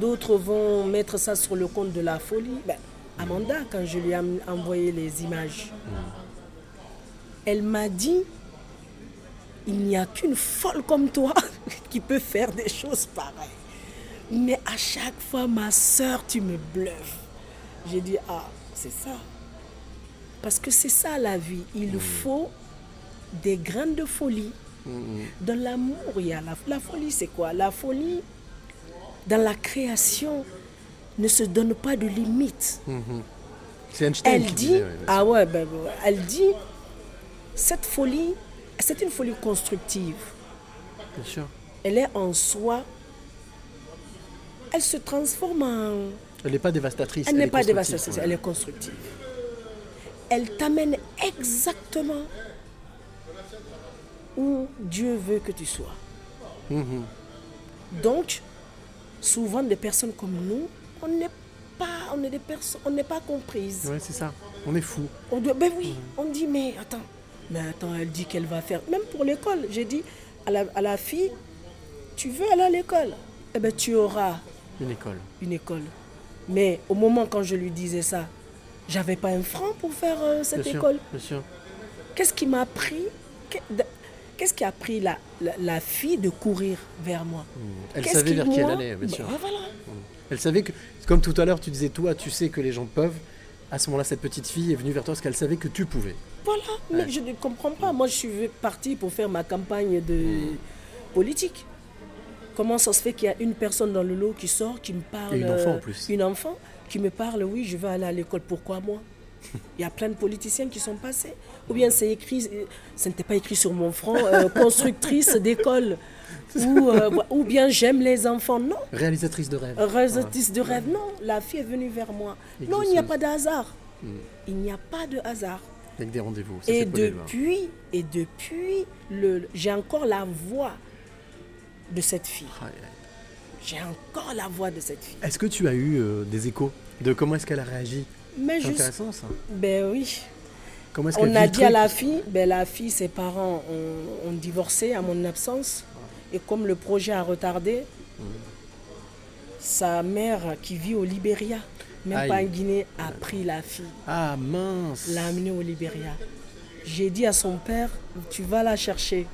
D'autres vont mettre ça sur le compte de la folie. Ben, Amanda, quand je lui ai envoyé les images, elle m'a dit il n'y a qu'une folle comme toi qui peut faire des choses pareilles. Mais à chaque fois, ma soeur, tu me bluffes. J'ai dit ah, c'est ça. Parce que c'est ça la vie. Il faut des graines de folie. Dans l'amour, il y a la, la folie, c'est quoi? La folie, dans la création, ne se donne pas de limites. Mhm. C'est Einstein Elle qui dit, disait, ah ouais, ben, elle dit, cette folie, c'est une folie constructive. Bien sûr. Elle est en soi, elle se transforme en... Elle n'est pas dévastatrice. Elle n'est est pas dévastatrice, ouais. elle est constructive. Elle t'amène exactement où Dieu veut que tu sois. Mhm. Donc, souvent des personnes comme nous, on n'est pas, on est des personnes, on n'est pas comprises. Ouais, c'est ça. On est fou. On doit, ben oui, on dit mais attends, mais attends, elle dit qu'elle va faire, même pour l'école, j'ai dit à la, à la fille, tu veux aller à l'école, eh ben tu auras Une école. une école. Mais au moment quand je lui disais ça, j'avais pas un franc pour faire euh, cette Bien sûr, école. Bien sûr. Qu'est-ce qui m'a pris? Que- Qu'est-ce qui a pris la, la, la fille de courir vers moi? Elle Qu'est-ce savait vers qui elle allait, bien ben sûr. voilà. Elle savait que, comme tout à l'heure, tu disais, toi, tu sais que les gens peuvent. À ce moment-là, cette petite fille est venue vers toi parce qu'elle savait que tu pouvais. Voilà, mais Ouais. je ne comprends pas. Moi, je suis partie pour faire ma campagne de politique. Comment ça se fait qu'il y a une personne dans le lot qui sort, qui me parle. Et une enfant, en euh, plus. Une enfant qui me parle, oui, je vais aller à l'école. Pourquoi moi? Il y a plein de politiciens qui sont passés. Ou bien c'est écrit, euh, ce n'était pas écrit sur mon front, euh, constructrice d'école. Ou, euh, ou bien j'aime les enfants. Non. Réalisatrice de rêve. Réalisatrice de rêve. Non, la fille est venue vers moi. Non, il n'y a pas de hasard. Mm. Il n'y a pas de hasard. Avec des rendez-vous. Et depuis, et depuis, le, j'ai encore la voix de cette fille. Ah, J'ai encore la voix de cette fille. Est-ce que tu as eu euh, des échos de comment est-ce qu'elle a réagi? Mais C'est juste- intéressant ça. Ben oui. Comment est-ce qu'elle On a dit à la fille, ben la fille, ses parents ont, ont divorcé à mon absence. Et comme le projet a retardé, sa mère qui vit au Libéria, même Aïe. pas en Guinée, a pris la fille. Ah mince. l'a amenée au Libéria. J'ai dit à son père, tu vas la chercher.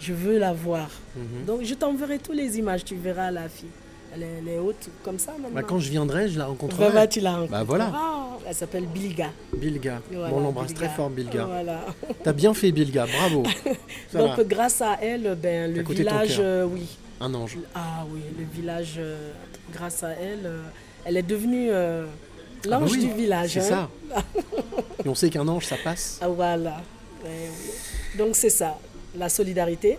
Je veux la voir. Mhm. Donc je t'enverrai toutes les images, tu verras la fille. Elle est, elle est haute comme ça maintenant. Bah, quand je viendrai, je la rencontrerai. Vraiment, tu la rencontreras. Bah voilà. Elle s'appelle Bilga. Bilga. Voilà, bon, on l'embrasse très fort, Bilga. Voilà. T'as bien fait, Bilga. Bravo. Ça Donc va. grâce à elle, ben, le village, euh, oui. Un ange. Ah oui, le village, euh, grâce à elle, euh, elle est devenue Ah bah l'ange oui, du village. C'est hein. ça. Et on sait qu'un ange, ça passe. Ah, voilà. Oui. Donc c'est ça, la solidarité,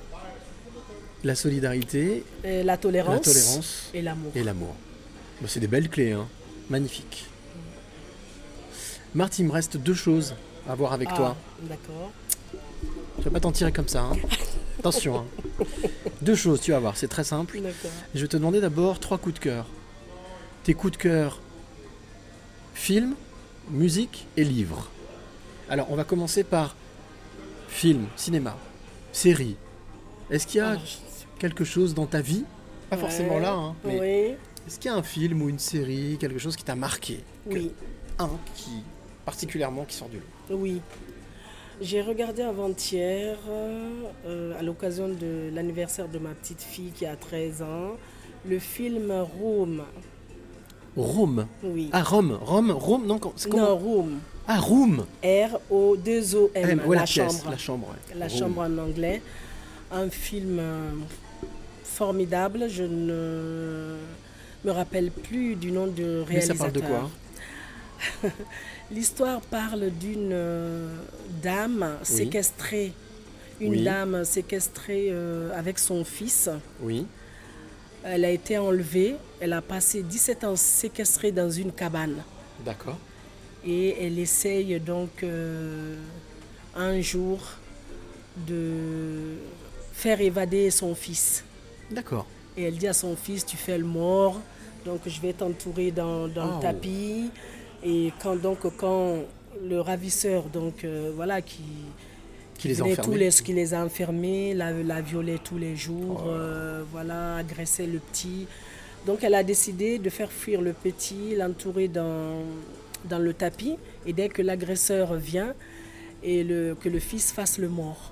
La solidarité, et la tolérance, la tolérance et l'amour. Et l'amour. Bah, c'est des belles clés, hein. Magnifique. Marthe, il me reste deux choses à voir avec Ah, toi. D'accord. Tu vas pas t'en tirer comme ça. Hein. Attention. hein. Deux choses, tu vas voir, c'est très simple. D'accord. Je vais te demander d'abord trois coups de cœur. Tes coups de cœur film, musique et livre. Alors, on va commencer par film, cinéma, série. Est-ce qu'il y a quelque chose dans ta vie Pas forcément là, hein, mais Oui, est-ce qu'il y a un film ou une série, quelque chose qui t'a marqué? Que- oui, Un qui, particulièrement, qui sort du lot? oui. J'ai regardé avant-hier, euh, à l'occasion de l'anniversaire de ma petite fille qui a 13 ans, le film Rome. Rome. Oui. Ah, Rome. Rome, Rome, non, c'est comment? Non, Rome. Ah, Room. R-O-2-O-M. M, ouais, la la, pièce, chambre. la chambre, ouais. La Room. chambre en anglais. Un film euh, formidable. Je ne me rappelle plus du nom de Mais ça réalisateur. parle de quoi L'histoire parle d'une euh, dame séquestrée. Une Oui. dame séquestrée euh, avec son fils. Oui. Elle a été enlevée. Elle a passé 17 ans séquestrée dans une cabane. D'accord. Et elle essaye donc euh, un jour de faire évader son fils. D'accord. Et elle dit à son fils, tu fais le mort, donc je vais t'entourer dans, dans Oh. le tapis. Et quand donc quand le ravisseur, donc euh, voilà, qui, Qui les a enfermés. tous les, qui les a enfermés, la, la violait tous les jours, Oh. euh, voilà, agressait le petit. Donc elle a décidé de faire fuir le petit, l'entourer dans, dans le tapis, et dès que l'agresseur vient, et le, que le fils fasse le mort.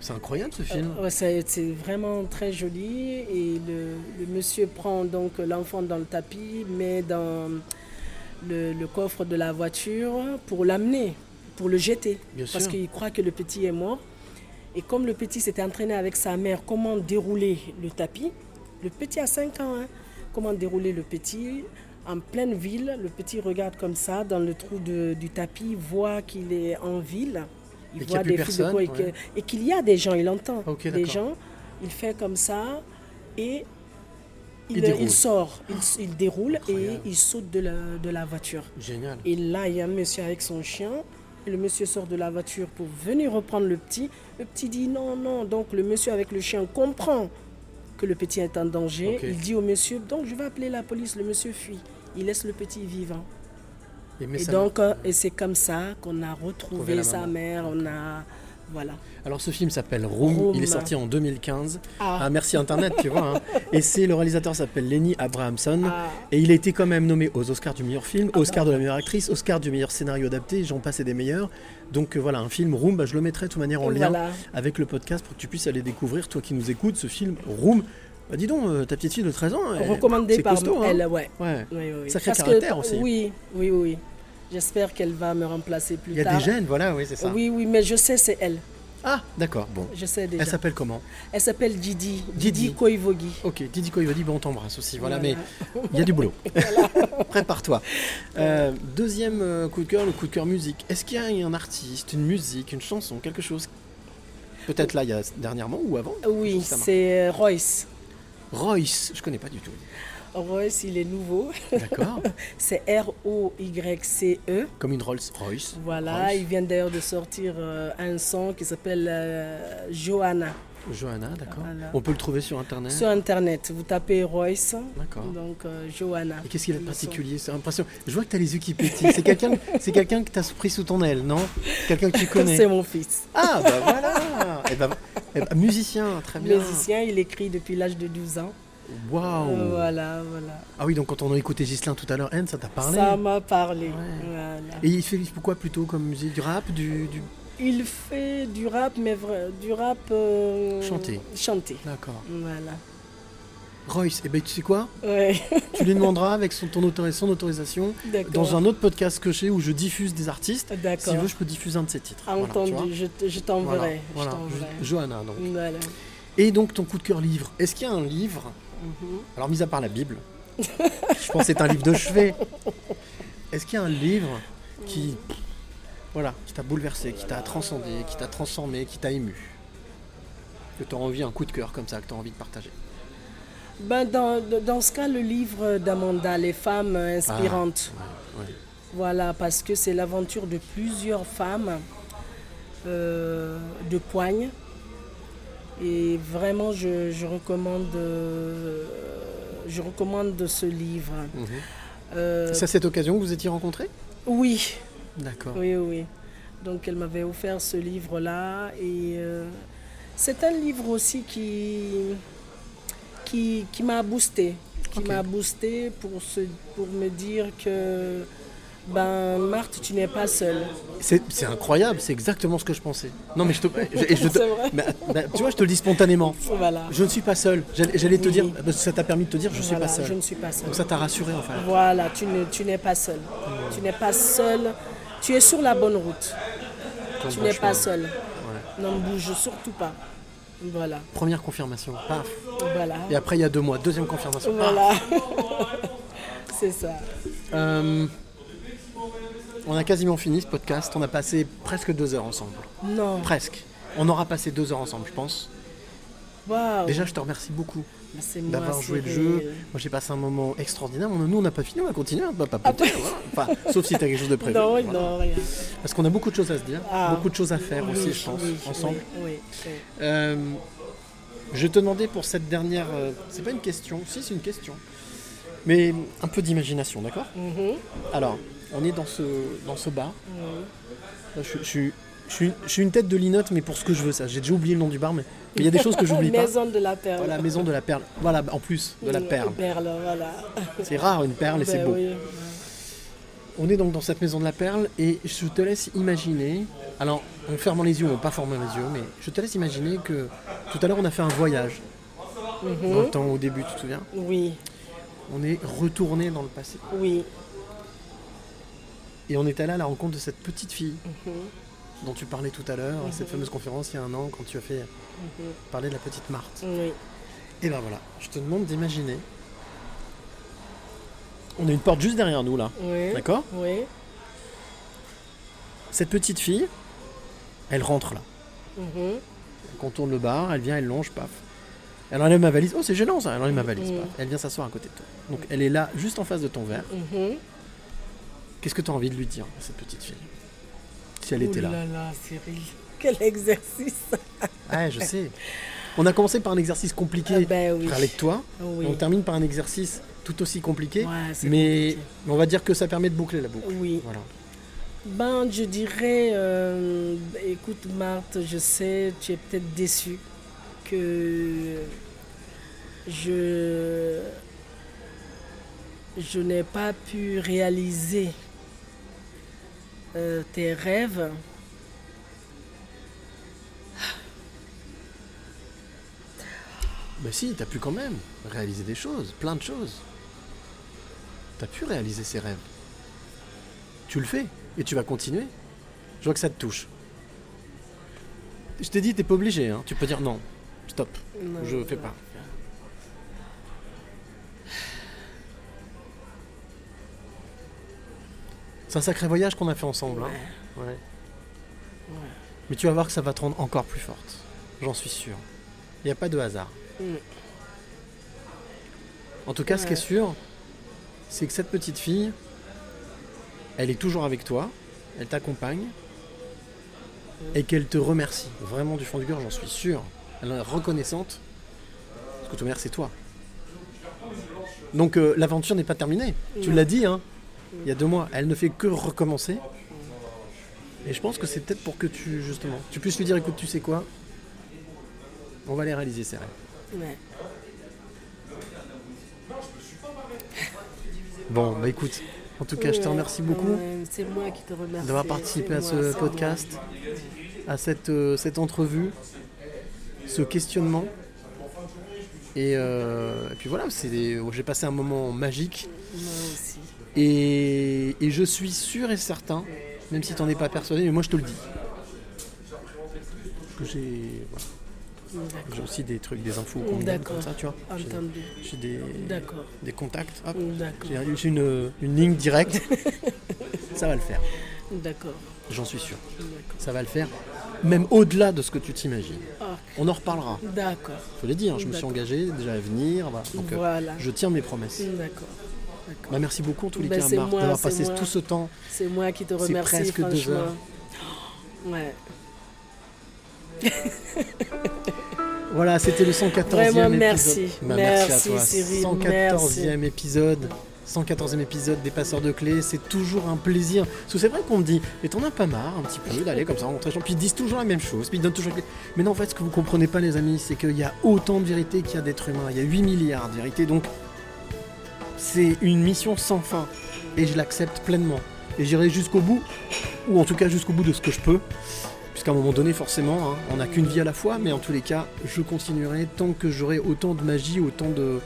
C'est incroyable ce film. Euh, ouais, c'est c'est vraiment très joli. Et le, le monsieur prend donc l'enfant dans le tapis, met dans le, le coffre de la voiture pour l'amener, pour le jeter. Bien parce qu'il croit que le petit est mort. Et comme le petit s'était entraîné avec sa mère, comment dérouler le tapis? Le petit a 5 ans, hein. comment dérouler le petit? En pleine ville. Le petit regarde comme ça dans le trou de- du tapis, voit qu'il est en ville. Il Et voit des fils de cour et que- ouais. et qu'il y a des gens, il entend des gens. Il fait comme ça et Il il, déroule. il sort, il, il déroule et il saute de la, de la voiture. Génial. Et là, il y a un monsieur avec son chien. Et le monsieur sort de la voiture pour venir reprendre le petit. Le petit dit non, non. Donc le monsieur avec le chien comprend que le petit est en danger. Il dit au monsieur, donc je vais appeler la police. Le monsieur fuit. Il laisse le petit vivant. Et, donc, euh, et c'est comme ça qu'on a retrouvé sa mère. On a, voilà. Alors ce film s'appelle Room, Room. il est sorti en 2015. Ah. merci Internet, tu vois. hein. Et c'est le réalisateur s'appelle Lenny Abrahamson. Ah. Et il a été quand même nommé aux Oscars du meilleur film, Oscar de la meilleure actrice, Oscar du meilleur scénario adapté, j'en passe et des meilleurs. Donc euh, voilà, un film Room, bah, je le mettrai de toute manière en lien Voilà. avec le podcast pour que tu puisses aller découvrir, toi qui nous écoutes, ce film Room. Bah, dis donc, euh, ta petite fille de 13 ans, elle- Recommandé c'est par costaud, hein. elle, ouais. Ouais. Oui, oui, oui. Sacré Parce caractère que, aussi. Oui, oui, oui. J'espère qu'elle va me remplacer plus Il y a tard. des gènes, voilà, oui, c'est ça. Oui, oui, mais je sais, c'est elle. Ah, d'accord, bon. Je sais déjà. Elle s'appelle comment? Elle s'appelle Didi. Didi. Didi Koivogi. Ok, Didi Koivodi, bon, on t'embrasse aussi, voilà, Voilà. mais il y a du boulot. Prépare-toi. Euh, deuxième euh, coup de cœur, le coup de cœur musique. Est-ce qu'il y a un artiste, une musique, une chanson, quelque chose? Peut-être là, il y a dernièrement ou avant? Oui, c'est Royce. Royce, je connais pas du tout. Royce, il est nouveau. D'accord. c'est R-O-Y-C-E. Comme une Rolls Royce. Voilà, Royce. il vient d'ailleurs de sortir euh, un son qui s'appelle euh, Johanna. Johanna, d'accord. On peut le trouver sur internet. Sur internet, vous tapez Royce. D'accord. Donc euh, Johanna. Et qu'est-ce qu'il a de particulier? C'est impressionnant. Je vois que tu as les yeux qui pétillent. C'est quelqu'un c'est quelqu'un que tu as pris sous ton aile, non? Quelqu'un que tu connais. C'est mon fils. Ah, bah voilà Eh ben, eh ben, Musicien, très bien. Musicien, il écrit depuis l'âge de 12 ans. Waouh Euh, Voilà, voilà. Ah oui, donc quand on a écouté Gislain tout à l'heure, Anne, ça t'a parlé Ça m'a parlé. Voilà. Et il fait quoi plutôt comme musique? Du rap du, du... Il fait du rap, mais vrai- du rap euh, Chanté. Chanté. D'accord. Voilà. Royce, eh ben, tu sais quoi? Ouais. Tu lui demanderas avec son, ton autori- son autorisation dans un autre podcast que j'ai où je diffuse des artistes. D'accord. S'il veut, je peux diffuser un de ses titres. Ah, Voilà, tu entendu, je, te- je t'enverrai. Voilà, Johanna, donc. Voilà. Et donc, ton coup de cœur livre. Est-ce qu'il y a un livre Mhm. Alors, mis à part la Bible, je pense que c'est un livre de chevet. Est-ce qu'il y a un livre qui, voilà, qui t'a bouleversé, qui t'a transcendé, qui t'a transformé, qui t'a ému Que tu as envie, un coup de cœur comme ça, que tu as envie de partager Ben, dans, dans ce cas, le livre d'Amanda, Les femmes inspirantes. Ah, ouais. Voilà, parce que c'est l'aventure de plusieurs femmes euh, de poigne. Et vraiment, je, je recommande, euh, je recommande ce livre. Mhm. Euh, C'est à cette occasion que vous étiez rencontrés? Oui. D'accord. Oui, oui. Donc elle m'avait offert ce livre-là. Et euh, c'est un livre aussi qui, qui, qui m'a boosté. Qui m'a boosté pour, se, pour me dire que, ben, Marthe, tu n'es pas seule. C'est c'est incroyable, c'est exactement ce que je pensais. Non mais je te, je- je te- C'est vrai. mais, bah, tu vois, je te le dis spontanément. Voilà. Je ne suis pas seul. J'allais te Oui. dire, ça t'a permis de te dire, je suis Voilà, pas seul. je ne suis pas seule. Donc ça t'a rassuré enfin. Voilà, tu ne- tu n'es pas seul. Tu n'es pas seul. Tu es sur la bonne route. Tu n'es pas seul. Ouais. Ne bouge surtout pas. Voilà. Première confirmation, paf. Voilà. Et après il y a deux mois, deuxième confirmation. paf. Voilà. C'est ça. Euh, on a quasiment fini ce podcast. On a passé presque deux heures ensemble. Non. Presque. On aura passé deux heures ensemble, je pense. Waouh. Déjà, je te remercie beaucoup d'avoir joué le jeu. Moi, j'ai passé un moment extraordinaire. Nous, on n'a pas fini, on va continuer. On va pas voilà. Enfin, sauf si tu as quelque chose de prévu. Non, Voilà. non, rien. Parce qu'on a beaucoup de choses à se dire, Ah. beaucoup de choses à faire Oui, aussi, je pense, oui, ensemble. Euh, je te demandais pour cette dernière. euh, c'est pas une question, si, c'est une question. Mais un peu d'imagination, d'accord? Mhm. Alors, on est dans ce, dans ce bar. oui. Là, je, je suis- je suis, je suis une tête de linotte, mais pour ce que je veux, ça. J'ai déjà oublié le nom du bar, mais il y a des choses que j'oublie pas. Maison de la perle. Voilà, maison de la perle. Voilà, en plus de la perle. Perle, voilà. C'est rare une perle et c'est Ben beau. oui. On est donc dans cette maison de la perle et je te laisse imaginer, alors en fermant les yeux, on va pas fermer les yeux, mais je te laisse imaginer que tout à l'heure on a fait un voyage Mhm. dans le temps au début, tu te souviens? Oui, On est retourné dans le passé oui. et on est allé à la rencontre de cette petite fille Mhm. Dont tu parlais tout à l'heure, à cette Mhm. fameuse conférence il y a un an quand tu as fait Mhm. parler de la petite Marthe. Oui. Et ben voilà, je te demande d'imaginer. On a une porte juste derrière nous là. Oui. D'accord Oui. Cette petite fille, elle rentre là. Mhm. Elle contourne le bar, elle vient, elle longe, paf. Elle enlève ma valise. Oh, c'est gênant ça. Elle enlève ma valise, Mhm. paf. Elle vient s'asseoir à côté de toi. Donc elle est là, juste en face de ton verre. Qu'est-ce que tu as envie de lui dire à cette petite fille? Si elle était là. là là, Cyril. Quel exercice. Ouais, je sais. On a commencé par un exercice compliqué Ah ben oui. avec toi. Oui. Et on termine par un exercice tout aussi compliqué. Ouais, mais on va dire que ça permet de boucler la boucle. Oui. Voilà. Ben, je dirais, euh, écoute Marthe, je sais, tu es peut-être déçue que je, je n'ai pas pu réaliser euh, tes rêves. Mais si, t'as pu quand même réaliser des choses, plein de choses. T'as pu réaliser ces rêves. Tu le fais et tu vas continuer. Je vois que ça te touche. Je t'ai dit, t'es pas obligé. Hein. Tu peux dire non, stop, Non, je fais pas. C'est un sacré voyage qu'on a fait ensemble. hein. Ouais. Mais tu vas voir que ça va te rendre encore plus forte. J'en suis sûr. Il n'y a pas de hasard. Mm. En tout cas, ce qui est sûr, c'est que cette petite fille, elle est toujours avec toi, elle t'accompagne, et qu'elle te remercie. Vraiment du fond du cœur, j'en suis sûr. Elle est reconnaissante, parce que ton mère, c'est toi. Donc euh, l'aventure n'est pas terminée. Tu Non. l'as dit, hein, il y a deux mois. Elle ne fait que recommencer. Et je pense que c'est peut-être pour que tu, justement, tu puisses lui dire, écoute, tu sais quoi? On va aller réaliser ces rêves. Ouais. Bon, bah écoute, en tout cas, je te remercie beaucoup ouais, C'est moi qui te remercie. d'avoir participé à ce podcast, moi. à cette, euh, cette entrevue, ce questionnement. Et, euh, et puis voilà, j'ai passé un moment magique. Moi aussi. Et, et je suis sûr et certain, même si tu n'en es pas persuadé, mais moi je te le dis. Que j'ai. voilà. J'ai aussi des trucs, des infos qu'on me donne comme ça, tu vois. J'ai- des, contacts. J'ai une, une ligne directe. ça va le faire. D'accord. J'en suis sûr. Ça va le faire. Même au-delà de ce que tu t'imagines. On en reparlera. D'accord. Je te l'ai dit, hein, je me suis engagé déjà à venir. Voilà. Donc, euh, je tiens mes promesses. D'accord. Bah, merci beaucoup en tous les Ben, cas, c'est Marc, moi, d'avoir c'est passé moi. tout ce temps. C'est moi qui te C'est remercie, presque deux heures. Ouais. Voilà, c'était le 114e Vraiment, épisode. merci. Bah, Merci, à toi. Cyril, 114e épisode. 114e épisode des passeurs de clés, c'est toujours un plaisir. Parce que c'est vrai qu'on me dit, mais t'en as pas marre un petit peu d'aller comme ça rencontrer les gens, puis ils disent toujours la même chose, puis ils donnent toujours. Mais non, en fait, ce que vous comprenez pas, les amis, c'est qu'il y a autant de vérité qu'il y a d'êtres humains. Il y a 8 milliards de vérités, donc c'est une mission sans fin. Et je l'accepte pleinement. Et j'irai jusqu'au bout, ou en tout cas jusqu'au bout de ce que je peux. Puisqu'à un moment donné, forcément, hein, on n'a qu'une vie à la fois, mais en tous les cas, je continuerai tant que j'aurai autant de magie, autant de,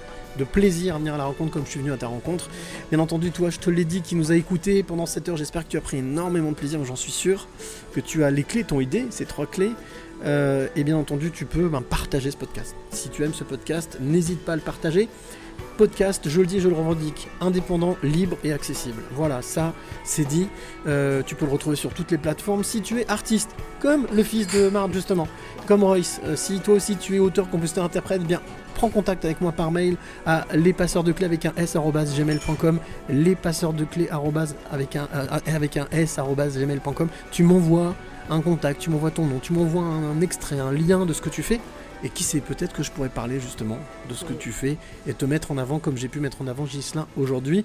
plaisir à venir à la rencontre comme je suis venu à ta rencontre. Bien entendu, toi, je te l'ai dit, qui nous a écoutés pendant cette heure, j'espère que tu as pris énormément de plaisir, j'en suis sûr, que tu as les clés, ton idée, ces trois clés. Euh, et bien entendu, tu peux ben, partager ce podcast. Si tu aimes ce podcast, n'hésite pas à le partager. Podcast, je le dis, je le revendique, indépendant, libre et accessible. Voilà, ça c'est dit. Euh, tu peux le retrouver sur toutes les plateformes si tu es artiste, comme le fils de Marthe justement, comme Royce. Euh, si toi aussi tu es auteur, compositeur, interprète, bien prends contact avec moi par mail à lespasseurs de clés avec un s gmail.com lespasseurs de clés avec un, euh, avec un s gmail.com tu m'envoies un contact, tu m'envoies ton nom, tu m'envoies un extrait, un lien de ce que tu fais et qui sait, peut-être que je pourrais parler justement de ce que tu fais et te mettre en avant comme j'ai pu mettre en avant Gislin aujourd'hui.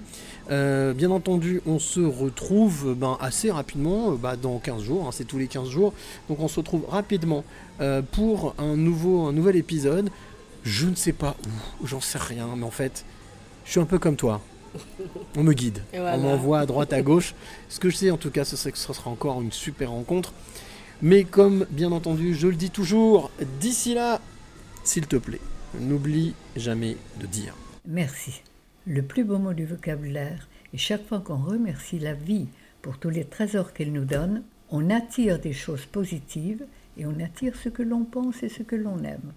Euh, bien entendu, on se retrouve ben, assez rapidement, euh, bah, dans 15 jours, hein, c'est tous les 15 jours. Donc on se retrouve rapidement euh, pour un, nouveau, un nouvel épisode. Je ne sais pas où, j'en sais rien, mais en fait, je suis un peu comme toi. On me guide, Voilà. on m'envoie à droite, à gauche. Ce que je sais en tout cas, ce serait que ce sera encore une super rencontre. Mais comme bien entendu, je le dis toujours, d'ici là, s'il te plaît, n'oublie jamais de dire. Merci. Le plus beau mot du vocabulaire. Et chaque fois qu'on remercie la vie pour tous les trésors qu'elle nous donne, on attire des choses positives et on attire ce que l'on pense et ce que l'on aime.